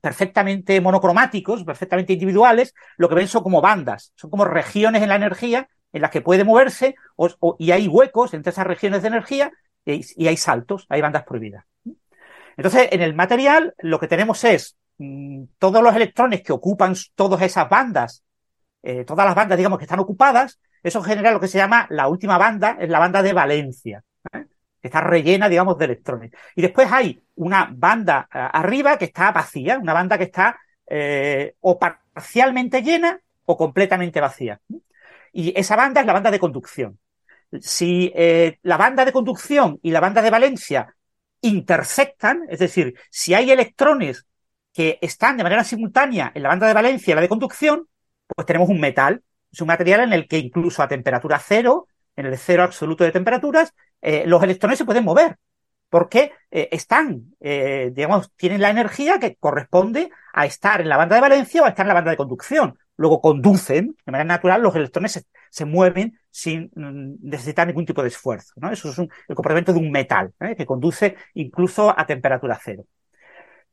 perfectamente monocromáticos, perfectamente individuales, lo que ven son como bandas, son como regiones en la energía en las que puede moverse y hay huecos entre esas regiones de energía y, hay saltos, hay bandas prohibidas. Entonces, en el material lo que tenemos es mm, todos los electrones que ocupan todas esas bandas, todas las bandas, digamos, que están ocupadas, eso genera lo que se llama la última banda, es la banda de valencia, ¿eh? que está rellena, digamos, de electrones. Y después hay una banda eh, arriba que está vacía, una banda que está eh, o parcialmente llena o completamente vacía. Y esa banda es la banda de conducción. Si la banda de conducción y la banda de valencia intersectan, es decir, si hay electrones que están de manera simultánea en la banda de valencia y la de conducción, pues tenemos un metal es un material en el que incluso a temperatura cero, en el cero absoluto de temperaturas, eh, los electrones se pueden mover porque eh, están, eh, digamos, tienen la energía que corresponde a estar en la banda de valencia o a estar en la banda de conducción. Luego conducen, de manera natural, los electrones se, mueven sin mm, necesitar ningún tipo de esfuerzo. ¿no? Eso es el comportamiento de un metal, ¿eh? que conduce incluso a temperatura cero.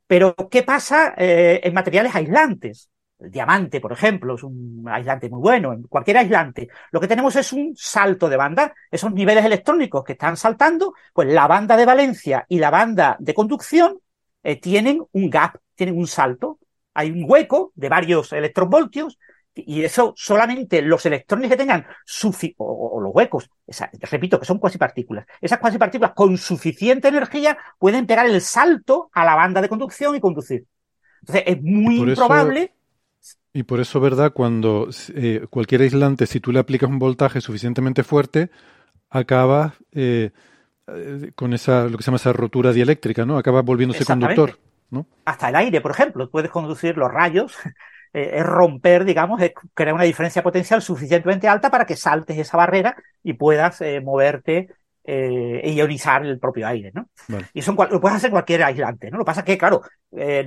Pero, ¿qué pasa eh, en materiales aislantes? El diamante, por ejemplo, es un aislante muy bueno, en cualquier aislante. Lo que tenemos es un salto de banda, esos niveles electrónicos que están saltando, pues la banda de valencia y la banda de conducción eh, tienen un gap, tienen un salto. Hay un hueco de varios electronvoltios y eso solamente los electrones que tengan o, o, los huecos, repito que son cuasipartículas, esas cuasipartículas con suficiente energía pueden pegar el salto a la banda de conducción y conducir. Entonces es muy improbable. y por eso, ¿verdad? Cuando eh, cualquier aislante, si tú le aplicas un voltaje suficientemente fuerte, acaba eh, con esa, lo que se llama esa rotura dieléctrica, ¿no? Acaba volviéndose conductor, ¿no? Hasta el aire, por ejemplo, puedes conducir los rayos eh, es romper, digamos, es crear una diferencia potencial suficientemente alta para que saltes esa barrera y puedas eh, moverte eh, e ionizar el propio aire, ¿no? Y eso lo puedes hacer cualquier aislante, ¿no? Lo que pasa es que, claro,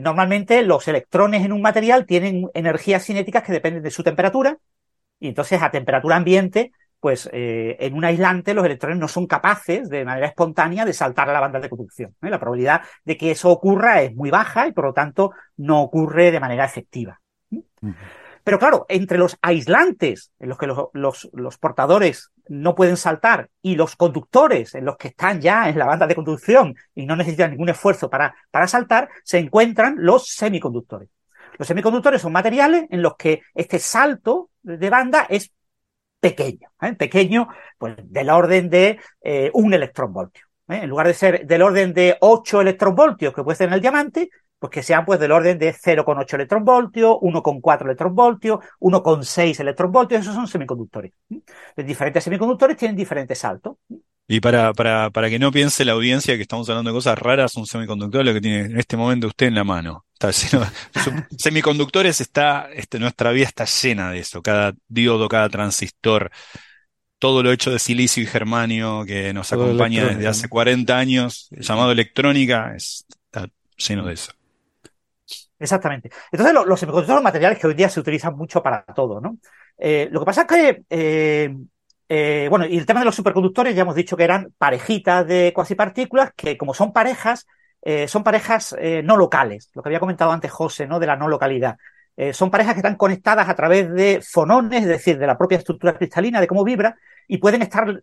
normalmente los electrones en un material tienen energías cinéticas que dependen de su temperatura y entonces a temperatura ambiente pues en un aislante los electrones no son capaces de manera espontánea de saltar a la banda de conducción. La probabilidad de que eso ocurra es muy baja y por lo tanto no ocurre de manera efectiva. Pero claro, entre los aislantes en los que los, portadores no pueden saltar y los conductores en los que están ya en la banda de conducción y no necesitan ningún esfuerzo para, para saltar, se encuentran los semiconductores. Los semiconductores son materiales en los que este salto de banda es pequeño, ¿eh? pequeño pues del orden de eh, un electronvoltio. ¿eh? En lugar de ser del orden de 8 electronvoltios que puede ser en el diamante, pues que sean pues del orden de 0,8 electronvoltios, 1,4 electronvoltios, 1,6 electronvoltios, esos son semiconductores. Los diferentes semiconductores tienen diferentes saltos. Y para, para, para que no piense la audiencia que estamos hablando de cosas raras, un semiconductor lo que tiene en este momento usted en la mano. Está <laughs> semiconductores está, este, nuestra vida está llena de eso. Cada diodo, cada transistor, todo lo hecho de silicio y germanio que nos acompaña desde hace 40 años, llamado electrónica, está lleno de eso. Exactamente. Entonces, los semiconductores son materiales que hoy día se utilizan mucho para todo, ¿no? Eh, lo que pasa es que, eh, eh, bueno, y el tema de los superconductores, ya hemos dicho que eran parejitas de cuasipartículas que, como son parejas, son parejas no locales, lo que había comentado antes José, ¿no? De la no localidad. son parejas que están conectadas a través de fonones, es decir, de la propia estructura cristalina, de cómo vibra, y pueden estar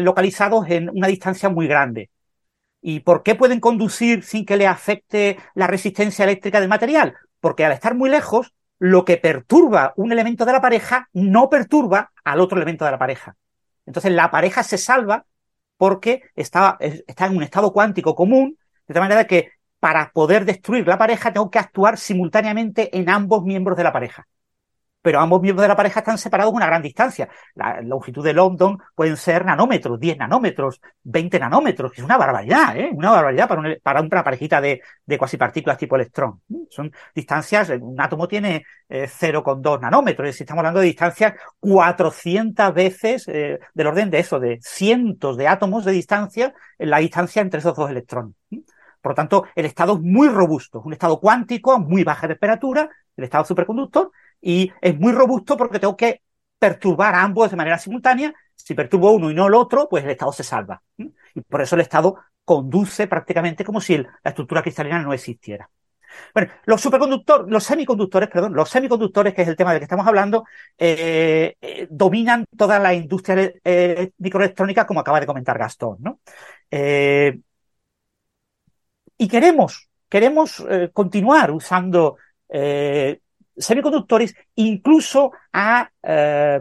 localizados en una distancia muy grande. ¿Y por qué pueden conducir sin que le afecte la resistencia eléctrica del material? Porque al estar muy lejos, lo que perturba un elemento de la pareja no perturba al otro elemento de la pareja. Entonces la pareja se salva porque está, está en un estado cuántico común, de tal manera que para poder destruir la pareja tengo que actuar simultáneamente en ambos miembros de la pareja pero ambos miembros de la pareja están separados una gran distancia. La longitud de London pueden ser nanómetros, 10 nanómetros, 20 nanómetros, que es una barbaridad, ¿eh? Una barbaridad para, para una parejita de, de cuasipartículas tipo electrón. Son distancias, un átomo tiene eh, 0,2 nanómetros, es estamos hablando de distancias 400 veces eh, del orden de eso, de cientos de átomos de distancia la distancia entre esos dos electrones. Por lo tanto, el estado es muy robusto, es un estado cuántico a muy baja temperatura, el estado superconductor, y es muy robusto porque tengo que perturbar ambos de manera simultánea. Si perturbo uno y no el otro, pues el estado se salva. Y por eso el estado conduce prácticamente como si la estructura cristalina no existiera. Bueno, los superconductores, los semiconductores, perdón, los semiconductores, que es el tema del que estamos hablando, eh, eh, dominan toda la industria eh, microelectrónica, como acaba de comentar Gastón, ¿no? y queremos, queremos continuar usando semiconductores incluso a eh,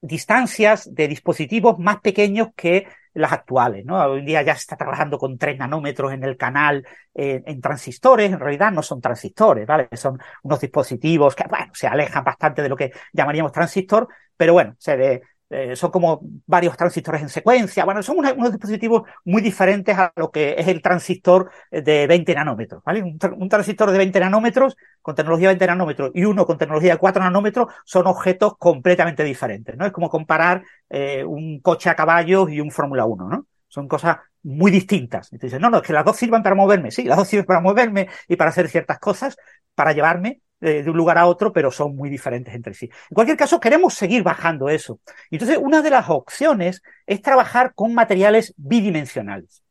distancias de dispositivos más pequeños que las actuales, ¿no? Hoy en día ya se está trabajando con 3 nanómetros en el canal en transistores, en realidad no son transistores, ¿vale? Son unos dispositivos que, bueno, se alejan bastante de lo que llamaríamos transistor, pero bueno, se, de, eh, son como varios transistores en secuencia. Bueno, son unos, dispositivos muy diferentes a lo que es el transistor de 20 nanómetros. ¿vale? Un, transistor de 20 nanómetros con tecnología de 20 nanómetros y uno con tecnología de 4 nanómetros son objetos completamente diferentes. ¿no? Es como comparar eh, un coche a caballos y un Fórmula 1. ¿no? Son cosas muy distintas. Entonces, no, no, es que las dos sirvan para moverme. Sí, las dos sirven para moverme y para hacer ciertas cosas, para llevarme de un lugar a otro, pero son muy diferentes entre sí. En cualquier caso, queremos seguir bajando eso. Entonces, una de las opciones es trabajar con materiales bidimensionales.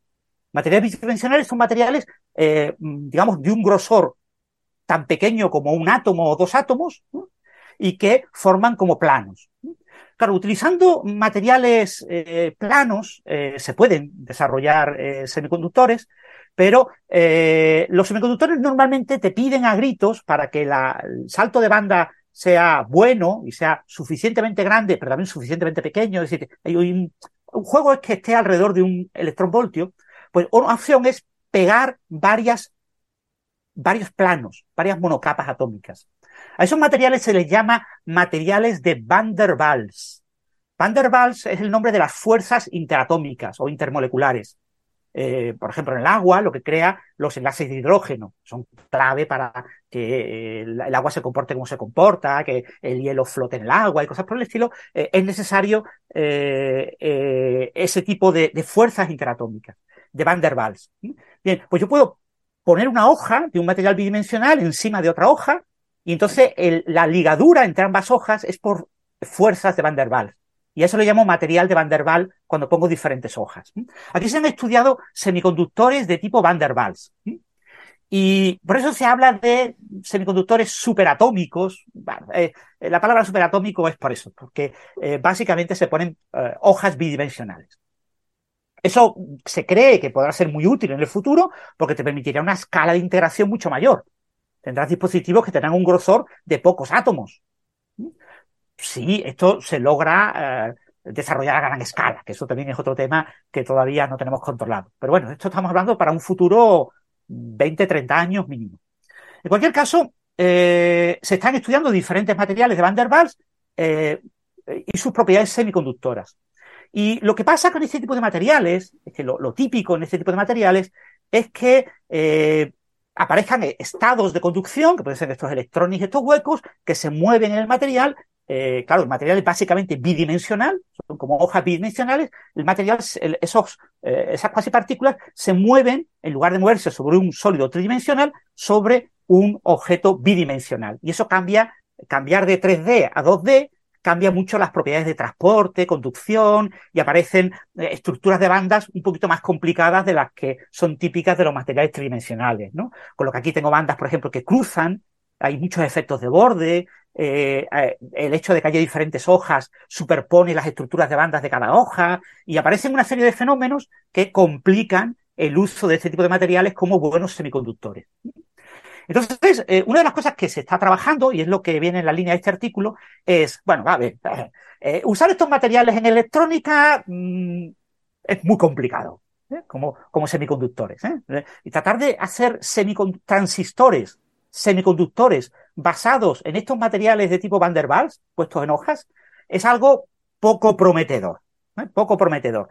Materiales bidimensionales son materiales, eh, digamos, de un grosor tan pequeño como un átomo o dos átomos, y que forman como planos. Claro, utilizando materiales eh, planos eh, se pueden desarrollar semiconductores, pero eh, los semiconductores normalmente te piden a gritos para que la, el salto de banda sea bueno y sea suficientemente grande, pero también suficientemente pequeño. Es decir, hay un, juego es que esté alrededor de un electronvoltio. Pues una opción es pegar varias, varios planos, varias monocapas atómicas. A esos materiales se les llama materiales de Van der Waals. Van der Waals es el nombre de las fuerzas interatómicas o intermoleculares. Eh, por ejemplo, en el agua, lo que crea los enlaces de hidrógeno. Son clave para que eh, el agua se comporte como se comporta, que el hielo flote en el agua y cosas por el estilo. Eh, es necesario ese tipo de, fuerzas interatómicas, de Van der Waals. Bien, pues yo puedo poner una hoja de un material bidimensional encima de otra hoja y entonces la ligadura entre ambas hojas es por fuerzas de Van der Waals. Y eso lo llamo material de Van der Waals cuando pongo diferentes hojas. Aquí se han estudiado semiconductores de tipo Van der Waals. Y por eso se habla de semiconductores superatómicos. Eh, la palabra superatómico es por eso, porque eh, básicamente se ponen eh, hojas bidimensionales. Eso se cree que podrá ser muy útil en el futuro porque te permitirá una escala de integración mucho mayor. Tendrás dispositivos que tendrán un grosor de pocos átomos sí, esto se logra eh, desarrollar a gran escala, que eso también es otro tema que todavía no tenemos controlado. Pero bueno, esto estamos hablando para un futuro 20, 30 años mínimo. En cualquier caso, eh, se están estudiando diferentes materiales de Van der Waals eh, y sus propiedades semiconductoras. Y lo que pasa con este tipo de materiales, es que lo, lo típico en este tipo de materiales es que aparezcan estados de conducción, que pueden ser estos electrones y estos huecos, que se mueven en el material eh, claro, el material es básicamente bidimensional, son como hojas bidimensionales, el material, esos, eh, esas cuasi partículas se mueven, en lugar de moverse sobre un sólido tridimensional, sobre un objeto bidimensional. Y eso cambia, cambiar de 3D a 2D, cambia mucho las propiedades de transporte, conducción, y aparecen eh, estructuras de bandas un poquito más complicadas de las que son típicas de los materiales tridimensionales, ¿no? Con lo que aquí tengo bandas, por ejemplo, que cruzan, hay muchos efectos de borde, eh, eh, el hecho de que haya diferentes hojas superpone las estructuras de bandas de cada hoja y aparecen una serie de fenómenos que complican el uso de este tipo de materiales como buenos semiconductores. Entonces, eh, una de las cosas que se está trabajando, y es lo que viene en la línea de este artículo, es, bueno, a ver, usar estos materiales en electrónica mm, es muy complicado, como, como semiconductores. Y tratar de hacer transistores semiconductores basados en estos materiales de tipo Van der Waals, puestos en hojas, es algo poco prometedor. ¿eh? Poco prometedor.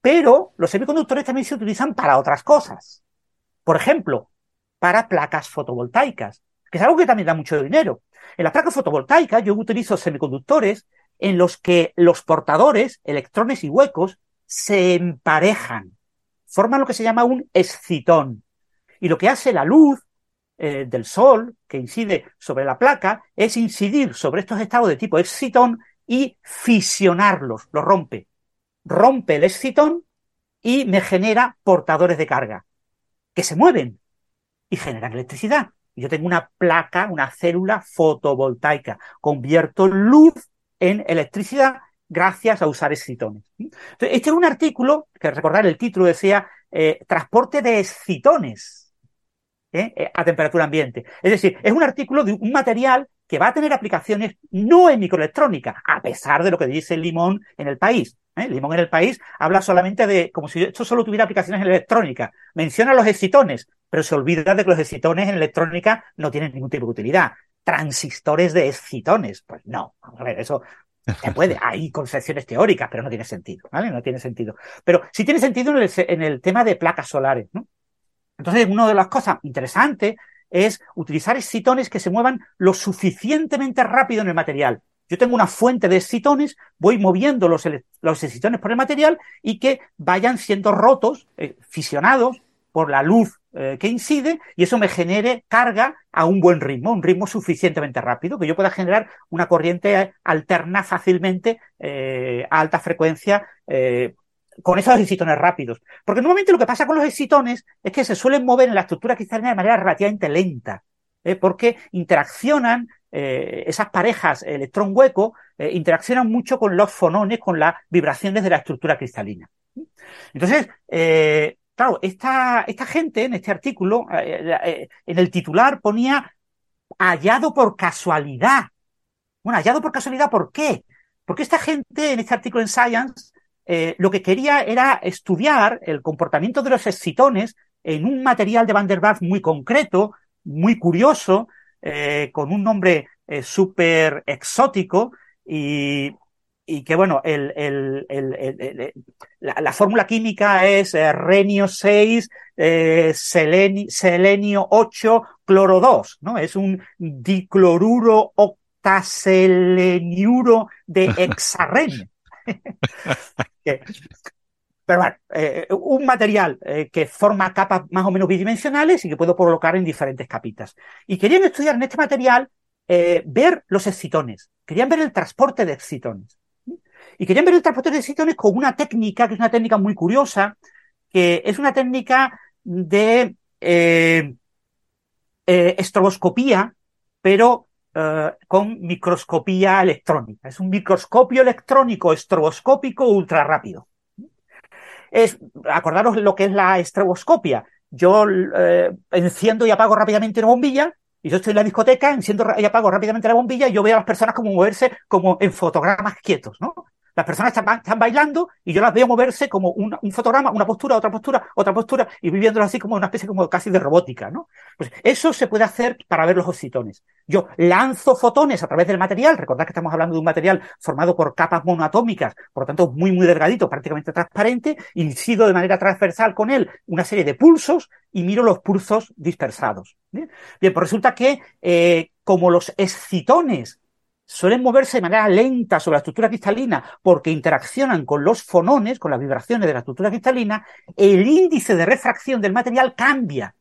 Pero los semiconductores también se utilizan para otras cosas. Por ejemplo, para placas fotovoltaicas, que es algo que también da mucho dinero. En las placas fotovoltaicas yo utilizo semiconductores en los que los portadores, electrones y huecos, se emparejan. Forman lo que se llama un excitón. Y lo que hace la luz eh, del Sol que incide sobre la placa es incidir sobre estos estados de tipo excitón y fisionarlos, los rompe. Rompe el excitón y me genera portadores de carga que se mueven y generan electricidad. Yo tengo una placa, una célula fotovoltaica. Convierto luz en electricidad gracias a usar excitones. este es un artículo que recordar el título decía eh, transporte de excitones ¿eh? Eh, a temperatura ambiente. Es decir, es un artículo de un material que va a tener aplicaciones no en microelectrónica, a pesar de lo que dice Limón en el país. ¿eh? Limón en el país habla solamente de, como si esto solo tuviera aplicaciones en electrónica. Menciona los excitones, pero se olvida de que los excitones en electrónica no tienen ningún tipo de utilidad. Transistores de excitones, pues no. Vamos a ver, eso se puede, <laughs> hay concepciones teóricas, pero no tiene sentido, ¿vale? No tiene sentido. Pero sí tiene sentido en el, en el tema de placas solares, ¿no? Entonces, una de las cosas interesantes es utilizar excitones que se muevan lo suficientemente rápido en el material. Yo tengo una fuente de excitones, voy moviendo los, los excitones por el material y que vayan siendo rotos, eh, fisionados por la luz eh, que incide y eso me genere carga a un buen ritmo, un ritmo suficientemente rápido, que yo pueda generar una corriente alterna fácilmente eh, a alta frecuencia eh, con esos excitones rápidos. Porque normalmente lo que pasa con los excitones es que se suelen mover en la estructura cristalina de manera relativamente lenta, porque interaccionan esas parejas electrón-hueco, interaccionan mucho con los fonones, con las vibraciones de la estructura cristalina. Entonces, Claro, esta, esta gente en este artículo, eh, eh, eh, en el titular ponía hallado por casualidad. Bueno, hallado por casualidad, ¿por qué? Porque esta gente en este artículo en Science lo que quería era estudiar el comportamiento de los excitones en un material de Van der Waals muy concreto, muy curioso, con un nombre súper exótico y, y que bueno, el, el, el, la, fórmula química es eh, renio 6, eh, selenio, 8, cloro 2, ¿no? Es un dicloruro octaseleniuro de <laughs> hexarrenio. <laughs> Pero bueno, eh, un material que forma capas más o menos bidimensionales y que puedo colocar en diferentes capitas. Y querían estudiar en este material ver los excitones, querían ver el transporte de excitones. Y querían ver el transporte de excitones con una técnica, que es una técnica muy curiosa, que es una técnica de eh, eh, estroboscopía, pero eh, con microscopía electrónica. Es un microscopio electrónico estroboscópico ultra rápido. Es, acordaros lo que es la estroboscopia. Yo enciendo y apago rápidamente una bombilla y yo estoy en la discoteca, enciendo y apago rápidamente la bombilla y yo veo a las personas como moverse como en fotogramas quietos, ¿no? Las personas están, bailando y yo las veo moverse como un, fotograma, una postura, otra postura, otra postura, y viviéndolo así como una especie como casi de robótica, ¿no? Pues eso se puede hacer para ver los oxitones. Yo lanzo fotones a través del material, recordad que estamos hablando de un material formado por capas monoatómicas, por lo tanto muy, muy delgadito, prácticamente transparente, incido de manera transversal con él una serie de pulsos y miro los pulsos dispersados. Bien, pues resulta que eh, como los excitones suelen moverse de manera lenta sobre la estructura cristalina porque interaccionan con los fonones, con las vibraciones de la estructura cristalina, el índice de refracción del material cambia.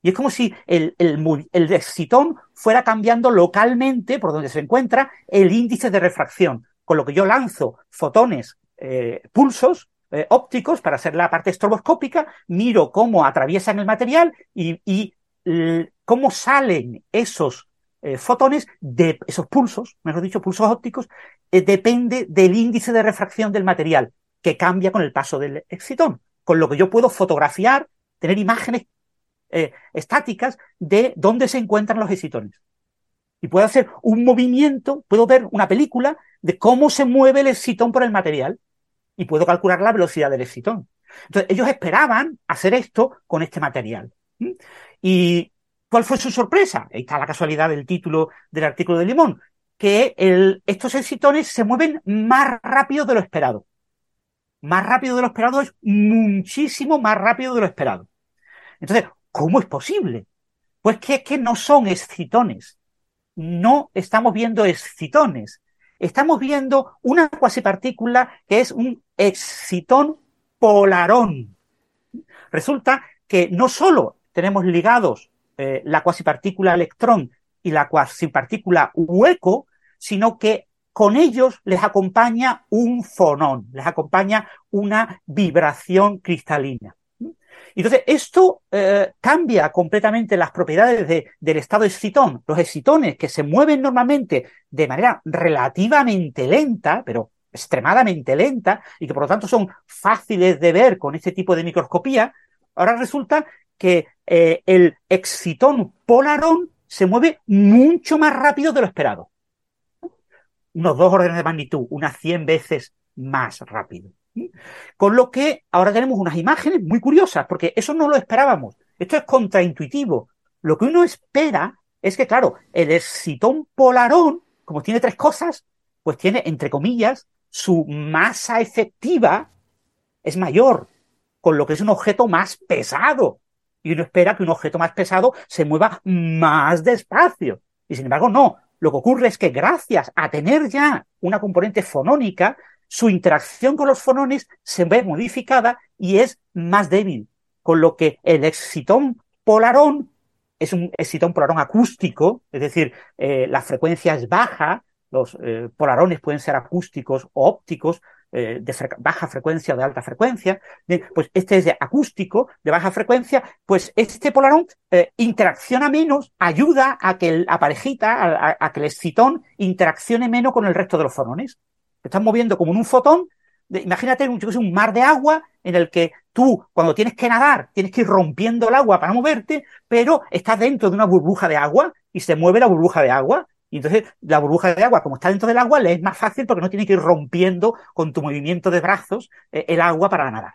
Y es como si el, el, excitón fuera cambiando localmente por donde se encuentra el índice de refracción, con lo que yo lanzo fotones, eh, pulsos eh, ópticos para hacer la parte estroboscópica, miro cómo atraviesan el material y, y cómo salen esos eh, fotones de esos pulsos, mejor dicho, pulsos ópticos, eh, depende del índice de refracción del material, que cambia con el paso del excitón. Con lo que yo puedo fotografiar, tener imágenes eh, estáticas de dónde se encuentran los excitones. Y puedo hacer un movimiento, puedo ver una película de cómo se mueve el excitón por el material y puedo calcular la velocidad del excitón. Entonces, ellos esperaban hacer esto con este material. Y ¿Cuál fue su sorpresa? Ahí está la casualidad del título del artículo de Limón, que estos excitones se mueven más rápido de lo esperado. Más rápido de lo esperado es muchísimo más rápido de lo esperado. Entonces, ¿cómo es posible? Pues que es que no son excitones. No estamos viendo excitones. Estamos viendo una cuasipartícula que es un excitón polarón. Resulta que no solo tenemos ligados eh, la cuasipartícula electrón y la cuasipartícula hueco, sino que con ellos les acompaña un fonón, les acompaña una vibración cristalina. Entonces, esto eh, cambia completamente las propiedades del estado excitón. Los excitones que se mueven normalmente de manera relativamente lenta, pero extremadamente lenta, y que por lo tanto son fáciles de ver con este tipo de microscopía, ahora resulta que eh, el excitón polarón se mueve mucho más rápido de lo esperado. Unos dos órdenes de magnitud, unas 100 veces más rápido. Con lo que ahora tenemos unas imágenes muy curiosas, porque eso no lo esperábamos. Esto es contraintuitivo. Lo que uno espera es que, claro, el excitón polarón, como tiene tres cosas, pues tiene, entre comillas, su masa efectiva es mayor, con lo que es un objeto más pesado y uno espera que un objeto más pesado se mueva más despacio. Y sin embargo, no. Lo que ocurre es que gracias a tener ya una componente fonónica, su interacción con los fonones se ve modificada y es más débil, Con lo que el excitón polarón es un excitón polarón acústico, es decir, eh, la frecuencia es baja, los eh, polarones pueden ser acústicos o ópticos, eh, de baja frecuencia o de alta frecuencia, pues este es de acústico, de baja frecuencia, pues este polarón interacciona menos, ayuda a que la parejita, a, que el excitón interaccione menos con el resto de los fotones. Se están moviendo como en un fotón, imagínate un, un mar de agua en el que tú, cuando tienes que nadar, tienes que ir rompiendo el agua para moverte, pero estás dentro de una burbuja de agua y se mueve la burbuja de agua. Y entonces la burbuja de agua, como está dentro del agua, le es más fácil porque no tiene que ir rompiendo con tu movimiento de brazos eh, el agua para nadar.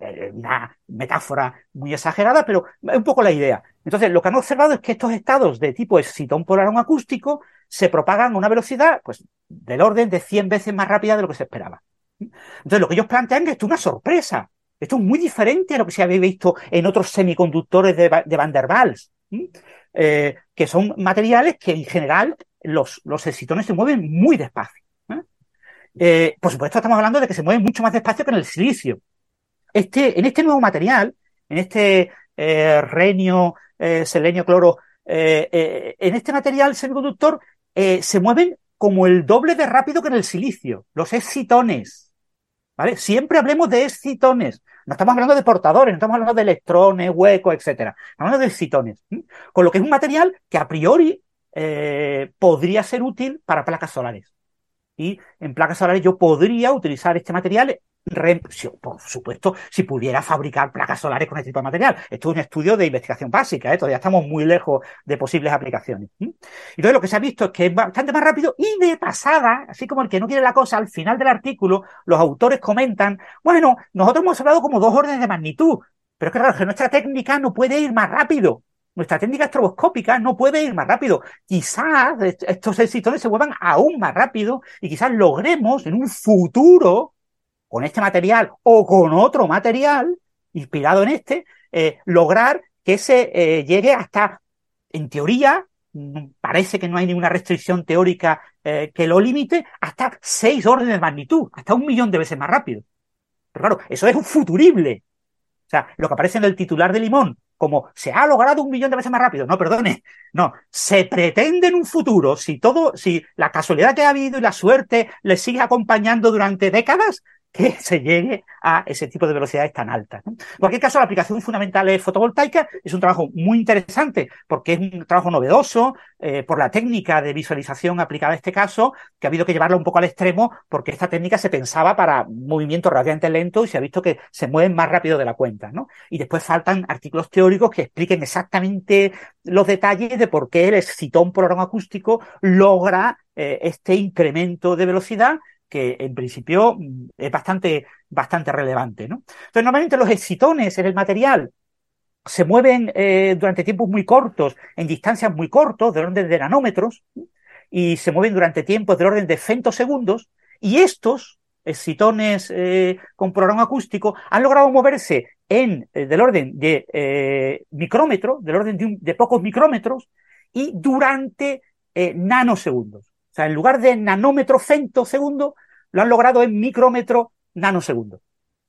Eh, una metáfora muy exagerada, pero es un poco la idea. Entonces, lo que han observado es que estos estados de tipo excitón polarón acústico se propagan a una velocidad pues, del orden de 100 veces más rápida de lo que se esperaba. Entonces, lo que ellos plantean es que esto es una sorpresa. Esto es muy diferente a lo que se había visto en otros semiconductores de, Van der Waals, eh, que son materiales que en general los, los excitones se mueven muy despacio. ¿eh? Eh, por supuesto, estamos hablando de que se mueven mucho más despacio que en el silicio. Este, en este nuevo material, en este renio, selenio, cloro, en este material semiconductor se mueven como el doble de rápido que en el silicio, los excitones. ¿Vale? Siempre hablemos de excitones. No estamos hablando de portadores, no estamos hablando de electrones, huecos, etcétera. Estamos hablando de excitones. Con lo que es un material que a priori eh, podría ser útil para placas solares. Y en placas solares yo podría utilizar este material por supuesto, si pudiera fabricar placas solares con este tipo de material. Esto es un estudio de investigación básica, ¿eh? todavía estamos muy lejos de posibles aplicaciones. Entonces, lo que se ha visto es que es bastante más rápido y de pasada, así como el que no quiere la cosa, al final del artículo, los autores comentan, bueno, nosotros hemos hablado como dos órdenes de magnitud, pero es que claro, que nuestra técnica no puede ir más rápido. Nuestra técnica estroboscópica no puede ir más rápido. Quizás estos excitones se muevan aún más rápido y quizás logremos en un futuro con este material o con otro material inspirado en este, eh, lograr que se eh, llegue hasta, en teoría, mm, parece que no hay ninguna restricción teórica eh, que lo limite, hasta seis órdenes de magnitud, hasta un millón de veces más rápido. Pero claro, eso es un futurible. O sea, lo que aparece en el titular de Limón, como se ha logrado un millón de veces más rápido. No, perdone. No, se pretende en un futuro, si todo, si la casualidad que ha habido y la suerte le sigue acompañando durante décadas, que <laughs> se llegue a ese tipo de velocidades tan altas. En cualquier caso, la aplicación fundamental es fotovoltaica, es un trabajo muy interesante porque es un trabajo novedoso eh, por la técnica de visualización aplicada a este caso, que ha habido que llevarla un poco al extremo porque esta técnica se pensaba para movimientos relativamente lentos y se ha visto que se mueven más rápido de la cuenta. Y después faltan artículos teóricos que expliquen exactamente los detalles de por qué el excitón polarón acústico logra eh, este incremento de velocidad que en principio mm, es bastante, bastante relevante. ¿no? Entonces, normalmente los excitones en el material se mueven eh, durante tiempos muy cortos, en distancias muy cortos, del orden de nanómetros, y se mueven durante tiempos del orden de femtosegundos, y estos excitones eh, con programa acústico han logrado moverse en eh, del orden de micrómetro, del orden de, de, pocos micrómetros, y durante nanosegundos. O sea, en lugar de nanómetro femtosegundo, lo han logrado en micrómetro nanosegundo.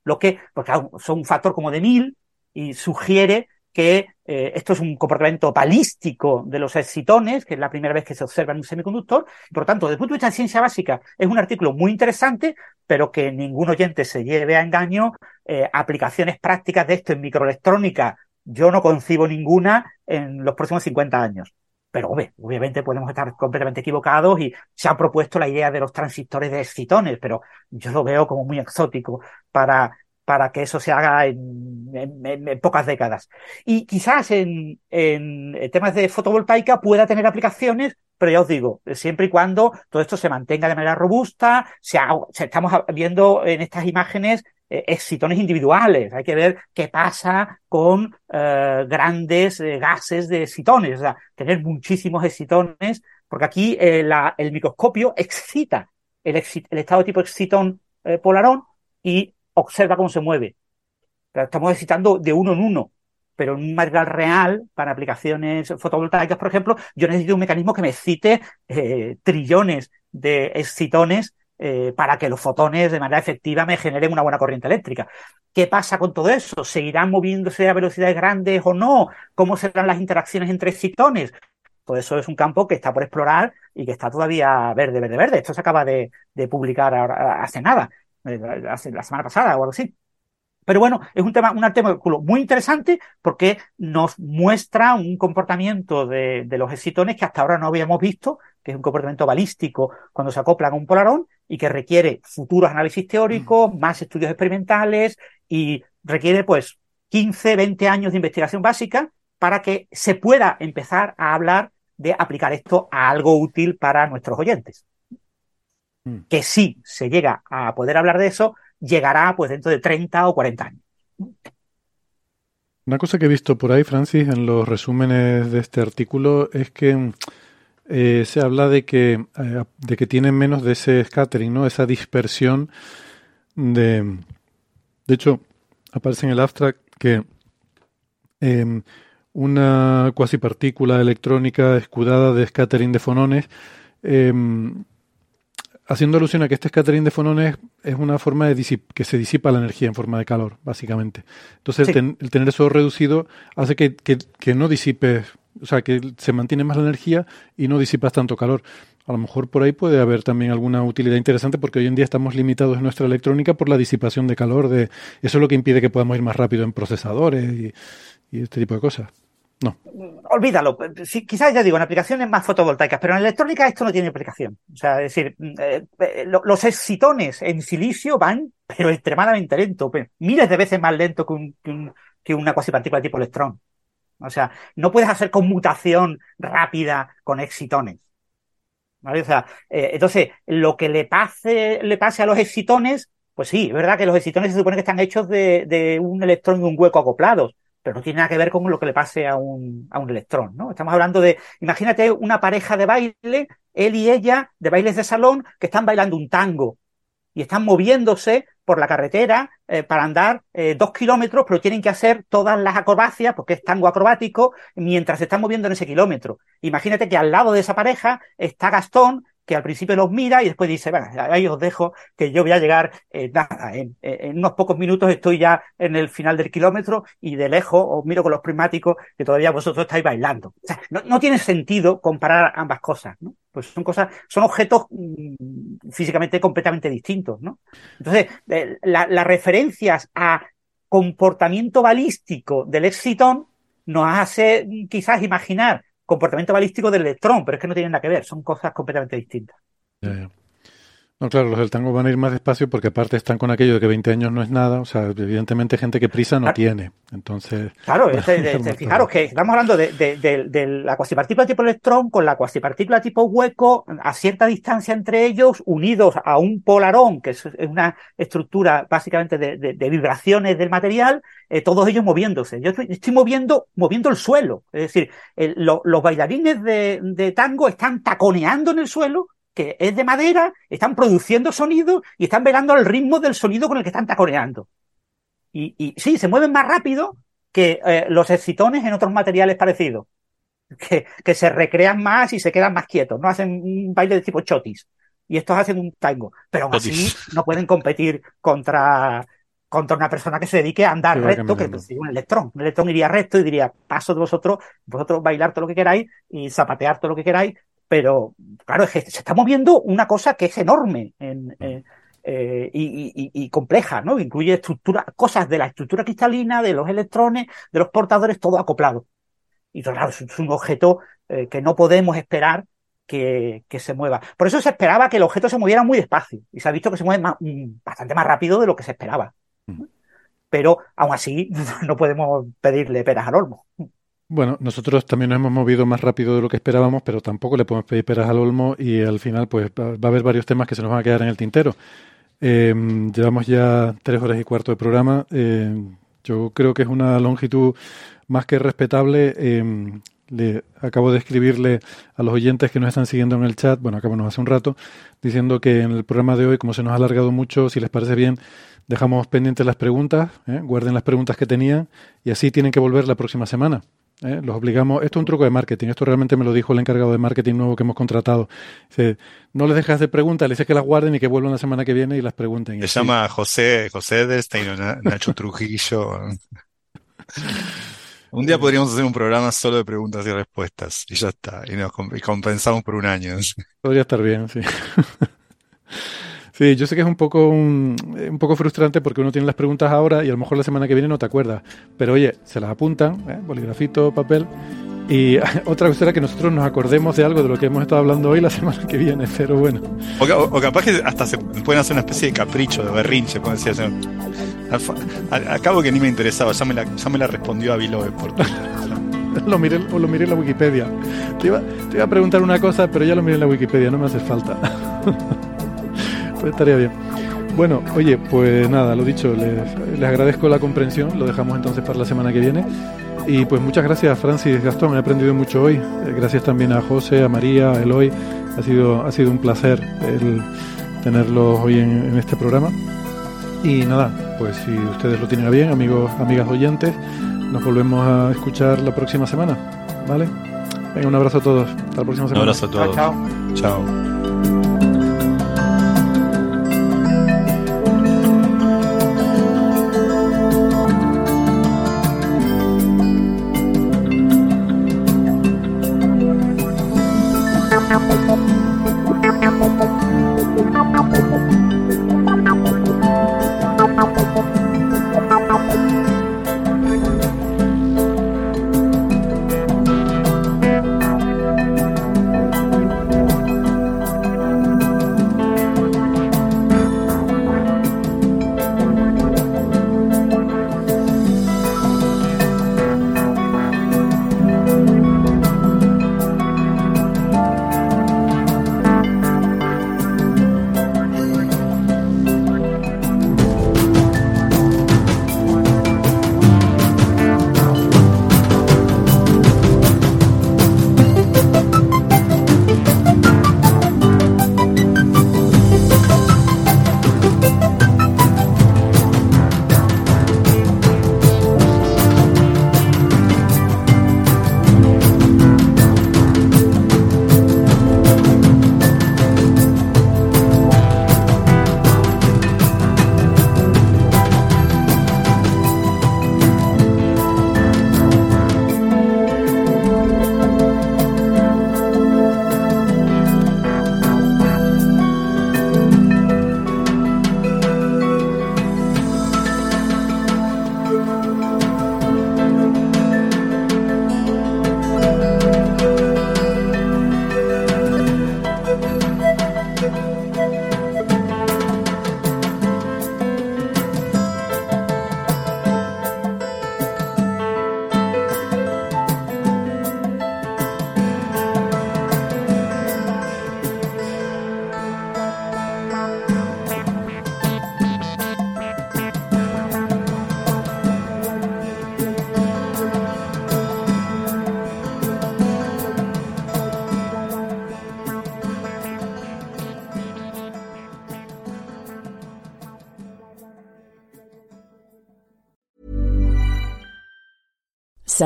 Lo que, porque son un factor como de mil y sugiere que eh, esto es un comportamiento balístico de los excitones, que es la primera vez que se observa en un semiconductor. Por lo tanto, desde el punto de vista de ciencia básica, es un artículo muy interesante, pero que ningún oyente se lleve a engaño. Eh, aplicaciones prácticas de esto en microelectrónica, yo no concibo ninguna en los próximos 50 años. Pero obviamente podemos estar completamente equivocados y se ha propuesto la idea de los transistores de excitones, pero yo lo veo como muy exótico para, para que eso se haga en, en, pocas décadas. Y quizás en, en, temas de fotovoltaica pueda tener aplicaciones, pero ya os digo, siempre y cuando todo esto se mantenga de manera robusta, se, se estamos viendo en estas imágenes eh, excitones individuales. Hay que ver qué pasa con eh, grandes eh, gases de excitones, o sea, tener muchísimos excitones, porque aquí el microscopio excita el, estado de tipo excitón polarón y observa cómo se mueve. estamos excitando de uno en uno, pero en un material real, para aplicaciones fotovoltaicas, por ejemplo, yo necesito un mecanismo que me excite trillones de excitones eh, para que los fotones de manera efectiva me generen una buena corriente eléctrica. ¿Qué pasa con todo eso? ¿Seguirán moviéndose a velocidades grandes o no? ¿Cómo serán las interacciones entre excitones? Todo eso es un campo que está por explorar y que está todavía verde, verde, verde. Esto se acaba de, publicar ahora, hace nada, eh, hace, la semana pasada o algo así. Pero bueno, es un tema, un artículo muy interesante porque nos muestra un comportamiento de, los excitones que hasta ahora no habíamos visto, que es un comportamiento balístico cuando se acoplan a un polarón y que requiere futuros análisis teóricos, mm. más estudios experimentales y requiere pues 15, 20 años de investigación básica para que se pueda empezar a hablar de aplicar esto a algo útil para nuestros oyentes. Mm. Que si se llega a poder hablar de eso, llegará pues dentro de 30 o 40 años. Una cosa que he visto por ahí, Francis, en los resúmenes de este artículo es que eh, se habla de que, eh, de que tienen menos de ese scattering, ¿no? Esa dispersión de... De hecho, aparece en el abstract que em, una cuasipartícula electrónica escudada de scattering de fonones em, haciendo alusión a que este scattering de fonones es una forma de que se disipa la energía en forma de calor, básicamente. Entonces, el, tener eso reducido hace que, que, no disipes, o sea, que se mantiene más la energía y no disipas tanto calor. A lo mejor por ahí puede haber también alguna utilidad interesante porque hoy en día estamos limitados en nuestra electrónica por la disipación de calor. De, eso es lo que impide que podamos ir más rápido en procesadores y este tipo de cosas. No. Olvídalo. quizás ya digo, en aplicaciones más fotovoltaicas, pero en electrónica esto no tiene aplicación. O sea, es decir, eh, eh, los excitones en silicio van, pero extremadamente lento, miles de veces más lento que, una cuasipartícula tipo electrón. O sea, no puedes hacer conmutación rápida con excitones. ¿Vale? O sea, eh, entonces, lo que le pase, le pase a los excitones, pues sí, es verdad que los excitones se supone que están hechos de, de un electrón y un hueco acoplados pero no tiene nada que ver con lo que le pase a un, a un electrón, ¿no? Estamos hablando de, imagínate una pareja de baile, él y ella, de bailes de salón, que están bailando un tango y están moviéndose por la carretera eh, para andar eh, dos kilómetros, pero tienen que hacer todas las acrobacias, porque es tango acrobático, mientras se están moviendo en ese kilómetro. Imagínate que al lado de esa pareja está Gastón, que al principio los mira y después dice, bueno, ahí os dejo que yo voy a llegar, eh, nada, en, unos pocos minutos estoy ya en el final del kilómetro y de lejos os miro con los prismáticos que todavía vosotros estáis bailando. O sea, no, tiene sentido comparar ambas cosas, ¿no? Pues son cosas, son objetos mm, físicamente completamente distintos, ¿no? Entonces, eh, las referencias a comportamiento balístico del excitón nos hace mm, quizás imaginar comportamiento balístico del electrón, pero es que no tienen nada que ver, son cosas completamente distintas. No, claro, los del tango van a ir más despacio porque aparte están con aquello de que 20 años no es nada, o sea, evidentemente gente que prisa no tiene, entonces... <laughs> Claro, fijaros que estamos hablando de, la cuasipartícula tipo electrón con la cuasipartícula tipo hueco a cierta distancia entre ellos, unidos a un polarón, que es, una estructura básicamente de, vibraciones del material, eh, todos ellos moviéndose. Yo estoy, moviendo, moviendo el suelo, es decir, los bailarines de tango están taconeando en el suelo que es de madera, están produciendo sonido y están velando al ritmo del sonido con el que están taconeando. Y, y sí, se mueven más rápido que eh, los excitones en otros materiales parecidos, que, que, se recrean más y se quedan más quietos, no hacen un baile de tipo chotis. Y estos hacen un tango, pero aún así no pueden competir contra, contra una persona que se dedique a andar recto, que es un electrón. Un electrón iría recto y diría, paso de vosotros, vosotros bailar todo lo que queráis y zapatear todo lo que queráis, pero claro, es que se está moviendo una cosa que es enorme eh, eh, y, compleja, ¿no? Incluye estructura, cosas de la estructura cristalina, de los electrones, de los portadores, todo acoplado. Y claro, es un objeto eh, que no podemos esperar que, se mueva. Por eso se esperaba que el objeto se moviera muy despacio y se ha visto que se mueve mm, bastante más rápido de lo que se esperaba. Pero aún así <laughs> no podemos pedirle peras al olmo. Bueno, nosotros también nos hemos movido más rápido de lo que esperábamos, pero tampoco le podemos pedir peras al olmo y al final pues va a haber varios temas que se nos van a quedar en el tintero. Em, llevamos ya tres horas y cuarto de programa. Em, yo creo que es una longitud más que respetable. Em, le acabo de escribirle a los oyentes que nos están siguiendo en el chat, bueno, acabamos hace un rato, diciendo que en el programa de hoy, como se nos ha alargado mucho, si les parece bien, dejamos pendientes las preguntas, ¿eh? guarden las preguntas que tenían y así tienen que volver la próxima semana ¿eh? Los obligamos, esto es un truco de marketing, esto realmente me lo dijo el encargado de marketing nuevo que hemos contratado. Dice, no les dejas de preguntas, les dices que las guarden y que vuelvan la semana que viene y las pregunten. Se llama José, José o Nacho Trujillo. <laughs> Un día podríamos hacer un programa solo de preguntas y respuestas y ya está, y nos compensamos por un año. Podría estar bien, sí. <laughs> Sí, yo sé que es un poco un, poco frustrante porque uno tiene las preguntas ahora y a lo mejor la semana que viene no te acuerdas. Pero oye, se las apuntan, ¿eh? boligrafito, papel. Y <laughs> otra cosa era que nosotros nos acordemos de algo de lo que hemos estado hablando hoy la semana que viene, pero bueno. O, capaz que hasta se pueden hacer una especie de capricho, de berrinche, pueden decir. Al, al, cabo que ni me interesaba, ya me la, ya me la respondió Aviloe por <laughs> lo miré, o lo miré en la Wikipedia. Te iba, te iba a preguntar una cosa, pero ya lo miré en la Wikipedia, no me hace falta. <laughs> Pues estaría bien. Bueno, oye, pues nada, lo dicho, les, agradezco la comprensión, lo dejamos entonces para la semana que viene. Y pues muchas gracias, Francis Gastón, he aprendido mucho hoy. Eh, gracias también a José, a María, a Eloy. Ha sido, ha sido un placer el tenerlos hoy en, este programa. Y nada, pues si ustedes lo tienen bien, amigos, amigas oyentes, nos volvemos a escuchar la próxima semana. ¿Vale? Venga, un abrazo a todos. Hasta la próxima semana. Un abrazo a todos. chao. chao.